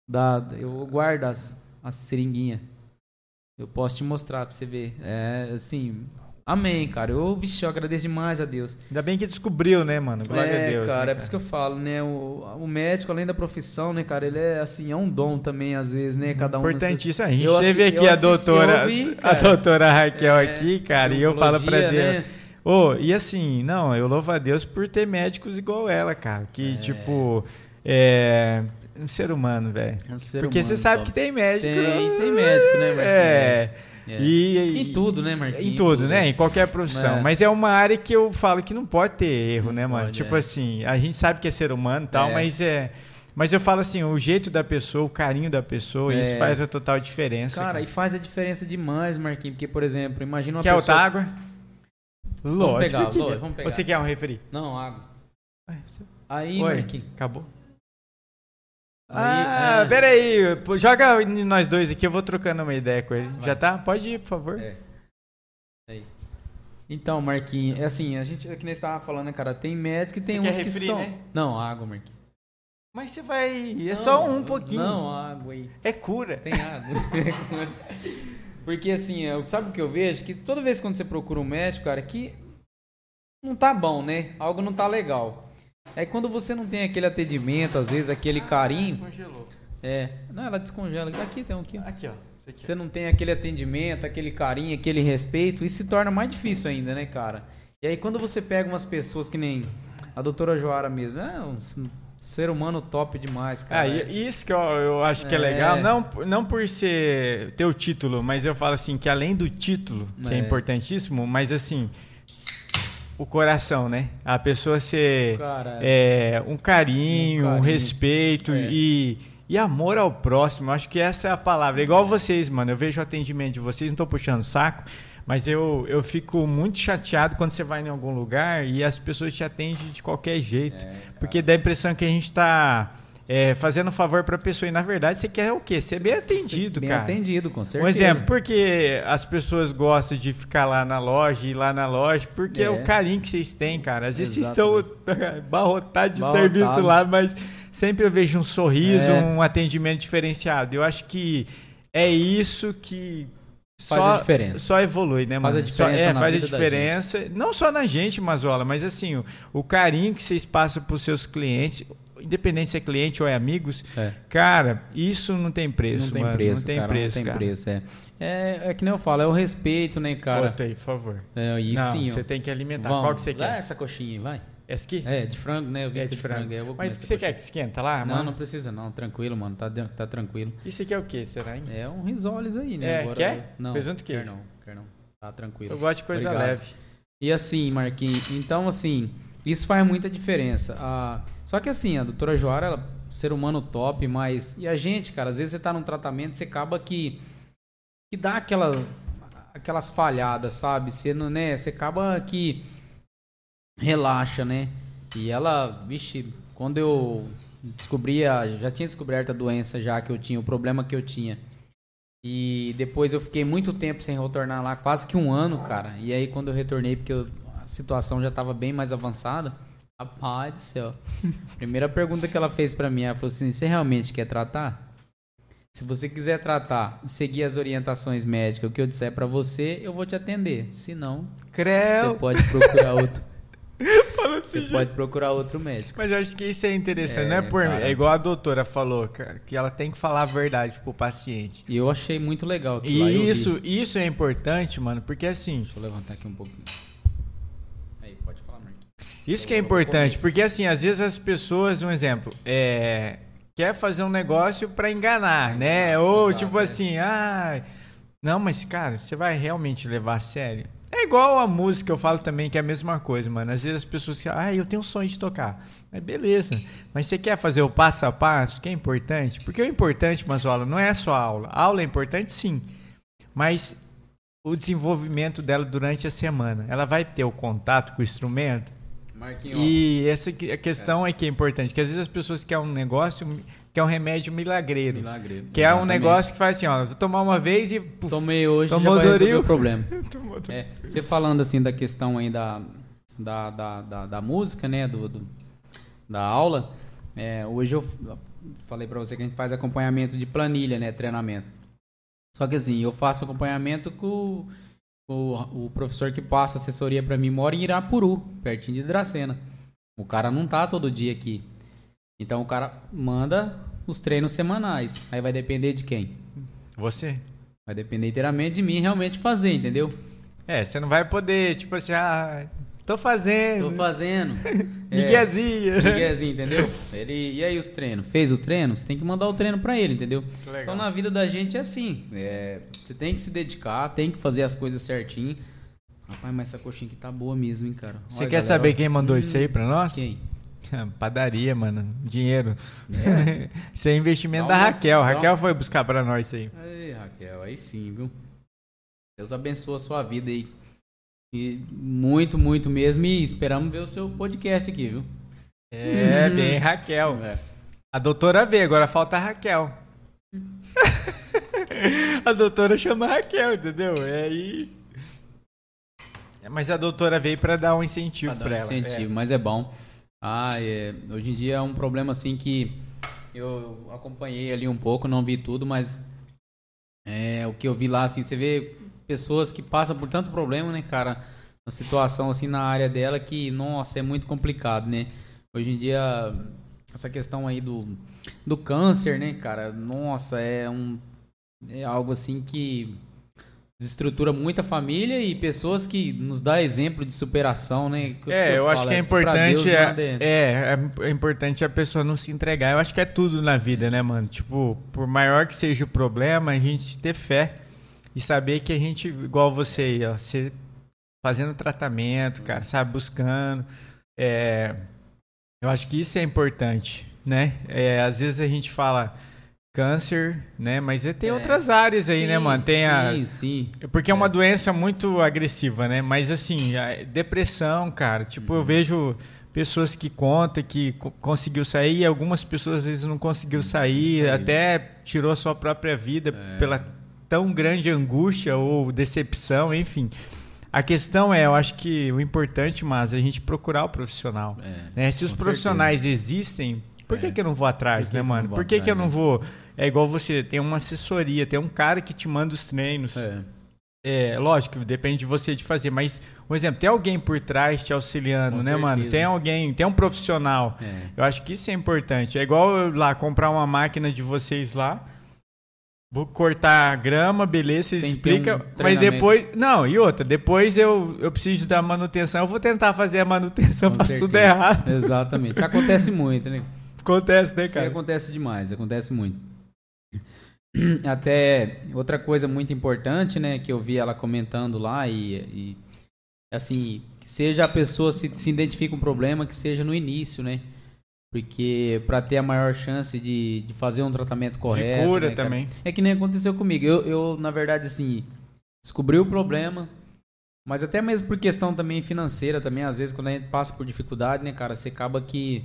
Da, eu guardo as, as seringuinhas. Eu posso te mostrar pra você ver. É, assim, amém, cara. Eu, vixe, eu agradeço demais a Deus. Ainda bem que descobriu, né, mano? Glória é, a Deus. cara, né, é por isso que eu falo, né? O, o médico, além da profissão, né, cara, ele é assim, é um dom também, às vezes, né? Cada um. no seu- Importantíssimo. A gente Eu teve aqui a doutora, a cara. doutora Raquel É, aqui, cara, e eu falo pra Deus. né? Ô, e assim, não, eu louvo a Deus por ter médicos igual ela, cara. Que, tipo, é. Um ser humano, velho. É um Porque você humano, sabe top. que tem médico. Tem- tem médico, né, Marquinhos? É. É. E, Em tudo, né, Marquinhos? Em tudo, né? Em qualquer profissão. É. Mas é uma área que eu falo que não pode ter erro, Não né, mano? pode, tipo é. assim, a gente sabe que é ser humano e tal, É. mas é. Mas eu falo assim, o jeito da pessoa, o carinho da pessoa, É. isso faz a total diferença. Cara, e faz a diferença demais, Marquinhos. Porque, por exemplo, imagina uma Quer pessoa... outra água? Lógico pegar, que lógico, quer. vamos pegar. Você quer um refri? Não, água. Aí, Oi, Marquinhos... acabou. Aí, ah, é. peraí. Joga nós dois aqui, eu vou trocando uma ideia com ele. Vai. Já tá? Pode ir, por favor. É. Aí. Então, Marquinhos, é assim, a gente, é que nem você tava falando, né, cara, tem médicos que tem Você uns que refri, são... né? Não, água, Marquinhos. Mas você vai. É só um pouquinho. Não, água aí. É cura. Tem água. Porque assim, eu- sabe o que eu vejo? Que toda vez quando você procura um médico, cara, que não tá bom, né? Algo não tá legal. Aí quando você não tem aquele atendimento, às vezes aquele carinho. Congelou. É. Não, ela descongela. Aqui tem um aqui. ó. Aqui, ó. Você não tem aquele atendimento, aquele carinho, aquele respeito, isso se torna mais difícil ainda, né, cara? E aí quando você pega umas pessoas que nem a doutora Joara mesmo, é um ser humano top demais, cara. Ah, e isso que eu, eu acho que é É. legal, não, não por ser ter o título, mas eu falo assim, que além do título, que é, É. importantíssimo, mas assim, o coração, né? A pessoa ser Cara, é, um carinho, Um um, carinho. respeito É. e, e amor ao próximo. Eu Acho que essa é a palavra. Igual vocês, mano. Eu vejo o atendimento de vocês, não tô puxando saco, mas eu, eu fico muito chateado quando você vai em algum lugar e as pessoas te atendem de qualquer jeito. É, porque dá a impressão que a gente tá é, fazendo um favor pra pessoa. E na verdade você quer o quê? Ser bem atendido, bem cara. atendido, com certeza. Um exemplo, porque as pessoas gostam de ficar lá na loja, ir lá na loja, porque é, É. o carinho que vocês têm, cara. Às vezes vocês estão barrotados de Barrotado. serviço lá, mas sempre eu vejo um sorriso, É. um atendimento diferenciado. Eu acho que é isso que Faz só, a diferença. Só evolui, né, Faz mano? a diferença só, é, faz a diferença. Não só na gente, Mazola, mas assim, o, o carinho que vocês passam pros seus clientes, independente se é cliente ou é amigos, É. cara, isso não tem preço, não tem mano. preço, não tem cara, preço, não tem cara. preço, é. é. É que nem eu falo, é o respeito, né, cara? Bota aí, por favor. É, e não, sim, ó. você tem que alimentar. Vamos, Qual que você quer? essa coxinha, aí, vai. Essa aqui? É, de frango, né? Eu vi É que de frango. é, eu vou comer Mas você coxinha. quer que esquenta lá, Não, mano? não precisa não, tranquilo, mano, tá, de- tá tranquilo. Isso aqui é o que, será, hein? É um risoles aí, né? É, Agora, quer? Não, Presunto quer queijo? não, quer não. Tá tranquilo. Eu gosto de coisa Obrigado. leve. E assim, Marquinhos, então assim, isso faz muita diferença. Ah, só que assim, a doutora Joara, ela, ser humano top, mas. E a gente, cara, às vezes você tá num tratamento, você acaba que. que dá aquela, aquelas falhadas, sabe? Você, né, você acaba que. relaxa, né? E ela, vixe, quando eu descobri, a, já tinha descoberto a doença já que eu tinha, o problema que eu tinha. E depois eu fiquei muito tempo sem retornar lá, quase que um ano, cara. E aí quando eu retornei, porque eu- a situação já estava bem mais avançada, rapaz do céu. Primeira pergunta que ela fez pra mim, ela falou assim: "Você realmente quer tratar? Se você quiser tratar, seguir as orientações médicas, o que eu disser pra você, eu vou te atender. Se não, você Creu! pode procurar outro. Fala assim, Você gente. pode procurar outro médico. Mas eu acho que isso é interessante, É, não é por mim. cara. É igual a doutora falou, cara, que ela tem que falar a verdade pro paciente. E eu achei muito legal E isso, isso é importante, mano, porque assim, Deixa eu levantar aqui um pouquinho. Aí, pode falar, Marquinhos. Isso que é importante, porque assim, às vezes as pessoas, um exemplo, é, quer fazer um negócio pra enganar, né? Ou exato, tipo é. assim, ah, não, mas cara, você vai realmente levar a sério? É igual a música, eu falo também que é a mesma coisa, mano. Às vezes as pessoas que, ah, eu tenho um sonho de tocar. Mas beleza. Mas você quer fazer o passo a passo, que é importante? Porque o importante, Mazola, não é só a aula. A aula é importante sim, mas o desenvolvimento dela durante a semana. Ela vai ter o contato com o instrumento, Marquinhos, e essa que- questão é. que é importante, que às vezes as pessoas querem um negócio, quer um remédio milagreiro. milagre. Que é um negócio que faz assim, ó, vou tomar uma vez e puf, Tomei hoje, Tomou já vai resolver o problema. É, você falando assim da questão aí da, da, da, da, da música, né, do, do- da aula, é, hoje eu falei pra você que a gente faz acompanhamento de planilha, né, treinamento. Só que assim, eu faço acompanhamento com, com o professor que passa assessoria pra mim, mora em Irapuru, pertinho de Dracena. O cara não tá todo dia aqui. Então o cara manda os treinos semanais. Aí vai depender de quem? Você? Vai depender inteiramente de mim realmente fazer, entendeu? É, você não vai poder, tipo assim, ah, tô fazendo. Tô fazendo. É, Miguezinho. Miguezinho, entendeu? Ele, e aí os treinos? Fez o treino? Você tem que mandar o treino pra ele, entendeu? Legal. Então na vida da gente é assim. é, você tem que se dedicar, tem que fazer as coisas certinho. Rapaz, mas essa coxinha aqui tá boa mesmo, hein, cara? Você quer galera, saber quem mandou Hum, isso aí pra nós? Quem? Padaria, mano. Dinheiro. É? isso é investimento Dá da Raquel. Raquel uma- foi buscar pra nós isso aí. Aí, Raquel, aí sim, viu? Deus abençoe a sua vida aí. E muito, muito mesmo. E esperamos ver o seu podcast aqui, viu? É, bem Raquel. É. A doutora veio, agora falta a Raquel. a doutora chama Raquel, entendeu? É aí. É, Mas a doutora veio pra dar um incentivo dar um ela. incentivo, mas é bom. Ah, é, hoje em dia é um problema assim que eu acompanhei ali um pouco, não vi tudo, mas é, o que eu vi lá, assim, você vê pessoas que passam por tanto problema, né, cara? Uma situação assim na área dela que, nossa, é muito complicado, né? Hoje em dia, essa questão aí do, do câncer, né, cara? Nossa, é um é algo assim que desestrutura muita família e pessoas que nos dá exemplo de superação, né? é, eu, eu acho que é importante Deus, é, é, é, importante a pessoa não se entregar. Eu acho que é tudo na vida, né, mano? Tipo, por maior que seja o problema, a gente ter fé e saber que a gente, igual você aí, ó, você fazendo tratamento, cara, sabe, buscando. É, eu acho que isso é importante, né? É, às vezes a gente fala câncer, né? Mas tem é. outras áreas aí, né, sim, né, mano? Tem a... Sim, sim. Porque é uma é. doença muito agressiva, né? Mas assim, depressão, cara. Tipo, uhum. eu vejo pessoas que contam que conseguiu sair, algumas pessoas às vezes não conseguiu sair, até tirou a sua própria vida é. pela tão grande angústia ou decepção, enfim. A questão é, eu acho que o importante, mas é a gente procurar o profissional. É, né? Se os profissionais certeza. existem, por que, é. que eu não vou atrás, né, mano? Por que, atrás, que eu não vou é igual você, tem uma assessoria, tem um cara que te manda os treinos. É. É, lógico, depende de você de fazer, mas, um exemplo, tem alguém por trás te auxiliando, Com né, certeza. mano? Tem alguém, tem um profissional. É. Eu acho que isso é importante. É igual eu lá comprar uma máquina de vocês lá. Vou cortar a grama, beleza, você Sem explica. Um mas depois. Não, e outra, depois eu, eu preciso da manutenção. Eu vou tentar fazer a manutenção, faço tudo errado. Exatamente. acontece muito, né? Acontece, né, cara? Isso acontece demais, acontece muito. Até outra coisa muito importante, né, que eu vi ela comentando lá e, e assim, seja a pessoa se, se identifica um problema, que seja no início, né? Porque para ter a maior chance de, de fazer um tratamento correto. De cura né, também. É que nem aconteceu comigo. Eu, eu, na verdade, assim, descobri o problema, mas até mesmo por questão também financeira, também, às vezes, quando a gente passa por dificuldade, né, cara, você acaba que.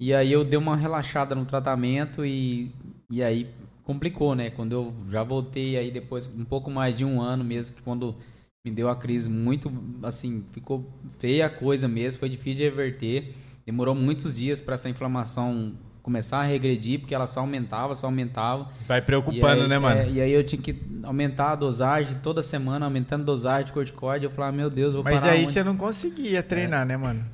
E aí eu dei uma relaxada no tratamento e, e aí complicou, né? Quando eu já voltei aí depois, um pouco mais de um ano mesmo, que quando me deu a crise muito, assim, ficou feia a coisa mesmo, foi difícil de reverter. Demorou muitos dias para essa inflamação começar a regredir, porque ela só aumentava, só aumentava. Vai preocupando, aí, né, mano? É, e aí eu tinha que aumentar a dosagem toda semana, aumentando a dosagem de corticoide. Eu falava, meu Deus, vou Mas parar aí onde? você não conseguia treinar, é. né, mano?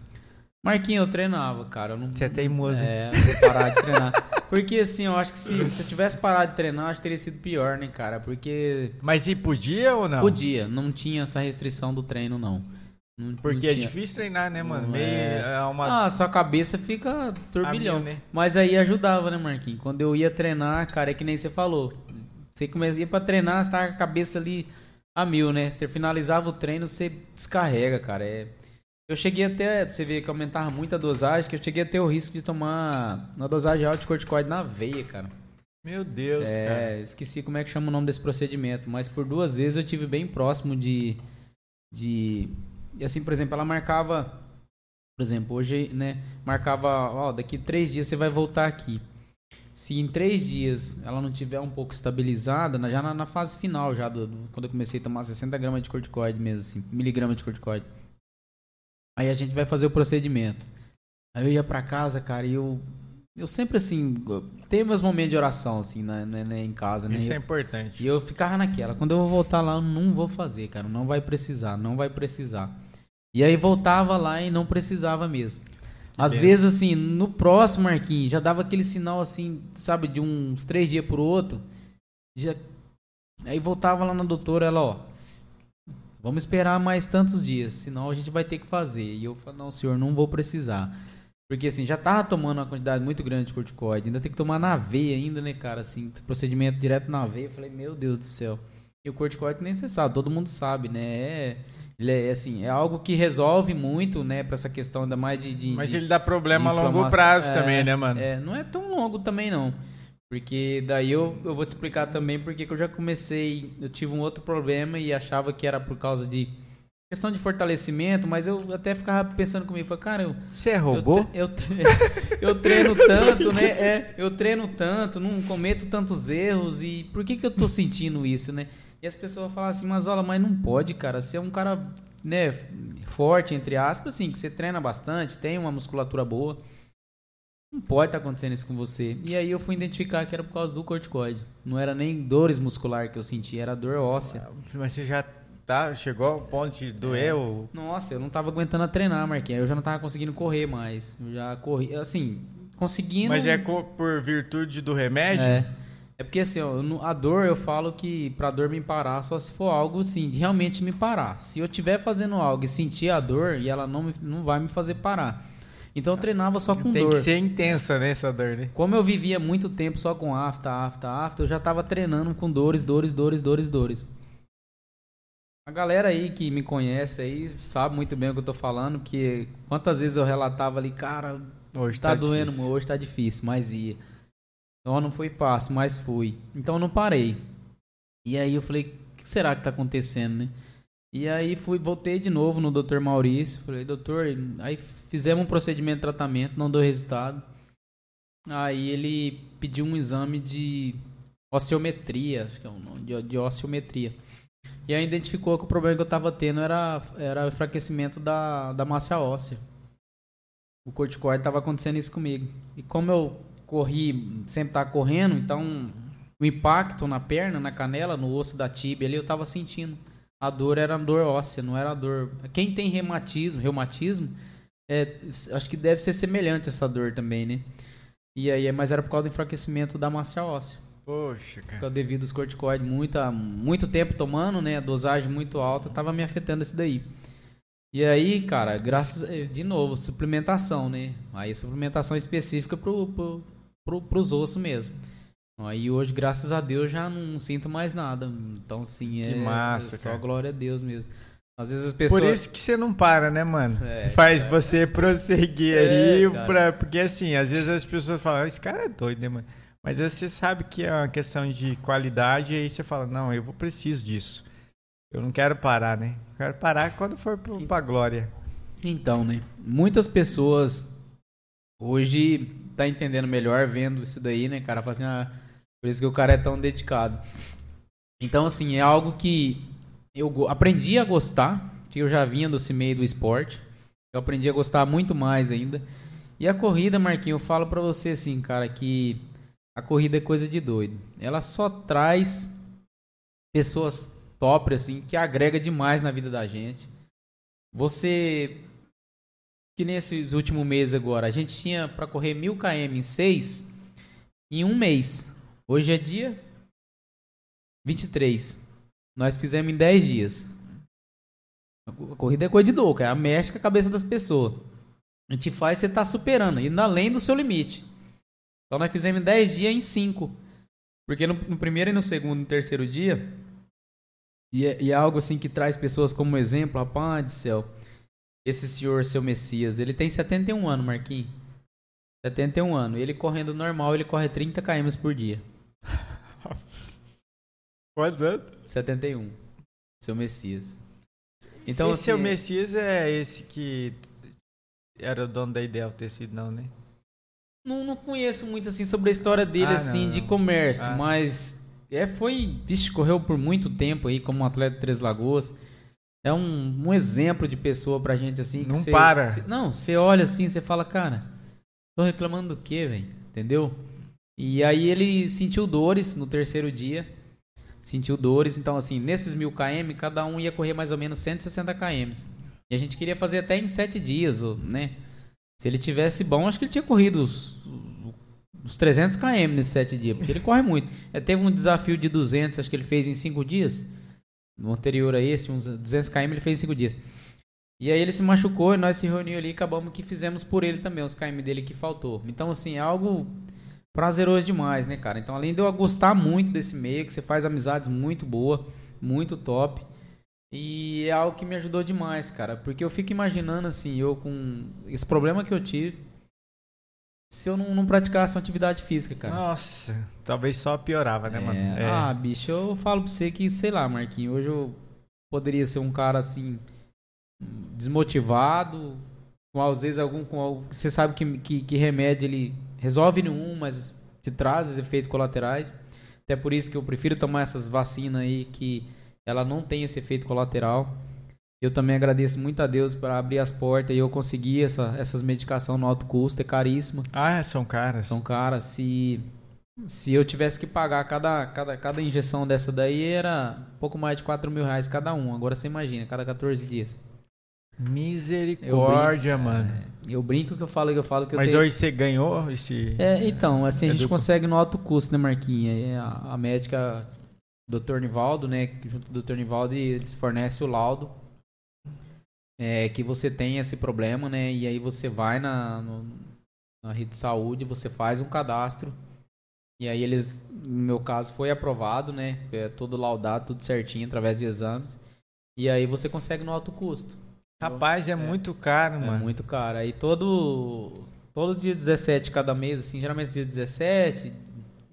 Marquinhos, eu treinava, cara. Eu não, você é teimoso. É, vou parar de treinar. Porque assim, eu acho que se, se eu tivesse parado de treinar, acho que teria sido pior, né, cara? Porque. Mas e podia ou não? Podia, não tinha essa restrição do treino, não. Não Porque não é difícil treinar, né, mano? Meio, é... é uma... Ah, sua cabeça fica turbilhão. Mil, né? Mas aí ajudava, né, Marquinhos? Quando eu ia treinar, cara, é que nem você falou. Você começava pra treinar, você tava com a cabeça ali a mil, né? Você finalizava o treino, você descarrega, cara. É eu cheguei até, você vê que aumentava muito a dosagem, que eu cheguei a ter o risco de tomar uma dosagem alta de corticoide na veia, cara. Meu Deus, é, cara. esqueci como é que chama o nome desse procedimento, mas por duas vezes eu tive bem próximo de de e assim, por exemplo, ela marcava, por exemplo, hoje, né, marcava, ó, daqui três dias você vai voltar aqui. Se em três dias ela não tiver um pouco estabilizada, já na, na fase final, já do, do, quando eu comecei a tomar 60 gramas de corticoide mesmo, assim, miligramas de corticoide Aí a gente vai fazer o procedimento. Aí eu ia para casa, cara, e eu eu sempre assim, tenho meus momentos de oração assim, né, né, né em casa, né? Isso é importante. E eu ficava naquela, quando eu vou voltar lá, eu não vou fazer, cara, não vai precisar, não vai precisar. E aí voltava lá e não precisava mesmo. Às vezes, assim, no próximo, Marquinhos, já dava aquele sinal, assim, sabe, de uns três dias pro outro. Já... Aí voltava lá na doutora, ela, ó, Vamos esperar mais tantos dias, senão a gente vai ter que fazer. E eu falei, não, senhor, não vou precisar. Porque assim, já tava tomando uma quantidade muito grande de corticoide, ainda tem que tomar na veia ainda, né, cara? Assim, procedimento direto na veia. Eu falei, meu Deus do céu. E o corticoide nem você sabe, todo mundo sabe, né? É, ele é assim, é algo que resolve muito, né, para essa questão ainda mais de, de Mas ele dá problema a longo prazo é, também, né, mano? É, não é tão longo também não. Porque daí eu, eu vou te explicar também porque que eu já comecei, eu tive um outro problema e achava que era por causa de questão de fortalecimento, mas eu até ficava pensando comigo, falei, cara, eu... Você é robô? Eu, eu, eu treino tanto, né? É, eu treino tanto, não cometo tantos erros e por que que eu tô sentindo isso, né? E as pessoas falam assim, mas olha, mas não pode, cara, você é um cara, né, forte, entre aspas, assim, que você treina bastante, tem uma musculatura boa. Não pode estar tá acontecendo isso com você. E aí eu fui identificar que era por causa do corticoide. Não era nem dores muscular que eu senti, era dor óssea. Mas você já Tá, chegou ao ponto de doer É. Nossa, eu não tava aguentando a treinar, Marquinhos. Eu já não tava conseguindo correr mais. Eu já corri, assim, conseguindo. Mas é por virtude do remédio? É. É porque assim, ó, a dor eu falo que pra dor me parar só se for algo assim, de realmente me parar. Se eu estiver fazendo algo e sentir a dor e ela não, me- não vai me fazer parar. Então eu treinava só com Tem dor. que ser intensa, né, essa dor, né? Como eu vivia muito tempo só com afta, afta, afta, eu já tava treinando com dores, dores, dores, dores, dores. A galera aí que me conhece aí sabe muito bem o que eu tô falando, porque quantas vezes eu relatava ali, cara, Hoje tá, doendo, difícil. hoje tá difícil, mas ia. Então não foi fácil, mas fui. Então eu não parei. E aí eu falei, o que será que tá acontecendo, né? E aí fui, voltei de novo no Dr. Maurício, falei, doutor, aí fizemos um procedimento de tratamento, não deu resultado. Aí ele pediu um exame de osteometria, acho que é o nome, de, de osteometria. E aí identificou que o problema que eu tava tendo era, era o enfraquecimento da, da massa óssea. O corticoide estava acontecendo isso comigo. E como eu corri, sempre tava correndo, então o impacto na perna, na canela, no osso da tíbia ali, eu tava sentindo. A dor era dor óssea, não era dor. Quem tem reumatismo, reumatismo, é, acho que deve ser semelhante essa dor também, né? E aí, mas era por causa do enfraquecimento da massa óssea. Poxa, cara. Devido aos corticoides, muita, muito tempo tomando, né? Dosagem muito alta, tava me afetando isso daí. E aí, cara, graças de novo, suplementação, né? Aí suplementação específica pro, pro, pro, pros ossos mesmo. Aí hoje, graças a Deus, já não sinto mais nada. Então, assim, é Que massa, é só cara. glória a Deus mesmo. Às vezes as pessoas. Por isso que você não para, né, mano? É, Faz você prosseguir É, aí, cara. pra, porque assim, às vezes as pessoas falam, esse cara é doido, né, mano? Mas você sabe que é uma questão de qualidade e aí você fala, não, eu preciso disso. Eu não quero parar, né? Eu quero parar quando for pro, pra glória. Então, né? Muitas pessoas hoje tá entendendo melhor vendo isso daí, né, cara? Fala assim, ah, por isso que o cara é tão dedicado. Então, assim, é algo que eu aprendi a gostar, que eu já vinha desse meio do esporte. Eu aprendi a gostar muito mais ainda. E a corrida, Marquinhos, eu falo pra você assim, cara, que a corrida é coisa de doido. Ela só traz pessoas top, assim, que agrega demais na vida da gente. Você que nesses últimos meses agora, a gente tinha pra correr mil km em seis em um mês. Hoje é dia 23. Nós fizemos em 10 dias. A co- a corrida é coisa de louco, é a mexe com a cabeça das pessoas. A gente faz, você tá superando, indo além do seu limite. Então nós fizemos em 10 dias em 5. Porque no, no primeiro e no segundo e no terceiro dia, e é, e é algo assim que traz pessoas como exemplo, rapaz do céu. Esse senhor, seu Messias, ele tem 71 anos, Marquinhos. 71 anos. Ele correndo normal, ele corre 30 km por dia. Quantos anos? 71. Seu Messias. Então, esse seu assim, Messias é esse que era o dono da Ideal Tecido, não, né? Não, não conheço muito assim sobre a história dele Ah, assim não, de não. comércio, Ah. mas é foi, vixe, correu por muito tempo aí como um atleta de Três Lagoas. É um, um exemplo de pessoa pra gente assim. Não cê- para. cê- não, você olha assim, você fala, cara, tô reclamando do quê, velho? Entendeu? E aí ele sentiu dores no terceiro dia. Sentiu dores, então assim, nesses mil km, cada um ia correr mais ou menos 160 km. E a gente queria fazer até em sete dias, né? Se ele tivesse bom, acho que ele tinha corrido os, os 300 km nesses sete dias, porque ele corre muito. É, teve um desafio de 200, acho que ele fez em cinco dias. No anterior a esse, uns 200 km ele fez em cinco dias. E aí ele se machucou e nós se reunimos ali e acabamos que fizemos por ele também, os km dele que faltou. Então, assim, é algo prazeroso demais, né, cara? Então, além de eu gostar muito desse meio, que você faz amizades muito boa, muito top. E é algo que me ajudou demais, cara. Porque eu fico imaginando, assim, eu com esse problema que eu tive, se eu não, não praticasse uma atividade física, cara. Nossa, talvez só piorava, né, mano? É, É. Ah, bicho, eu falo pra você que, sei lá, Marquinhos, hoje eu poderia ser um cara assim, desmotivado, com às vezes algum. Com, você sabe que, que, que remédio ele resolve nenhum, mas te traz os efeitos colaterais. Até por isso que eu prefiro tomar essas vacinas aí que ela não tem esse efeito colateral. Eu também agradeço muito a Deus por abrir as portas e eu conseguir essa, essas medicações no alto custo, é caríssima. Ah, são caras. São caras, se Se eu tivesse que pagar cada, cada, cada injeção dessa daí, era pouco mais de 4 mil reais cada um. Agora você imagina, cada 14 dias. Misericórdia, brinco, mano. É, eu brinco que eu falo que eu falo que Mas eu tenho... hoje você ganhou esse. É, então, assim, a gente consegue no alto custo, né, Marquinha? A, a médica, Dr. Nivaldo, né, junto com o Dr. Nivaldo, eles fornecem o laudo é, que você tem esse problema, né? E aí você vai na, no- na rede de saúde, você faz um cadastro. E aí eles, no meu caso, foi aprovado, né? É todo laudado, tudo certinho, através de exames. E aí você consegue no alto custo. Rapaz, é, muito caro, É mano. muito caro. Aí todo, todo dia 17 cada mês, assim, geralmente dia 17,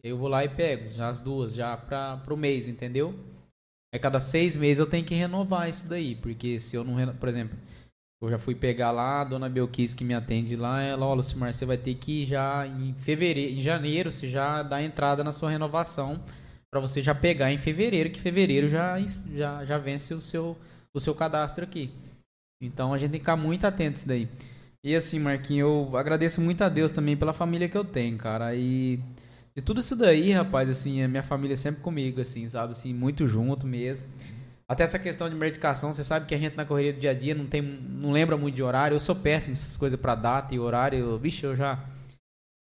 eu vou lá e pego já as duas, já para pro mês, entendeu? Aí cada seis meses eu tenho que renovar isso daí, porque se eu não reno... por exemplo, eu já fui pegar lá, a dona Belkis que me atende lá, ela, ó, Lucimar, você vai ter que ir já em fevereiro, em janeiro, você já dá entrada na sua renovação para você já pegar em fevereiro, que fevereiro já, já, já vence o seu, o seu cadastro aqui. Então a gente tem que ficar muito atento a isso daí. E assim, Marquinhos, eu agradeço muito a Deus também pela família que eu tenho, cara. E de tudo isso daí, rapaz, assim, a minha família é sempre comigo, assim, sabe? Assim, muito junto mesmo. Até essa questão de medicação, você sabe que a gente na correria do dia a dia não tem, não lembra muito de horário. Eu sou péssimo essas coisas pra data e horário. Eu, vixe, eu já.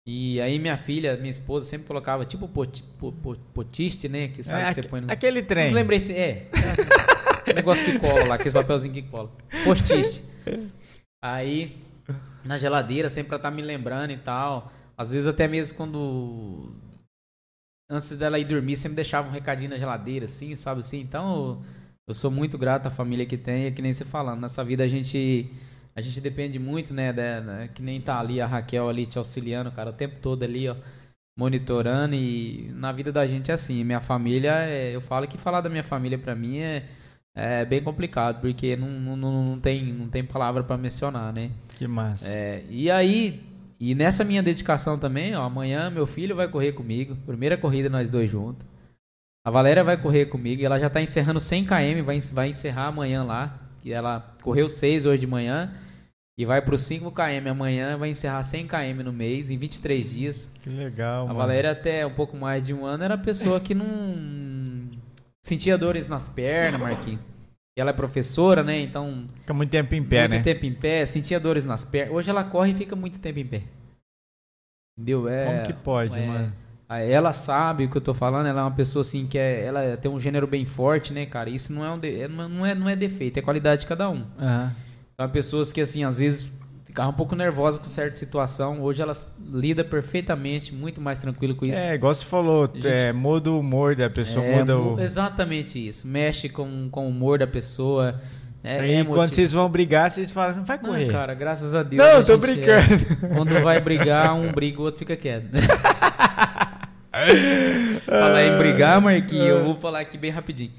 E aí minha filha, minha esposa sempre colocava tipo pot, po- po- potiste, né? Que sabe É, que você põe no. Aquele trem. Lembrei se. É. é, negócio que cola lá, aqueles papelzinhos que cola. Postiste. Aí, na geladeira, sempre pra estar me lembrando e tal. Às vezes até mesmo quando. Antes dela ir dormir, sempre deixava um recadinho na geladeira, assim, sabe assim? Então, eu, sou muito grato à família que tem, é que nem você falando. Nessa vida a gente. A gente depende muito, né, da, que nem tá ali a Raquel ali te auxiliando, cara, o tempo todo ali, ó monitorando e na vida da gente é assim. Minha família, é, eu falo que falar da minha família pra mim é, é bem complicado, porque não, não, não, tem, não tem palavra pra mencionar, né? Que massa. É, e aí, e nessa minha dedicação também, ó, amanhã meu filho vai correr comigo, primeira corrida nós dois juntos. A Valéria vai correr comigo ela já tá encerrando 100 km, vai, vai encerrar amanhã lá. E ela correu 6 hoje de manhã e vai pro 5 km amanhã, vai encerrar 100 km no mês, em 23 dias. Que legal, A mano. Valéria, até um pouco mais de um ano, era a pessoa que não sentia dores nas pernas, Marquinhos. E ela é professora, né? Então, Fica muito tempo em pé, muito né? tempo em pé, sentia dores nas pernas. Hoje ela corre e fica muito tempo em pé. Entendeu? É, Como que pode, é, mano? Ela sabe o que eu tô falando, ela é uma pessoa assim que é, ela tem um gênero bem forte, né, cara? Isso não é, um de- é- não é, não é defeito, é qualidade de cada um. Aham. Então, pessoas que, assim, às vezes ficavam um pouco nervosas com certa situação, hoje elas lidam perfeitamente, muito mais tranquilo com isso. É, igual você falou, Gente- é, muda o humor da pessoa, É, muda mu- o. Exatamente isso. Mexe com, com o humor da pessoa. É, Aí é quando vocês vão brigar, vocês falam, não vai Não, correr. cara, graças a Deus. Não, a tô gente brincando. é- quando vai brigar, um briga, o outro fica quieto. falar em brigar, Marquinhos, eu vou falar aqui bem rapidinho.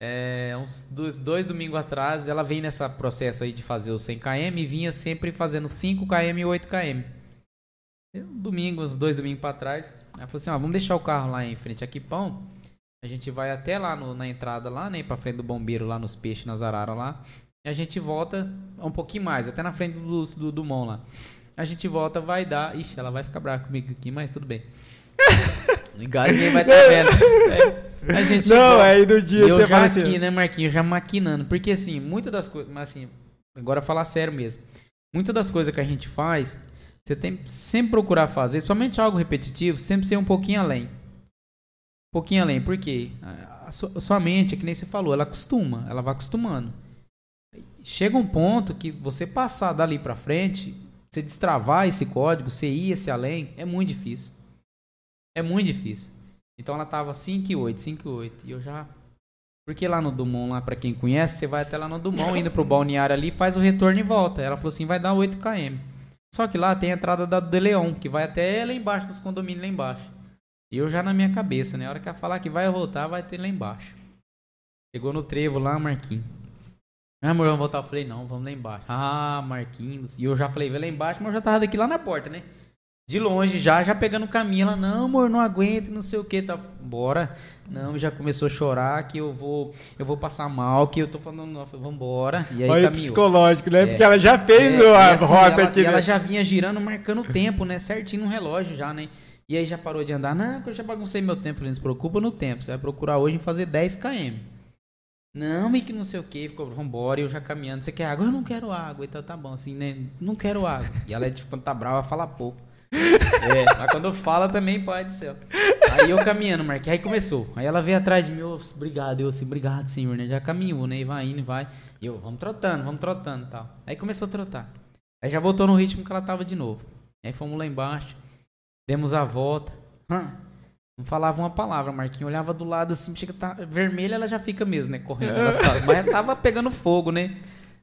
É, uns dois, dois domingos atrás, ela vem nessa processo aí de fazer os 100 km e vinha sempre fazendo 5 km e 8 km. Um domingo, uns dois domingos pra trás, ela falou assim: ó, vamos deixar o carro lá em frente a Quipão. A gente vai até lá no- na entrada, lá, né, pra frente do bombeiro, lá nos peixes, nas araras lá. E a gente volta um pouquinho mais, até na frente do, do Dumont lá. A gente volta, vai dar. Ixi, ela vai ficar brava comigo aqui, mas tudo bem. Ligado, ninguém vai estar vendo. É, a gente Não, volta. aí no dia eu você já aqui, assim. né, Marquinhos, já maquinando. Porque assim, muitas das coisas. Mas assim, agora falar sério mesmo. Muitas das coisas que a gente faz, você tem que sempre procurar fazer, somente algo repetitivo, sempre ser um pouquinho além. Um pouquinho além. Por quê? A, sua, a sua mente, é que nem você falou, ela acostuma, ela vai acostumando. Chega um ponto que você passar dali pra frente, você destravar esse código, você ir esse além, é muito difícil. É muito difícil. Então ela tava 5 e 8, 5 e 8. E eu já. Porque lá no Dumont, lá pra quem conhece, você vai até lá no Dumont, indo pro balneário ali, faz o retorno e volta. Ela falou assim: vai dar 8 km. Só que lá tem a entrada da do Leão, que vai até lá embaixo, nos condomínios lá embaixo. E eu já na minha cabeça, né? A hora que ela falar que vai voltar, vai ter lá embaixo. Chegou no trevo lá, Marquinhos. Ah, amor, vamos voltar. Eu falei, não, vamos lá embaixo. Ah, Marquinhos. E eu já falei, vai lá embaixo, mas eu já tava daqui lá na porta, né? De longe, já, já pegando o caminho. Ela, não, amor, não aguento, não sei o que. Tá, bora. Não, já começou a chorar que eu vou, eu vou passar mal, que eu tô falando, não, falei, vambora. E aí Olha o caminhou. psicológico, né? É. Porque ela já fez É, a assim, rota ela, aqui. e ela né? já vinha girando, marcando o tempo, né? Certinho no relógio já, né? E aí já parou de andar. Não, que eu já baguncei meu tempo. Falei, não se preocupa no tempo. Você vai procurar hoje em fazer 10 km. Não, e que não sei o que, ficou, vambora, e eu já caminhando, você quer água? Eu não quero água, então tá bom, assim, né? Não quero água. E ela, tipo, quando tá brava, fala pouco. É, mas quando fala também, pai do céu. Aí eu caminhando, Marquinhos, aí começou. Aí ela veio atrás de mim, oh, obrigado, eu assim, obrigado, senhor, né? Já caminhou, né? E vai indo, vai. E eu, vamos trotando, vamos trotando tal. Aí começou a trotar. Aí já voltou no ritmo que ela tava de novo. Aí fomos lá embaixo, demos a volta. Não falava uma palavra, Marquinhos olhava do lado assim, chega tá vermelha, ela já fica mesmo, né, correndo. Mas tava pegando fogo, né?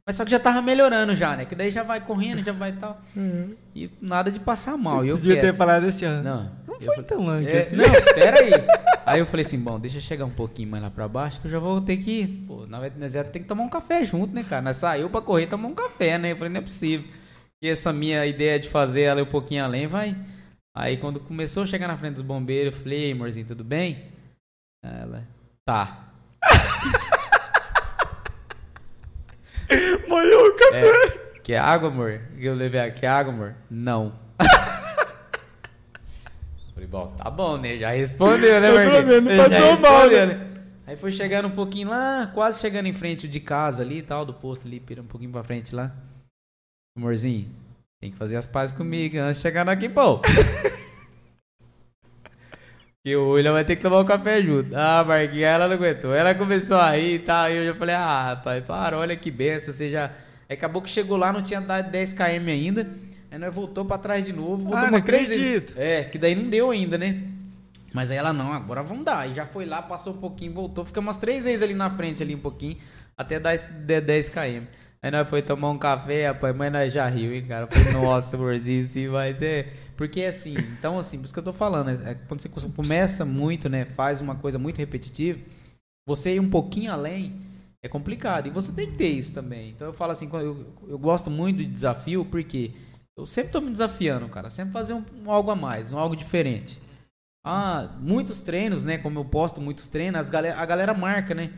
Mas só que já tava melhorando já, né? Que daí já vai correndo, já vai tal. Uhum. E nada de passar mal. Você eu devia ter falado assim, ó. Não, não foi falei, tão antes é, assim. Não, pera aí. Aí eu falei assim, bom, deixa eu chegar um pouquinho mais lá pra baixo, que eu já vou ter que... Pô, na verdade, tem que tomar um café junto, né, cara? Nós saiu pra correr e tomar um café, né? Eu falei, não é possível. E essa minha ideia de fazer ela um pouquinho além vai Aí quando começou a chegar na frente dos bombeiros, eu falei, amorzinho, tudo bem? Ela, tá. Molhou o café. É, quer água, amor? Eu levei aqui água, amor? Não. falei, bom, tá bom, né? Já respondeu, né, Pelo menos passou mal, né? né? Aí foi chegando um pouquinho lá, quase chegando em frente de casa ali e tal, do posto ali, pira um pouquinho pra frente lá. Amorzinho, tem que fazer as pazes comigo antes de chegar na Kimpou. que o William vai ter que tomar um café junto. Ah, Marquinhos, ela não aguentou. Ela começou a rir e tal. E eu já falei, ah, rapaz, para, olha que benção. Você já. Aí acabou que chegou lá, não tinha dado 10 km ainda. Aí nós voltou pra trás de novo. Voltou ah, não acredito. É, que daí não deu ainda, né? Mas aí ela, não, agora vamos dar. E já foi lá, passou um pouquinho, voltou. Ficamos umas três vezes ali na frente, ali um pouquinho, até dar 10 km. Aí nós foi tomar um café, rapaz, mas nós já riu, hein, cara. Falei, nossa, amorzinho, sim, mas é. Porque assim, então assim, por isso que eu tô falando, é, é quando você começa muito, né, faz uma coisa muito repetitiva, você ir um pouquinho além é complicado. E você tem que ter isso também. Então eu falo assim, eu, eu gosto muito de desafio, porque eu sempre tô me desafiando, cara. Sempre fazer um, um algo a mais, um algo diferente. Ah, muitos treinos, né? Como eu posto muitos treinos, galera, a galera marca, né?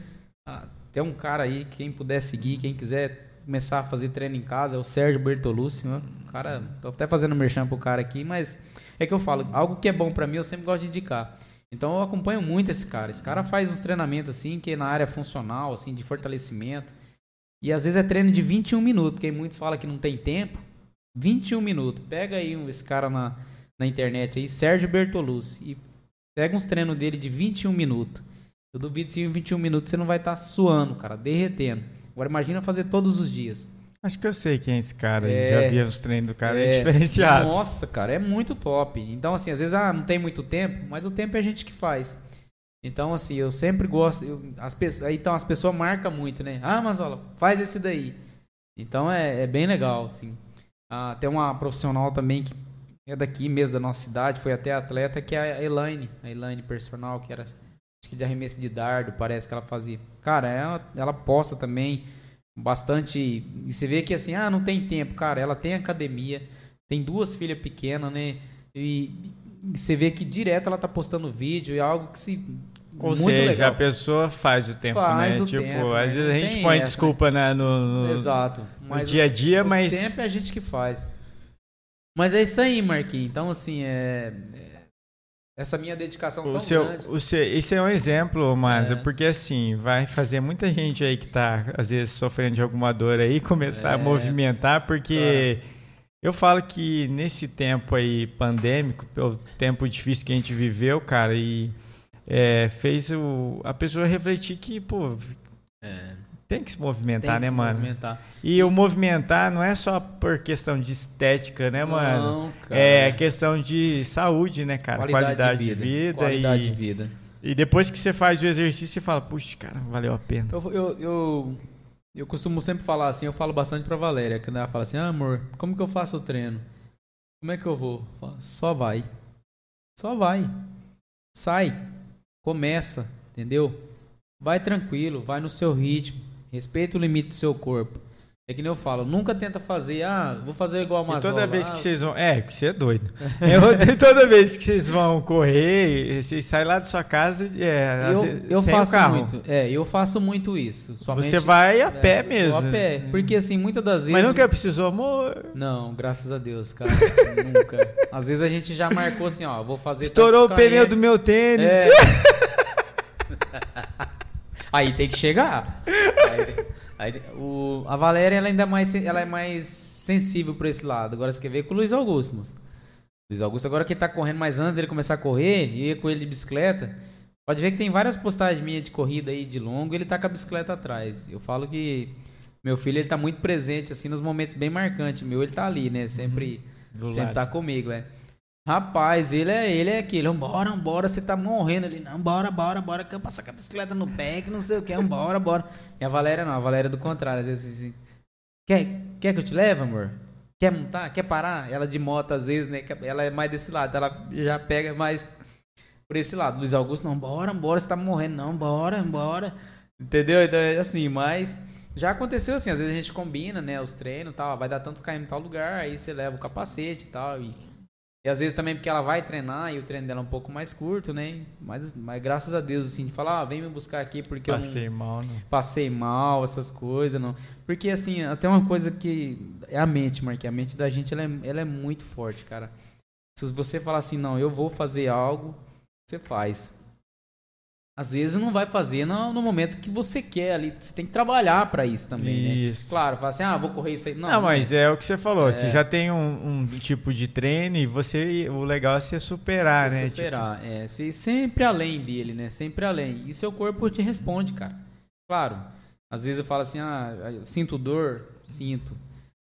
Ah, tem um cara aí, quem puder seguir, quem quiser começar a fazer treino em casa é o Sérgio Bertolucci, né? O cara, tô até fazendo merchan pro cara aqui, mas é que eu falo, algo que é bom para mim eu sempre gosto de indicar. Então eu acompanho muito esse cara. Esse cara faz uns treinamentos assim, que é na área funcional, assim, de fortalecimento. E às vezes é treino de 21 minutos, porque muitos falam que não tem tempo. 21 minutos. Pega aí esse cara na, na internet aí, Sérgio Bertolucci, e pega uns treinos dele de 21 minutos. Eu duvido se em 21 minutos você não vai estar tá suando, cara, derretendo. Agora imagina fazer todos os dias. Acho que eu sei quem é esse cara. É, já vi os treinos do cara, é, é, diferenciado. Nossa, cara, é muito top. Então, assim, às vezes ah, não tem muito tempo, mas o tempo é a gente que faz. Então, assim, eu sempre gosto. Eu, as pessoas, então, as pessoas marcam muito, né? Ah, mas olha, faz esse daí. Então, é, é bem legal, assim. Ah, tem uma profissional também que é daqui mesmo, da nossa cidade, foi até atleta, que é a Elaine. A Elaine personal, que era acho que de arremesso de dardo, parece que ela fazia. Cara, ela, ela posta também bastante. E você vê que assim, ah, não tem tempo. Cara, ela tem academia, tem duas filhas pequenas, né? E, e você vê que direto ela tá postando vídeo, é algo que se. Ou muito seja, legal. a pessoa faz o tempo, faz né? O tipo, tempo, às né? vezes a gente põe essa, desculpa né? no, no, Exato. no dia a dia, o, mas. O tempo é a gente que faz. Mas é isso aí, Marquinhos. Então, assim, é, essa minha dedicação o tão seu, grande. O seu, esse é um exemplo, mas é. porque assim, vai fazer muita gente aí que está às vezes sofrendo de alguma dor aí começar é. a movimentar, porque eu falo que nesse tempo aí pandêmico, pelo tempo difícil que a gente viveu, cara, e é, fez o, a pessoa refletir que, pô, é. Tem que se movimentar, né, se mano? Movimentar. E o movimentar não é só por questão de estética, né, mano? Não, cara. É questão de saúde, né, cara? Qualidade, Qualidade de, vida. vida. Qualidade e, de vida. E depois que você faz o exercício, você fala, puxa, cara, valeu a pena. Eu, eu, eu, eu costumo sempre falar assim, eu falo bastante pra Valéria, que ela fala assim, ah, amor, como que eu faço o treino? Como é que eu vou? Só vai. Só vai. Sai. Começa, entendeu? Vai tranquilo, vai no seu ritmo Respeita o limite do seu corpo. É que nem eu falo, nunca tenta fazer, ah, vou fazer igual a Mazola. toda vez ah, que vocês vão. É, que você é doido. Eu- toda vez que vocês vão correr, vocês saem lá da sua casa é, eu, eu faço carro. muito. É, eu faço muito isso. Você vai a é, pé mesmo. a pé. Porque assim, muitas das vezes. Mas nunca precisou, amor. Não, graças a Deus, cara. nunca. Às vezes a gente já marcou assim, ó, vou fazer. Estourou o pneu do meu tênis. É. aí tem que chegar. Aí- o, a Valéria ela ainda é mais, ela é mais sensível por esse lado. Agora você quer ver com o Luiz Augusto, moço. Luiz Augusto, agora que ele tá correndo mais antes dele começar a correr, e ia com ele de bicicleta. Pode ver que tem várias postagens minhas de corrida aí de longo, e ele tá com a bicicleta atrás. Eu falo que meu filho ele tá muito presente assim nos momentos bem marcantes. Meu ele tá ali, né? Sempre Do Sempre lado. tá comigo, é. Rapaz, ele é, ele é aquele, vambora, vambora, você tá morrendo ali. Não, bora, bora, bora, que eu passar com a bicicleta no pé, que não sei o que, vambora, bora. E a Valéria não, a Valéria é do contrário, às vezes assim, quer, quer que eu te leve, amor? Quer montar? Quer parar? Ela de moto, às vezes, né, ela é mais desse lado, ela já pega mais por esse lado. Luiz Augusto, não, bora, bora, você tá morrendo, não, bora, bora. Entendeu? Então, é assim, mas já aconteceu assim, às vezes a gente combina, né, os treinos tal, vai dar tanto KM em tal lugar, aí você leva o capacete e tal, e, e às vezes também porque ela vai treinar e o treino dela é um pouco mais curto, né, mas, mas graças a Deus, assim, de falar, ah, vem me buscar aqui porque eu Passei mal, não. passei mal, essas coisas, não. Porque, assim, até uma coisa que é a mente, Marquinhos, a mente da gente, ela é, ela é muito forte, cara. Se você falar assim, não, eu vou fazer algo, você faz. Às vezes não vai fazer no, no momento que você quer ali. Você tem que trabalhar pra isso também, né? Isso. Claro, fala assim, ah, vou correr isso aí. Não, Não, mas é o que você falou. É. Você já tem um, um tipo de treino e você, o legal é você superar, você né? superar. É, se- sempre além dele, né? Sempre além. E seu corpo te responde, cara. Claro. Às vezes eu falo assim, ah, sinto dor, sinto.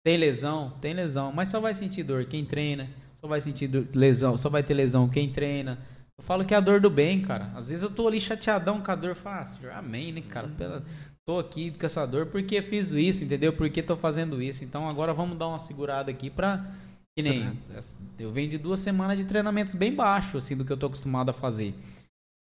Tem lesão, tem lesão. Mas só vai sentir dor quem treina. Só vai sentir lesão, só vai ter lesão quem treina. Eu falo que é a dor do bem, cara. Às vezes eu tô ali chateadão com a dor, fácil. Amém, né, cara? Pela- Tô aqui com essa dor porque fiz isso, entendeu? Porque tô fazendo isso. Então agora vamos dar uma segurada aqui pra. Que nem. Eu venho de duas semanas de treinamentos bem baixos, assim, do que eu tô acostumado a fazer.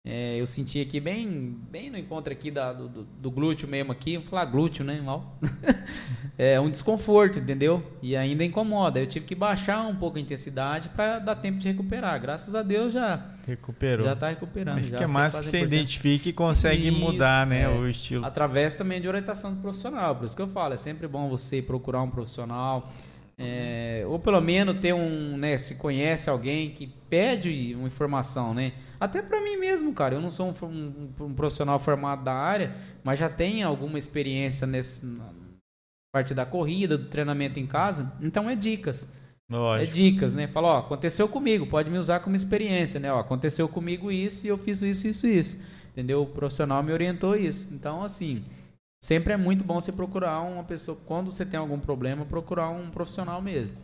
É, eu senti aqui bem, bem no encontro aqui da, do, do- do glúteo mesmo aqui, vou falar glúteo, né, mal. é um desconforto, entendeu? E ainda incomoda. Eu tive que baixar um pouco a intensidade para dar tempo de recuperar. Graças a Deus já Recuperou. já tá recuperando. Mas que é massa que você 100%. identifique e consegue Isso, mudar, né, é. o estilo. Através também de orientação do profissional. Por isso que eu falo, é sempre bom você procurar um profissional. É, ou pelo menos ter um, né, se conhece alguém que pede uma informação, né? Até pra mim mesmo, cara. Eu não sou um, um- um profissional formado da área, mas já tenho alguma experiência nessa parte da corrida, do treinamento em casa. Então é dicas. É Lógico. dicas, né? Fala, ó, aconteceu comigo, pode me usar como experiência, né? Ó, aconteceu comigo isso e eu fiz isso, isso, isso. Entendeu? O profissional me orientou isso. Então, assim, sempre é muito bom você procurar uma pessoa, quando você tem algum problema, procurar um profissional mesmo.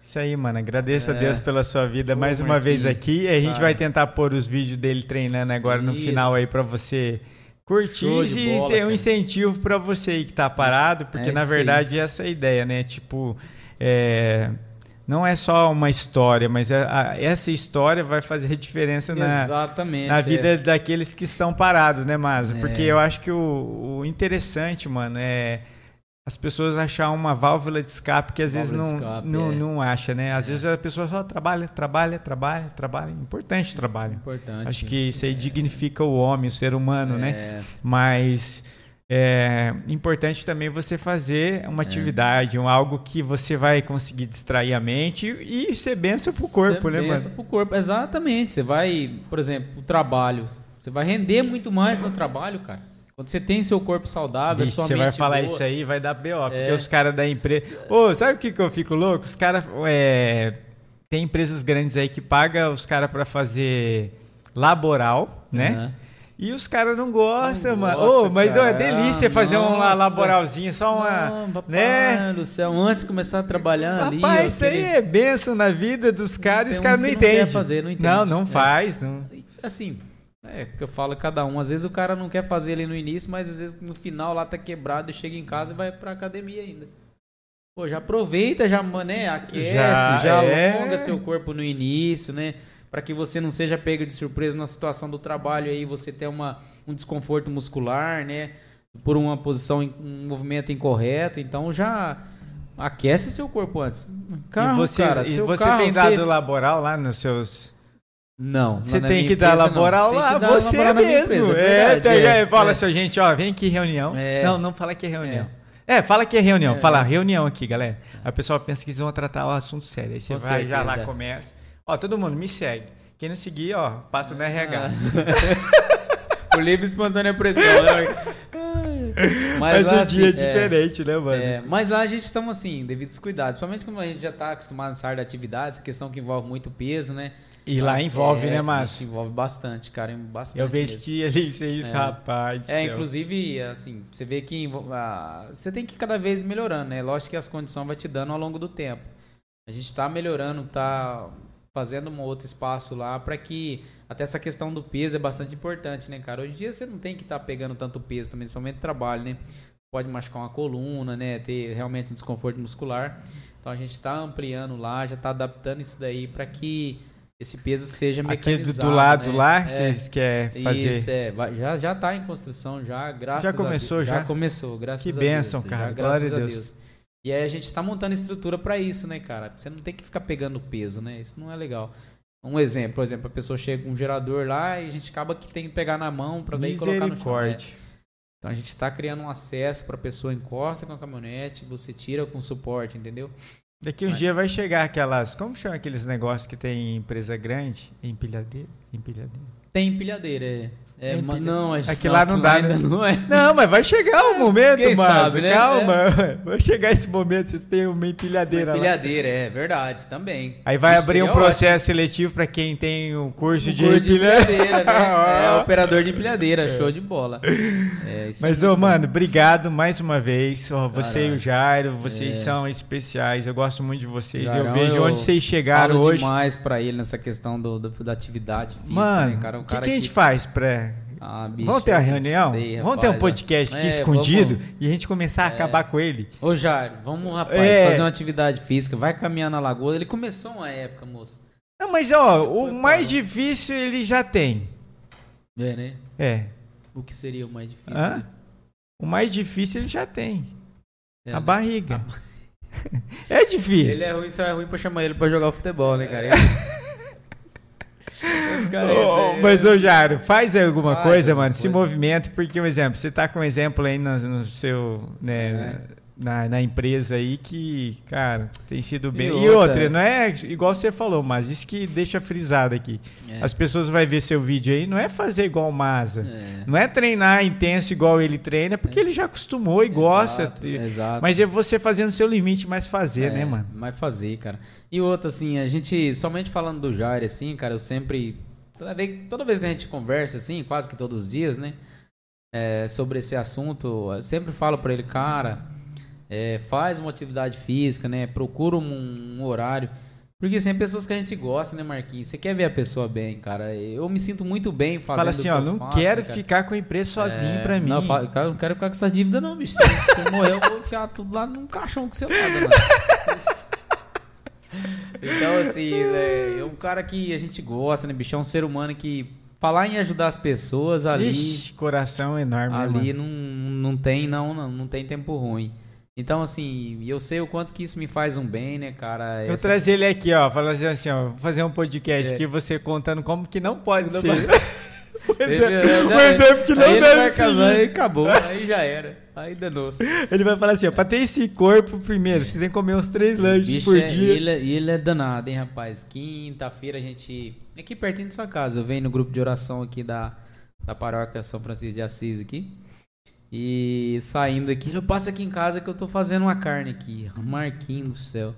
Isso aí, mano. Agradeço a É. Deus pela sua vida Ô, mais uma vez aqui. A gente vai tentar pôr os vídeos dele treinando agora no Isso. final aí pra você curtir e bola, ser um cara. incentivo pra você aí que tá parado, porque É na aí. verdade essa é a ideia, né? Tipo, é, não é só uma história, mas é- a- essa história vai fazer diferença na, na é. vida daqueles que estão parados, né, Masa? É. Porque eu acho que o, o interessante, mano, é as pessoas achar uma válvula de escape que às vezes Válvula não, de escape, não, é. não acha, né? Às vezes a pessoa só trabalha, trabalha, trabalha, trabalha. Importante trabalho. Importante. Acho que isso aí dignifica o homem, o ser humano, né? É, Mas é importante também você fazer uma atividade, um, algo que você vai conseguir distrair a mente e ser benção pro corpo, né, Você mano? Pro corpo, exatamente. Você vai, por exemplo, o trabalho. Você vai render muito mais no trabalho, cara. Quando você tem seu corpo saudável, Vixe, sua você mente vai falar boa, isso aí, vai dar BO. Porque É. os caras da empresa. Ô, sabe o que, que eu fico louco? Os caras. É... Tem empresas grandes aí que pagam os caras pra fazer laboral, né? Aham. E os caras não gostam, Não mano. gosta, Ô, mas é cara. delícia fazer uma Nossa. laboralzinha, só uma. Não, papai né? do céu, antes de começar a trabalhar ali. Rapaz, isso aí é benção na vida dos caras e os caras não que não entendem. fazer, não entende. Não, não É. faz. Não. Assim, é porque eu falo cada um. Às vezes o cara não quer fazer ali no início, mas às vezes no final lá tá quebrado e chega em casa e vai pra academia ainda. Pô, já aproveita, já, né, aquece, Já, já, é. alonga seu corpo no início, né? Pra que você não seja pego de surpresa na situação do trabalho aí, você ter uma, um desconforto muscular, né? Por uma posição, um movimento incorreto, então já aquece seu corpo antes. Carro, e você, cara, e você carro, tem dado você... laboral lá nos seus não. Você tem que dar laboral lá, você laboral mesmo. Empresa, é, é, pega aí, fala é. assim, gente, ó, vem aqui reunião. É. Não, não fala que é reunião. É, é fala que é reunião. É. Fala reunião aqui, galera. A pessoa pensa que eles vão tratar o assunto sério. Aí você Com vai certeza. já lá, começa. Ó, todo mundo me segue. Quem não seguir, ó, passa no RH. Por livre espontânea pressão, né? Mas, mas lá, o dia assim, é diferente, né, mano? É, mas lá a gente estamos assim, devidos cuidados. Principalmente como a gente já está acostumado nessa área de atividades, questão que envolve muito peso, né? E lá envolve, é, né, Márcio? Envolve bastante, cara, bastante. Eu vejo que ali isso, isso é. rapaz. É, inclusive, assim, você vê que ah, você tem que ir cada vez melhorando, né? Lógico que as condições vai te dando ao longo do tempo. A gente está melhorando, está fazendo um outro espaço lá para que até essa questão do peso é bastante importante, né, cara? Hoje em dia você não tem que estar tá pegando tanto peso também, principalmente trabalho, né? Pode machucar uma coluna, né? Ter realmente um desconforto muscular. Então a gente está ampliando lá, já está adaptando isso daí para que esse peso seja mecanizado. Aqui do, do lado né? lá, é, vocês querem fazer? Isso, é. Já, já tá em construção, já, graças já começou, a Deus. Já? Já começou, graças que a Deus. Que bênção, cara. Já, graças Glória a Deus. Deus. E aí a gente está montando estrutura para isso, né, cara? Você não tem que ficar pegando peso, né? Isso não é legal. Um exemplo, por exemplo, a pessoa chega com um gerador lá e a gente acaba que tem que pegar na mão para daí colocar no chão. Né? Então a gente está criando um acesso para a pessoa encosta com a caminhonete, você tira com suporte, entendeu? Daqui um Mas... dia vai chegar aquelas. Como chama aqueles negócios que tem em empresa grande? Empilhadeira? Empilhadeira. Tem empilhadeira, é. É, mas não, acho que lá não dá, né? Não, é. não, mas vai chegar o momento, Quem sabe, né? calma. É. Vai chegar esse momento, vocês têm uma empilhadeira uma empilhadeira, lá. é verdade, também. Aí vai Isso abrir um processo ótimo. seletivo para quem tem um curso, um de, curso empilhadeira. de empilhadeira. né? É operador de empilhadeira, é. show de bola. É, mas, ô, mano, obrigado mais uma vez. Ó, você Caralho. e o Jairo, vocês é. são especiais. Eu gosto muito de vocês. eu vejo eu onde vocês chegaram hoje. demais para ele nessa questão do, do, da atividade física. Mano, o né, cara, um que, que a gente faz pra ah, bicho, vamos ter uma reunião? Sei, vamos ter um podcast aqui é, escondido vamos... e a gente começar a é. acabar com ele. Ô, Jairo, vamos, rapaz, é. fazer uma atividade física. Vai caminhar na lagoa. Ele começou uma época, moço. Não, mas ó, o mais difícil ele já tem. É, né? É. O que seria o mais difícil? Né? O mais difícil ele já tem. É, a né? barriga. A... é difícil. Ele é ruim, só é ruim pra chamar ele pra jogar futebol, né, cara? oh, mas, ô Jaro, faz alguma faz coisa, mano. Coisa. Se movimenta, porque, um exemplo, você tá com um exemplo aí no, no seu. Né, é na, na, empresa aí que, cara, tem sido bem. E outra, e outra, não é igual você falou, mas isso que deixa frisado aqui. É. As pessoas vão ver seu vídeo aí, não é fazer igual o Maza. É. Não é treinar intenso igual ele treina, porque é. ele já acostumou e exato, gosta. Exato. Mas é você fazendo o seu limite, mas fazer, né, é, mano? Mas fazer, cara. E outra, assim, a gente, somente falando do Jair, assim, cara, eu sempre. Toda vez, toda vez que a gente conversa, assim, quase que todos os dias, né? É, sobre esse assunto, eu sempre falo para ele, cara é, faz uma atividade física, né? Procura um, um, horário. Porque assim, é pessoas que a gente gosta, né, Marquinhos? Você quer ver a pessoa bem, cara. Eu me sinto muito bem fazendo Fala assim, ó, não faço, quero né, ficar com a empresa sozinho é, pra mim. Não, cara, não quero ficar com essa dívida não, bicho. Se eu morrer, eu vou enfiar tudo lá num caixão com seu lado, mano. Então, assim, né, é um cara que a gente gosta, né, bicho? É um ser humano que falar em ajudar as pessoas ali. Ixi, coração enorme, Ali não, não tem, não, não, não tem tempo ruim. Então, assim, eu sei o quanto que isso me faz um bem, né, cara? Eu Essa... trazer ele aqui, ó, falar assim, ó, fazer um podcast é. aqui, você contando como que não pode não ser. o exemplo, o exemplo que não deve ser. Aí acabou, aí já era. Aí danou-se. Ele vai falar assim, ó, pra ter esse corpo, primeiro, você tem que comer uns três lanches por é, dia. Ele, é, ele é danado, hein, rapaz? Quinta-feira a gente... Aqui pertinho de sua casa, eu venho no grupo de oração aqui da, da paróquia São Francisco de Assis aqui. E saindo aqui, eu passo aqui em casa que eu tô fazendo uma carne aqui. Marquinho do céu.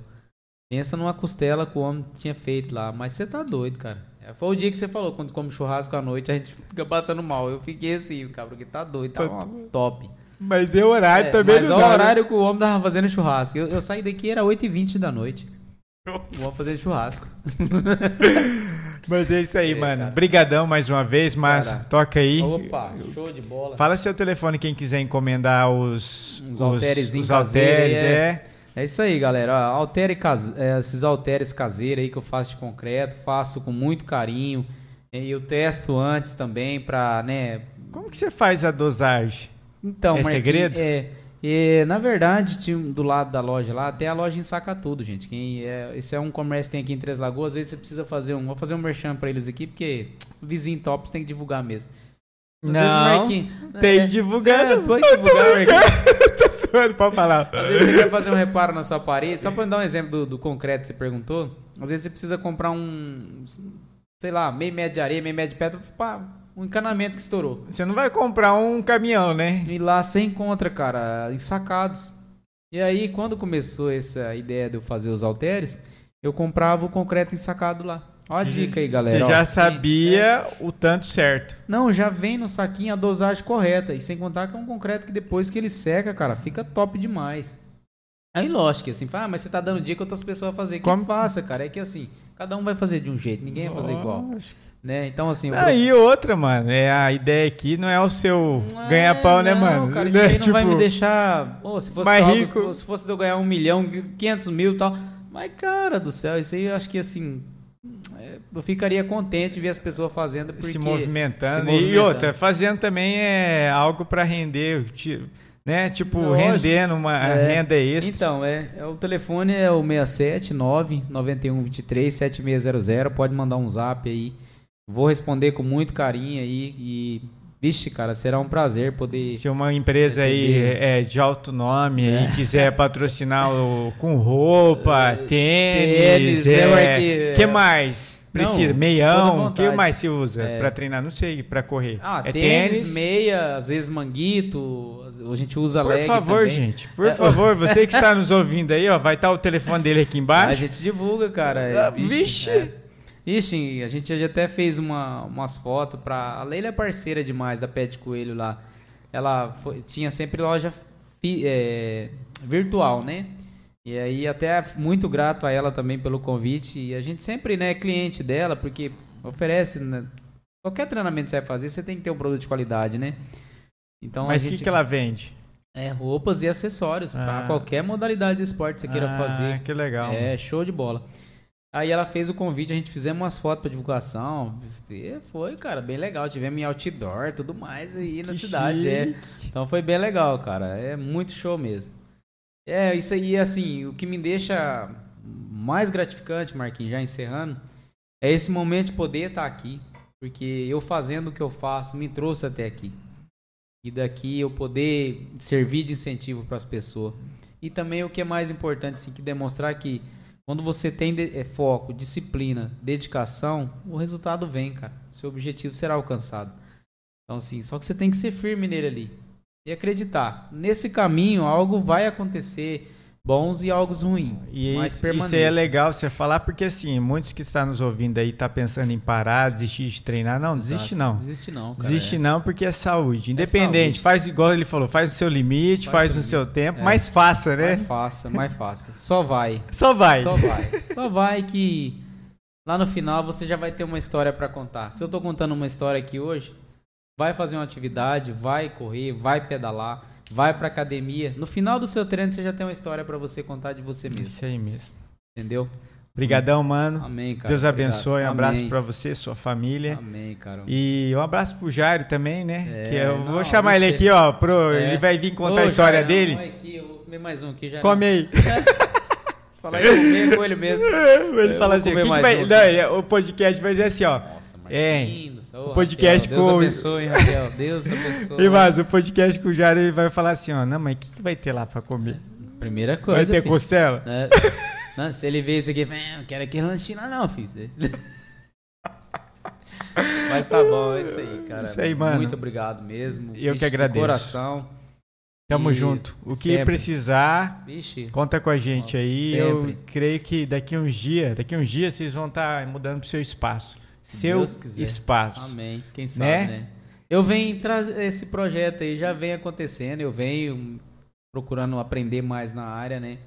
Pensa numa costela que o homem tinha feito lá. Mas você tá doido, cara. É, foi o dia que você falou, quando come churrasco à noite, a gente fica passando mal. Eu fiquei assim, cara, porque tá doido, tá top. Mas é horário é, também mas é o horário que o homem tava fazendo churrasco. Eu, eu saí daqui, era 8h20 da noite. Vamos fazer churrasco. Mas é isso aí, é, mano. Cara. Brigadão mais uma vez, mas cara. toca aí. Opa, show de bola. Fala seu telefone quem quiser encomendar os os, os os halteres é. é. É isso aí, galera. Altere case... é, esses halteres caseiros aí que eu faço de concreto, faço com muito carinho. E eu testo antes também pra, né... Como que você faz a dosagem? Então, é segredo? É, E, na verdade, tinha do lado da loja lá, até a loja ensaca tudo, gente. Quem é, esse é um comércio que tem aqui em Três Lagoas, às vezes você precisa fazer um. Vou fazer um merchan pra eles aqui, porque vizinho Tops tem que divulgar mesmo. Às não, tem é, divulgando. É, divulgar, Marquinhos. Tô suando, pode falar. Às vezes você quer fazer um reparo na sua parede, só pra dar um exemplo do, do concreto que você perguntou, às vezes você precisa comprar um, sei lá, meio metro de areia, meio metro de pedra, pá, um encanamento que estourou. Você não vai comprar um caminhão, né? E lá você encontra, cara, ensacados. E aí, quando começou essa ideia de eu fazer os halteres, eu comprava o concreto ensacado lá. Olha a dica aí, galera. Você já sabia é. o tanto certo. Não, já vem no saquinho a dosagem correta. E sem contar que é um concreto que depois que ele seca, cara, fica top demais. Aí, lógico, assim, fala, ah, mas você tá dando dica outras pessoas a fazer. Que Como? faça, cara. É que assim, cada um vai fazer de um jeito, ninguém vai fazer igual. Né? Então, assim. Aí pro... outra, mano. É, a ideia aqui não é o seu é, ganha-pão, né, mano? Cara, isso aí não tipo, vai me deixar. Pô, se fosse mais algo, rico. se fosse eu ganhar um milhão, quinhentos mil e tal. Mas, cara do céu, isso aí eu acho que assim. É, eu ficaria contente de ver as pessoas fazendo. Porque, se, movimentando. se movimentando. E outra, fazendo também é algo para render. Né? Tipo, Lógico. rendendo uma é, renda extra. Então, é, é, o telefone é o 679 9123 7600. Pode mandar um zap aí. Vou responder com muito carinho aí e Vixe, cara, será um prazer poder. Se uma empresa aí é, de alto nome é. quiser patrocinar o, com roupa, é, tênis, tênis é, que, que mais? Precisa, Não, meião, o que mais se usa é. para treinar? Não sei, para correr. Ah, é tênis, tênis, meia, às vezes manguito, a gente usa por leg Por favor, também. gente, por é. favor, você que está nos ouvindo aí, ó, vai estar tá o telefone dele aqui embaixo. A gente divulga, cara. Ah, vixe! É. Ixi, a gente até fez uma, umas fotos para A Leila é parceira demais da Pet Coelho lá. Ela foi, tinha sempre loja é, virtual, né? E aí até muito grato a ela também pelo convite. E a gente sempre né, é cliente dela, porque oferece. Né, qualquer treinamento que você vai fazer, você tem que ter um produto de qualidade, né? Então, Mas o gente... que, que ela vende? É, roupas e acessórios ah. para qualquer modalidade de esporte que você queira ah, fazer. Que legal. É, show de bola. Aí ela fez o convite, a gente fizemos umas fotos para divulgação. E foi, cara, bem legal. Tivemos em outdoor, tudo mais aí na cidade. É. Então foi bem legal, cara. É muito show mesmo. É, isso aí, assim, o que me deixa mais gratificante, Marquinhos, já encerrando, é esse momento de poder estar aqui. Porque eu fazendo o que eu faço me trouxe até aqui. E daqui eu poder servir de incentivo para as pessoas. E também o que é mais importante, assim, que demonstrar que quando você tem é, foco, disciplina, dedicação, o resultado vem, cara. Seu objetivo será alcançado. Então, assim, só que você tem que ser firme nele ali. E acreditar. Nesse caminho, algo vai acontecer bons e algo ruins. E mas isso, isso é legal você falar, porque assim, muitos que estão nos ouvindo aí tá pensando em parar, desistir de treinar. Não, Exato. desiste não. Desiste não. Cara, desiste é. não, porque é saúde. Independente, é saúde. faz igual ele falou, faz o seu limite, faz, faz o seu tempo, é. mas faça, né? Mais faça, mais faça. Só vai. Só vai. Só vai. Só vai que lá no final você já vai ter uma história para contar. Se eu tô contando uma história aqui hoje, vai fazer uma atividade, vai correr, vai pedalar vai pra academia. No final do seu treino, você já tem uma história para você contar de você mesmo. Isso aí mesmo. Entendeu? Obrigadão, mano. Amém, cara. Deus abençoe. Um abraço para você, sua família. Amém, cara. E um abraço pro Jairo também, né? É, que eu não, vou chamar ele aqui, ó. Pro, é. Ele vai vir contar Ô, a história Jairo, dele. Aqui, eu vou comer mais um aqui já. Come aí. Fala aí, comer com ele mesmo. Ele fala assim, que que vai, um não, é, o podcast vai dizer assim, ó. Nossa, é. O podcast Raquel, com. Deus abençoe, Raquel. Deus abençoe. E mais, o podcast com o Jair ele vai falar assim, ó. Não, mas o que, que vai ter lá pra comer? Primeira coisa. Vai ter filho. costela? É. Não, se ele vê isso aqui, não quero aquele lanchinho não, filho. Mas tá bom, é isso aí, cara. Isso aí, mano. Muito obrigado mesmo. Eu Vixe, que agradeço. coração. Tamo e junto. O que sempre. precisar, Vixe. conta com a gente aí. Sempre. Eu creio que daqui uns dias, daqui uns dias vocês vão estar tá mudando pro seu espaço seu espaço. Amém. Quem sabe, né? né? Eu venho trazer esse projeto aí, já vem acontecendo, eu venho procurando aprender mais na área, né?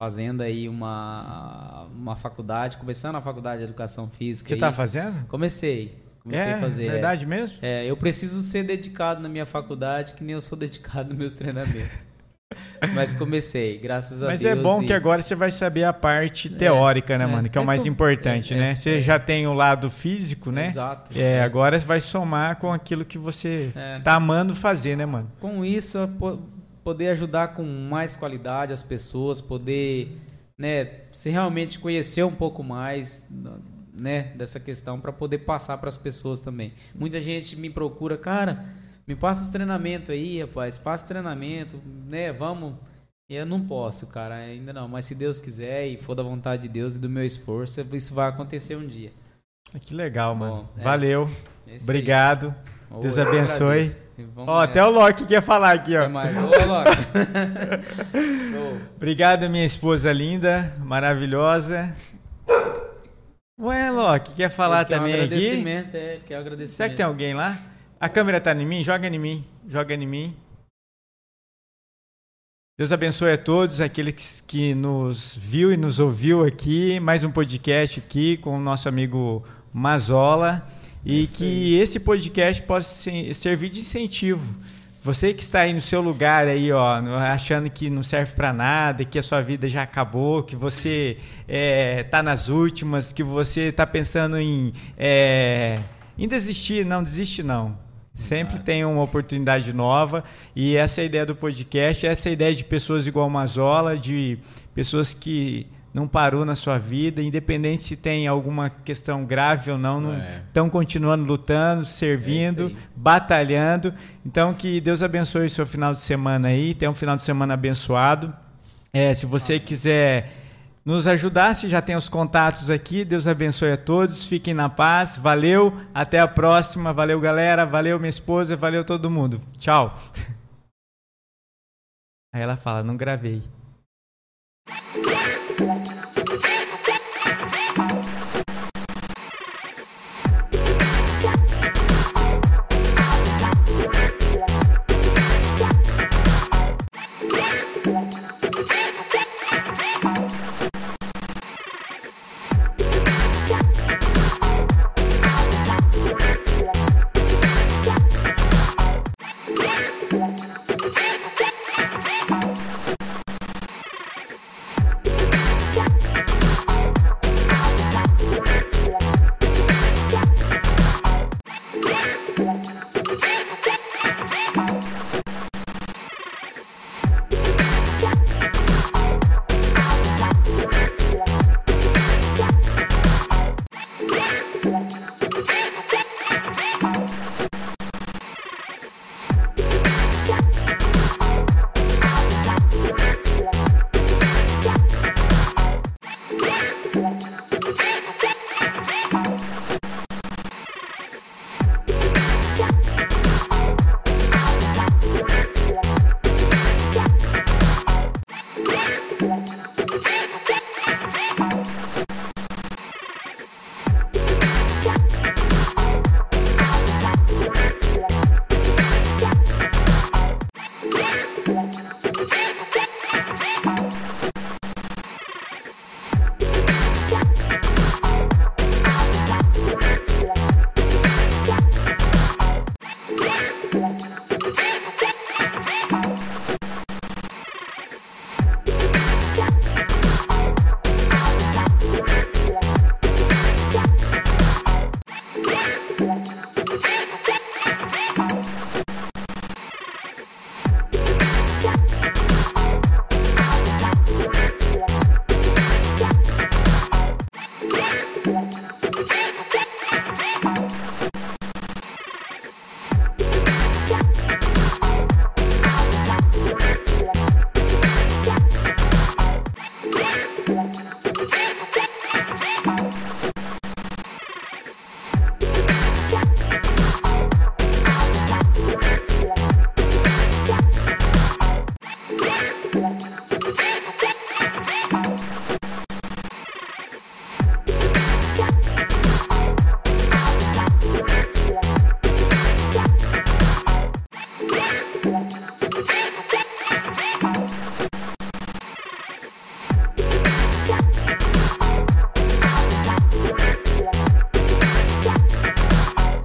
Fazendo aí uma, uma faculdade, começando a faculdade de educação física. Você está fazendo? Comecei. Comecei é, a fazer. Verdade é. mesmo? É, eu preciso ser dedicado na minha faculdade, que nem eu sou dedicado nos meus treinamentos. Mas comecei, graças a Mas Deus. Mas é bom e... que agora você vai saber a parte é, teórica, é, né, mano? Que é, o mais importante, é, né? Você é. já tem o lado físico, né? Exato. É, agora vai somar com aquilo que você tá amando fazer, né, mano? Com isso, poder ajudar com mais qualidade as pessoas, poder, né, se realmente conhecer um pouco mais, né, dessa questão para poder passar para as pessoas também. Muita gente me procura, cara, me passa os treinamento aí, rapaz, passa treinamento, né, vamos. Eu não posso, cara, ainda não, mas se Deus quiser e for da vontade de Deus e do meu esforço, isso vai acontecer um dia. Que legal, mano. Bom, é, Valeu. É Obrigado. Deus abençoe. Ó, até o Loki quer falar aqui, ó. Mais. Ô, Loki. Obrigado, minha esposa linda, maravilhosa. Ué, Loki, quer falar também um aqui? É, quer agradecimento. Será que tem alguém lá? A câmera tá em mim? Joga em mim. Joga em mim. Deus abençoe a todos aqueles que nos viu e nos ouviu aqui. Mais um podcast aqui com o nosso amigo Mazola e que esse podcast possa servir de incentivo. Você que está aí no seu lugar aí, ó, achando que não serve para nada, que a sua vida já acabou, que você está é, tá nas últimas, que você está pensando em, é, em desistir, não desiste não. Sempre tem uma oportunidade nova e essa é a ideia do podcast, essa é a ideia de pessoas igual Mazola, de pessoas que não parou na sua vida, independente se tem alguma questão grave ou não, estão é. continuando lutando, servindo, é batalhando. Então que Deus abençoe o seu final de semana aí, tenha um final de semana abençoado. É, se você quiser nos ajudar, se já tem os contatos aqui, Deus abençoe a todos, fiquem na paz, valeu, até a próxima, valeu galera, valeu minha esposa, valeu todo mundo, tchau. Aí ela fala, não gravei.